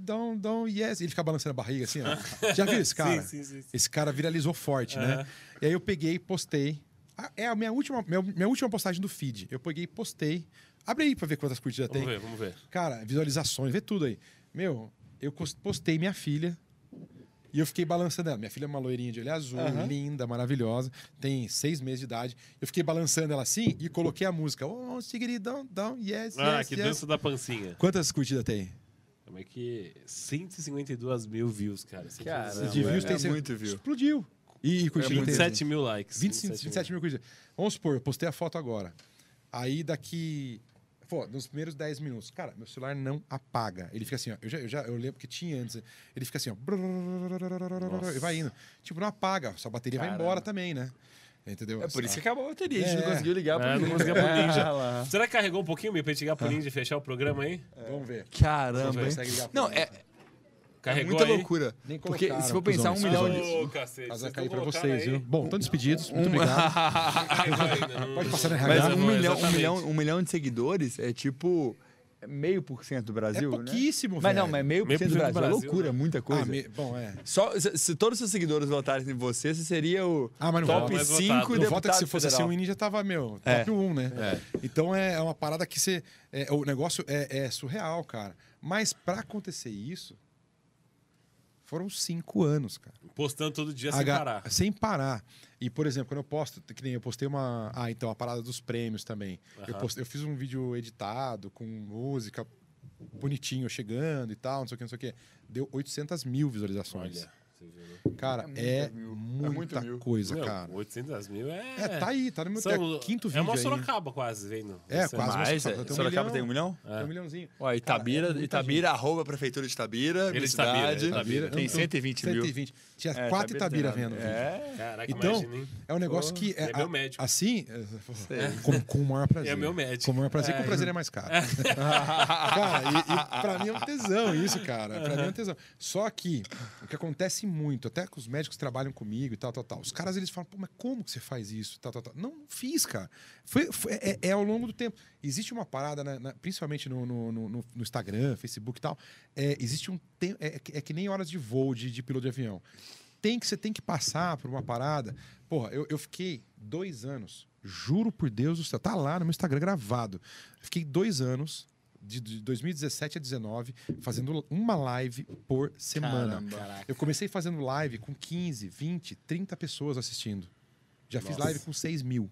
dom, dom, yes. Ele fica balançando a barriga assim, ó. Já viu esse cara? Sim, sim, sim, esse cara viralizou forte, né? E aí eu peguei e postei é a minha última, minha, minha, última postagem do feed. Eu peguei e postei. Abre aí pra ver quantas curtidas vamos tem. Vamos ver, vamos ver. Cara, visualizações, vê tudo aí. Meu, eu postei minha filha e eu fiquei balançando ela. Minha filha é uma loirinha de olho azul, uhum. linda, maravilhosa, tem seis meses de idade. Eu fiquei balançando ela assim e coloquei a música. Oh, down, down, yes, ah, yes, que yes. dança da pancinha. Quantas curtidas tem? Como é que... 152 mil views, cara. Cara, de views é, tem é muito view. Explodiu. E, e curtidas. 27 mil likes. 25, 27, 27 mil curtidas. Vamos supor, eu postei a foto agora. Aí daqui. Pô, nos primeiros 10 minutos, cara, meu celular não apaga. Ele fica assim, ó. Eu, já, eu, já, eu lembro que tinha antes. Ele fica assim, ó. E vai indo. Tipo, não apaga. Sua bateria Caramba. vai embora também, né? Entendeu? É por isso que acabou a bateria. A gente é. não conseguiu ligar é, pro Não conseguiu pro Ninja. É, Será que carregou um pouquinho pra gente ligar pro Ninja e fechar o programa aí? É. Vamos ver. Caramba. Não, é. Carregou é muita aí? loucura. Nem porque se for pensar um milhão de. Cacete. Mas vai cair pra vocês, viu? Bom, estão despedidos. Muito obrigado. Pode passar na RH. Mas um milhão, um, milhão, um milhão de seguidores é tipo meio por cento do Brasil. É pouquíssimo, né? Mas não, mas meio por cento do Brasil, Brasil é loucura, né? muita coisa. Ah, me... Bom, é. Só, se, se, todos os seus seguidores votarem em você, você seria o ah, mas top 5 e vota que se fosse federal. assim, o Indy já tava, meu, top 1, é. né? É. Então é, é uma parada que você. É, o negócio é, é surreal, cara. Mas para acontecer isso, foram cinco anos, cara. Postando todo dia sem parar. Sem parar. E, por exemplo, quando eu posto, que nem eu postei uma. Ah, então, a parada dos prêmios também. Uhum. Eu, postei, eu fiz um vídeo editado, com música bonitinho chegando e tal, não sei o que, não sei o que. Deu 800 mil visualizações. Olha. Cara, é, é muito, muita muito coisa, Meu, cara. 800 mil é... É, tá aí, tá no meu São- é quinto É vídeo uma aí. Sorocaba quase, vendo. É, Esse quase uma Mais, Sorocaba. é. Tem um Sorocaba milhão. tem um milhão? Tem um milhãozinho. Ó, Itabira, Cara, é muita Itabira, arroba Prefeitura de Itabira, Ele minha de Itabira, cidade. Itabira. Tem 120 mil. 120. Tinha É, quatro Itabira tem vendo. vídeo. É. Caraca, Então, imagina, é um negócio que. é meu médico. Assim, é, com, com o maior prazer. É meu médico. Com o maior prazer, que É. o prazer é mais caro. cara, e, e pra mim é um tesão isso, cara. Pra mim é um tesão. Só que o que acontece muito, até com os médicos que trabalham comigo e tal, tal, tal. Os caras eles falam, pô, mas como que você faz isso? Tal, tal, tal. Não, fiz, cara. Foi, foi- é, é ao longo do tempo. Existe uma parada, né, na- principalmente no, no, no- no- Instagram, Facebook e tal. É, existe um tempo. É, que- é que nem horas de voo de, de piloto de avião. Tem que, você tem que passar por uma parada. Porra, eu, eu fiquei dois anos, juro por Deus do céu, tá lá no meu Instagram gravado. Fiquei dois anos, de, de 2017 a 2019, fazendo uma live por semana. Caramba. Eu comecei fazendo live com 15, 20, 30 pessoas assistindo. Já fiz Nossa. live com 6 mil.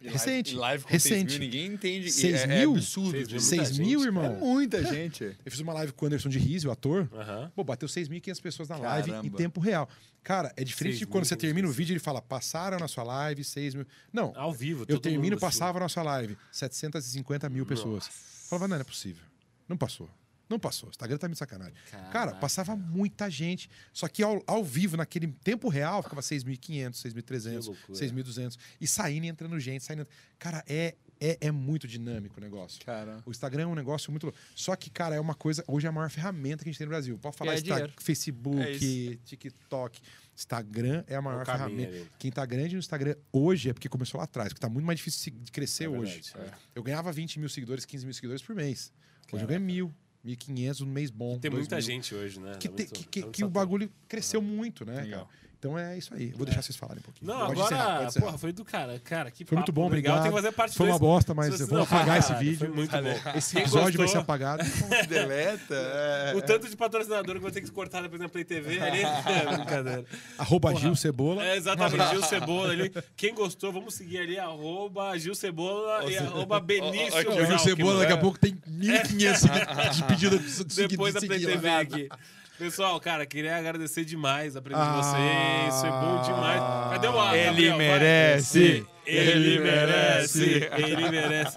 Nossa. E Recente, Live, live com recente. 6 mil, ninguém entende. Seis é, mil? É absurdo. Seis mil. gente. muita 6 gente. mil, É irmão? muita gente. Eu fiz uma live com o Anderson de Rizzi, o ator. Aham. Pô, bateu 6.500 pessoas na live em Caramba. tempo real. Cara, é diferente de quando você 6.500 termina o vídeo e ele fala, passaram na sua live 6 mil. Não, Ao vivo. eu termino, passava na sua live 750 mil pessoas. Falava, não, não é possível. Não passou. Não passou. O Instagram tá me sacanagem. Cara, Caraca. passava muita gente. Só que ao, ao vivo, naquele tempo real, ficava 6.500, Que 6.300, loucura. 6.200. E saindo e entrando gente, saindo. Cara, é, é, é muito dinâmico o negócio. Cara. O Instagram é um negócio muito louco. Só que, cara, é uma coisa. Hoje é a maior ferramenta que a gente tem no Brasil. Pode falar É Insta-. Facebook, É. TikTok. Instagram é a maior caminho ferramenta. ali. Quem tá grande no Instagram hoje é porque começou lá atrás, porque tá muito mais difícil de crescer É hoje. verdade, Eu ganhava 20 mil seguidores, 15 mil seguidores por mês. Hoje eu ganho mil, 1.500 no mês bom. Tem muita mil. gente hoje, né? Que, Tá te- muito- que, tá que- que o bagulho cresceu muito, né, Legal. cara? Então é isso aí. Vou deixar vocês falarem um pouquinho. Não, Pode encerrar, agora, pode encerrar. porra, foi do cara. Cara, que Foi muito bom, obrigado. Tem que fazer parte Foi uma dois. bosta, mas eu vou não- apagar esse Cara, vídeo. Foi muito bom. Esse Quem episódio vai gostou- ser apagado. Deleta. é. O tanto de patrocinador que vai ter que cortar depois na Play TV ali. É brincadeira. Arroba Gil Cebola. É, exatamente, Gil Cebola ali. Quem gostou, vamos seguir ali, arroba Gil Cebola e arroba Benício. ó, o Gil. Cebola daqui a É. pouco tem 1.500 segui- de pedido de seguir- Depois da de Play seguir TV aqui. Pessoal, cara, queria agradecer demais a presença Ah. de vocês. Foi bom demais. Cadê o ar, Ele Gabriel? Merece. Ele merece. Ele merece.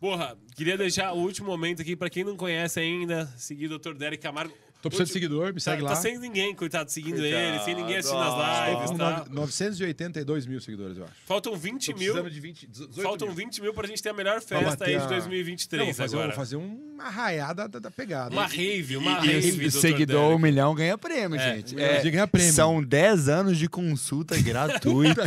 Porra, queria deixar o último momento aqui pra quem não conhece ainda, seguir o Dr. Derek Camargo. Tô precisando de seguidor, me Tá, segue tá lá. sem ninguém, coitado, seguindo Coitado. ele, sem ninguém assistindo as lives, tá? nove- 982 mil seguidores, eu acho. Faltam 20 Tô mil. de 20, 18 Faltam mil. 20 mil pra gente ter a melhor festa aí de a- 2023 Não, vou fazer, agora. vou fazer uma arraiada da, da pegada. Uma rave, uma E rave. Dr. seguidor Derek. um milhão ganha prêmio, É, gente. um milhãozinho ganha prêmio. São 10 anos de consulta gratuita.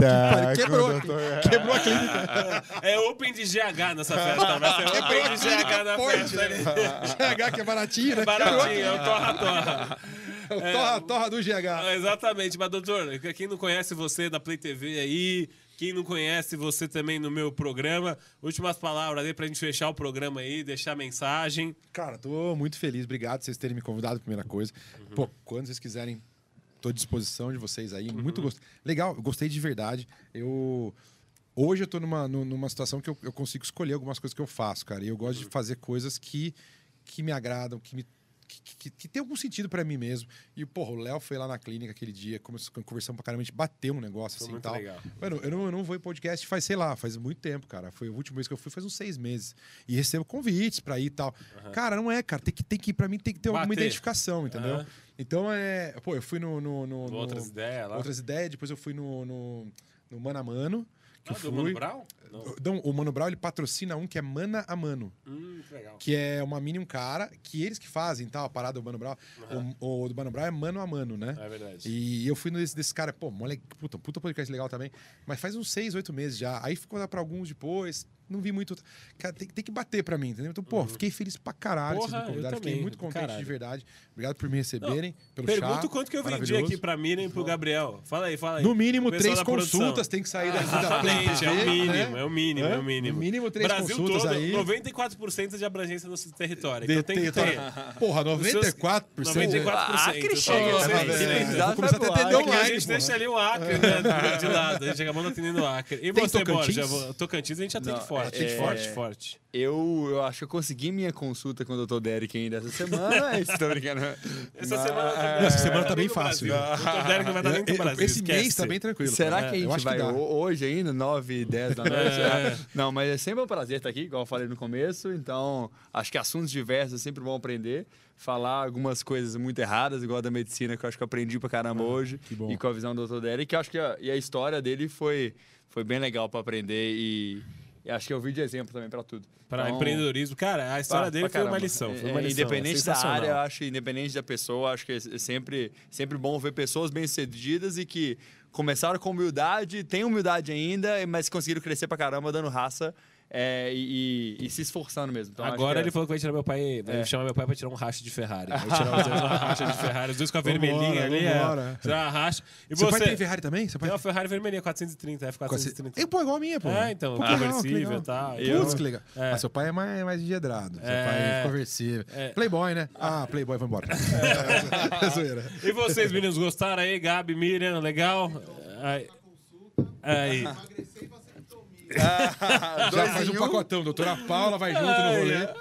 quebrou, doutor- Quebrou a clínica. É Open de GH nessa festa. Vai ser Open de GH na festa. ali. GH, que é baratinho, né? Baratinho, é o torra-torra. É torra, torra do GH. Exatamente, mas doutor, quem não conhece você da Play TV aí, quem não conhece você também no meu programa, últimas palavras aí pra gente fechar o programa aí, deixar a mensagem. Cara, tô muito feliz. Obrigado por vocês terem me convidado, primeira coisa. Pô, quando vocês quiserem, tô à disposição de vocês aí. Muito gost... Legal, eu gostei de verdade. Eu... Hoje eu tô numa, nu- numa situação que eu, eu consigo escolher algumas coisas que eu faço, cara. E eu gosto de fazer coisas que, que me agradam, que me que, que, que tem algum sentido pra mim mesmo. E, porra, o Léo foi lá na clínica aquele dia, começou- conversamos pra caramba, a gente bateu um negócio Foi assim e tal. legal. Mano, eu não, eu não vou em podcast faz, sei lá, faz muito tempo, cara. Foi o último mês que eu fui, faz uns seis meses. E recebo convites pra ir e tal. Cara, não é, cara. Tem que, tem que, pra mim, tem que ter alguma Bater. identificação, entendeu? Aham. Então, é. Pô, eu fui no. no, no- no- Outras ideias lá. Outras ideias, depois eu fui no, no, no Mano a Mano. Que Ah, eu fui. Mano Brown? Não. Não, o Mano Brown ele patrocina um que é Mana a Mano. Hum, que legal. Que é uma mini um cara, que eles que fazem, tal, a parada do Mano Brown. O, o do Mano Brown é mano a mano, né? É verdade. E eu fui nesse desse cara, pô, mole, puta, puta podcast legal também. Mas faz uns seis, oito meses já. Aí ficou lá pra alguns depois. Não vi muito. Cara, tem, tem que bater pra mim, entendeu? Então, pô, fiquei feliz pra caralho Uhum. Porra, vocês me eu convidaram. Fiquei muito contente caralho. de verdade. Obrigado por me receberem, pelo Pergunta chá. quanto que eu vendi aqui pra Miriam e pro Gabriel. Fala aí, fala aí. No mínimo, três consultas tem que sair daqui da Play é o TV, mínimo, né? É o mínimo, Hã? é o mínimo. No mínimo, três Brasil consultas todo, aí. 94% 90% de abrangência no território. Então tem que ter. Porra, 94%? 94%. Acre chega, Vou começar a atender Aqui a online, gente porra. deixa ali o Acre, né, de lado. A gente acabou não atendendo o Acre. E Tem você, Tocantins? Borja? Tocantins a gente atende Não, forte. é- Forte, forte. Eu, eu acho que eu consegui minha consulta com o Dr. Derek ainda essa semana. Estou brincando. Essa Mas- semana, tá- Essa semana tá bem no fácil. Dr. Derek não vai dar nem pro Brasil. Esse mês tá bem tranquilo. Será que a gente vai hoje ainda, 9, 10 da noite? É. Não, mas é sempre um prazer estar aqui, igual eu falei no começo. Então, acho que assuntos diversos é sempre bom aprender. Falar algumas coisas muito erradas, igual a da medicina, que eu acho que eu aprendi pra caramba hoje. Ah, bom. E com a visão do Dr. Derek, que eu acho que a, e a história dele foi, foi bem legal pra aprender. E, e acho que eu vi de exemplo também pra tudo. Para Então, empreendedorismo. Cara, a história Pá, dele pra foi uma lição. Foi É, uma lição. Independente da área, acho, independente da pessoa, acho que é sempre, sempre bom ver pessoas bem-sucedidas e que começaram com humildade, têm humildade ainda, mas conseguiram crescer pra caramba, dando raça é, e, e- e se esforçando mesmo. Então, Agora é- ele falou que vai tirar meu pai, vai É. chamar meu pai pra tirar um racha de Ferrari. Vai tirar os dois uma racha de Ferrari, os dois com a vermelhinha ali. vambora. É, tirar uma racha. E Seu você? pai tem Ferrari também? Seu pai Tem uma Ferrari vermelhinha, 430, F430. É, pô, igual a minha, pô. É, então, Pô, conversível e tal. Putz, que legal. É. Mas seu pai é mais, mais engedrado. Seu É. pai é conversível. É. Playboy, né? Ah, Playboy, vai embora. É. Zoeira. E vocês, meninos, gostaram aí? Gabi, Miriam, legal? Aí. Aí. Já Dois faz um um. pacotão. Doutora Paula vai junto no Ai, rolê. é.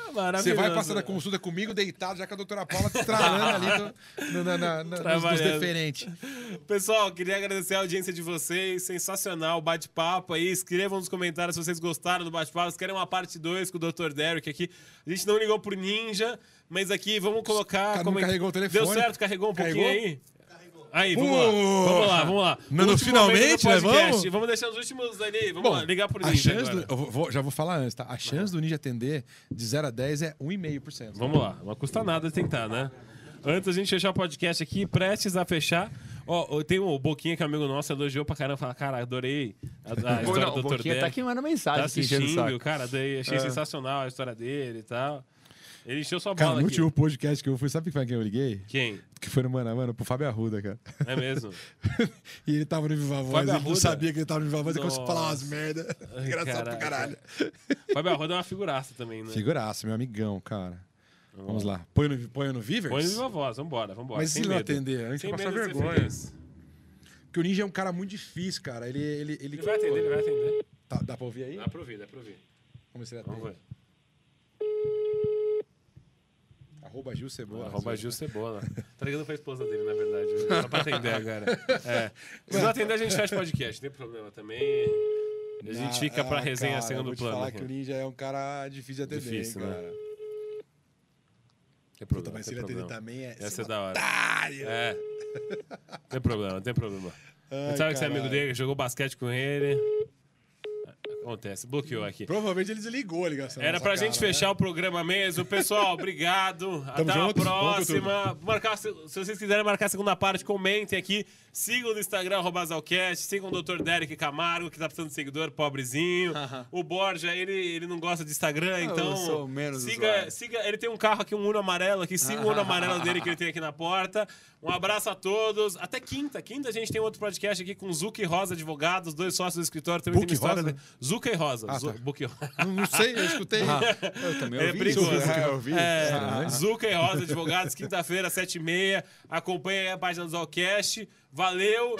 Você vai passar a consulta comigo deitado, já com a doutora Paula te estralando ali no, no, na, nos- nos Trabalhando. deferentes. Pessoal, queria agradecer a audiência de vocês. Sensacional o bate-papo aí. Escrevam nos comentários se vocês gostaram do bate-papo. Se querem uma parte 2 com o Dr. Derek aqui. A gente não ligou pro Ninja, mas aqui vamos colocar. Cara, não carregou o telefone. Deu certo? Carregou um Carregou? pouquinho aí? Aí, vamos lá. Vamos lá, vamos lá. No Último finalmente, né? Vamos? Vamos deixar os últimos ali. Vamos Bom, lá, ligar pro a Ninja chance agora. do, vou- já vou falar antes, tá? A chance do Ninja atender de 0 a 10 é 1,5%. Vamos lá, não custa nada tentar, né? Antes da gente fechar o podcast aqui, prestes a fechar. Ó, tem o Boquinha, que é amigo nosso, elogiou pra caramba. Fala, cara, adorei a, a história não, do o Dr. Boquinha tá mandando mensagem Tá assistindo, cara, daí achei É. sensacional a história dele e tal. Ele encheu sua Cara, bola no aqui. último podcast que eu fui, sabe pra quem eu liguei? Quem? Que foi no Mano Mano, pro Fábio Arruda, cara. É mesmo? e ele tava no Viva Voz, Fábio ele não sabia que ele tava no Viva Voz, ele começou a falar umas merda. Ai, Engraçado pra caraca. caralho. Fábio Arruda é uma figuraça também, né? Figuraça, meu amigão, cara. Vamos lá. Põe no, põe no Vivers? Põe no Viva Voz, vambora, vambora. Mas sem se não atender, a gente Sem vai passar vergonha. Porque o Ninja é um cara muito difícil, cara. Ele. ele, ele... Ele vai atender, ele vai atender. Tá, dá pra ouvir aí? Dá pra ouvir, dá pra ouvir. Vamos ver se ele Vamos atende. ver. Arroba Gil Cebola. Arroba Gil Cebola. Tá ligando pra esposa dele, na verdade. Só pra atender agora. É. Se não atender, a gente fecha podcast. Não tem problema também. A gente fica pra Ah, resenha cara, segundo plano. falar aqui. que o Ninja é um cara difícil de atender, Difícil, hein, né? cara. Tem Puta, problema, mas se tem ele atender também é. Essa é da hora. É. Tem problema, tem problema. Ai, Você sabe que você é amigo caralho. dele, jogou basquete com ele. Acontece, bloqueou aqui. Provavelmente ele desligou a ligação. Era pra cara, gente né? fechar o programa mesmo. Pessoal, obrigado. Até a junto, vamos com próxima. Marcar, se se vocês quiserem marcar a segunda parte, comentem aqui. Sigam no Instagram, Zalcast. Sigam o Dr. Derek Camargo, que tá precisando de seguidor, pobrezinho. o Borja, ele, ele não gosta de Instagram, então. sou menos siga, usuário. siga. Ele tem um carro aqui, um Uno amarelo aqui. Siga o Uno amarelo dele que ele tem aqui na porta. Um abraço a todos. Até quinta. Quinta a gente tem outro podcast aqui com e Rosa Advogados, dois sócios do escritório. Também Book tem uma história. Rosa? Zuca e Rosa. Ah, tá. Rosa. Não, não sei, eu escutei. Eu também É ouvi perigoso. isso. É, eu ouvi. É, Zuca e Rosa Advogados, quinta-feira, sete e meia. Acompanhe aí a página do Zalcast. Valeu!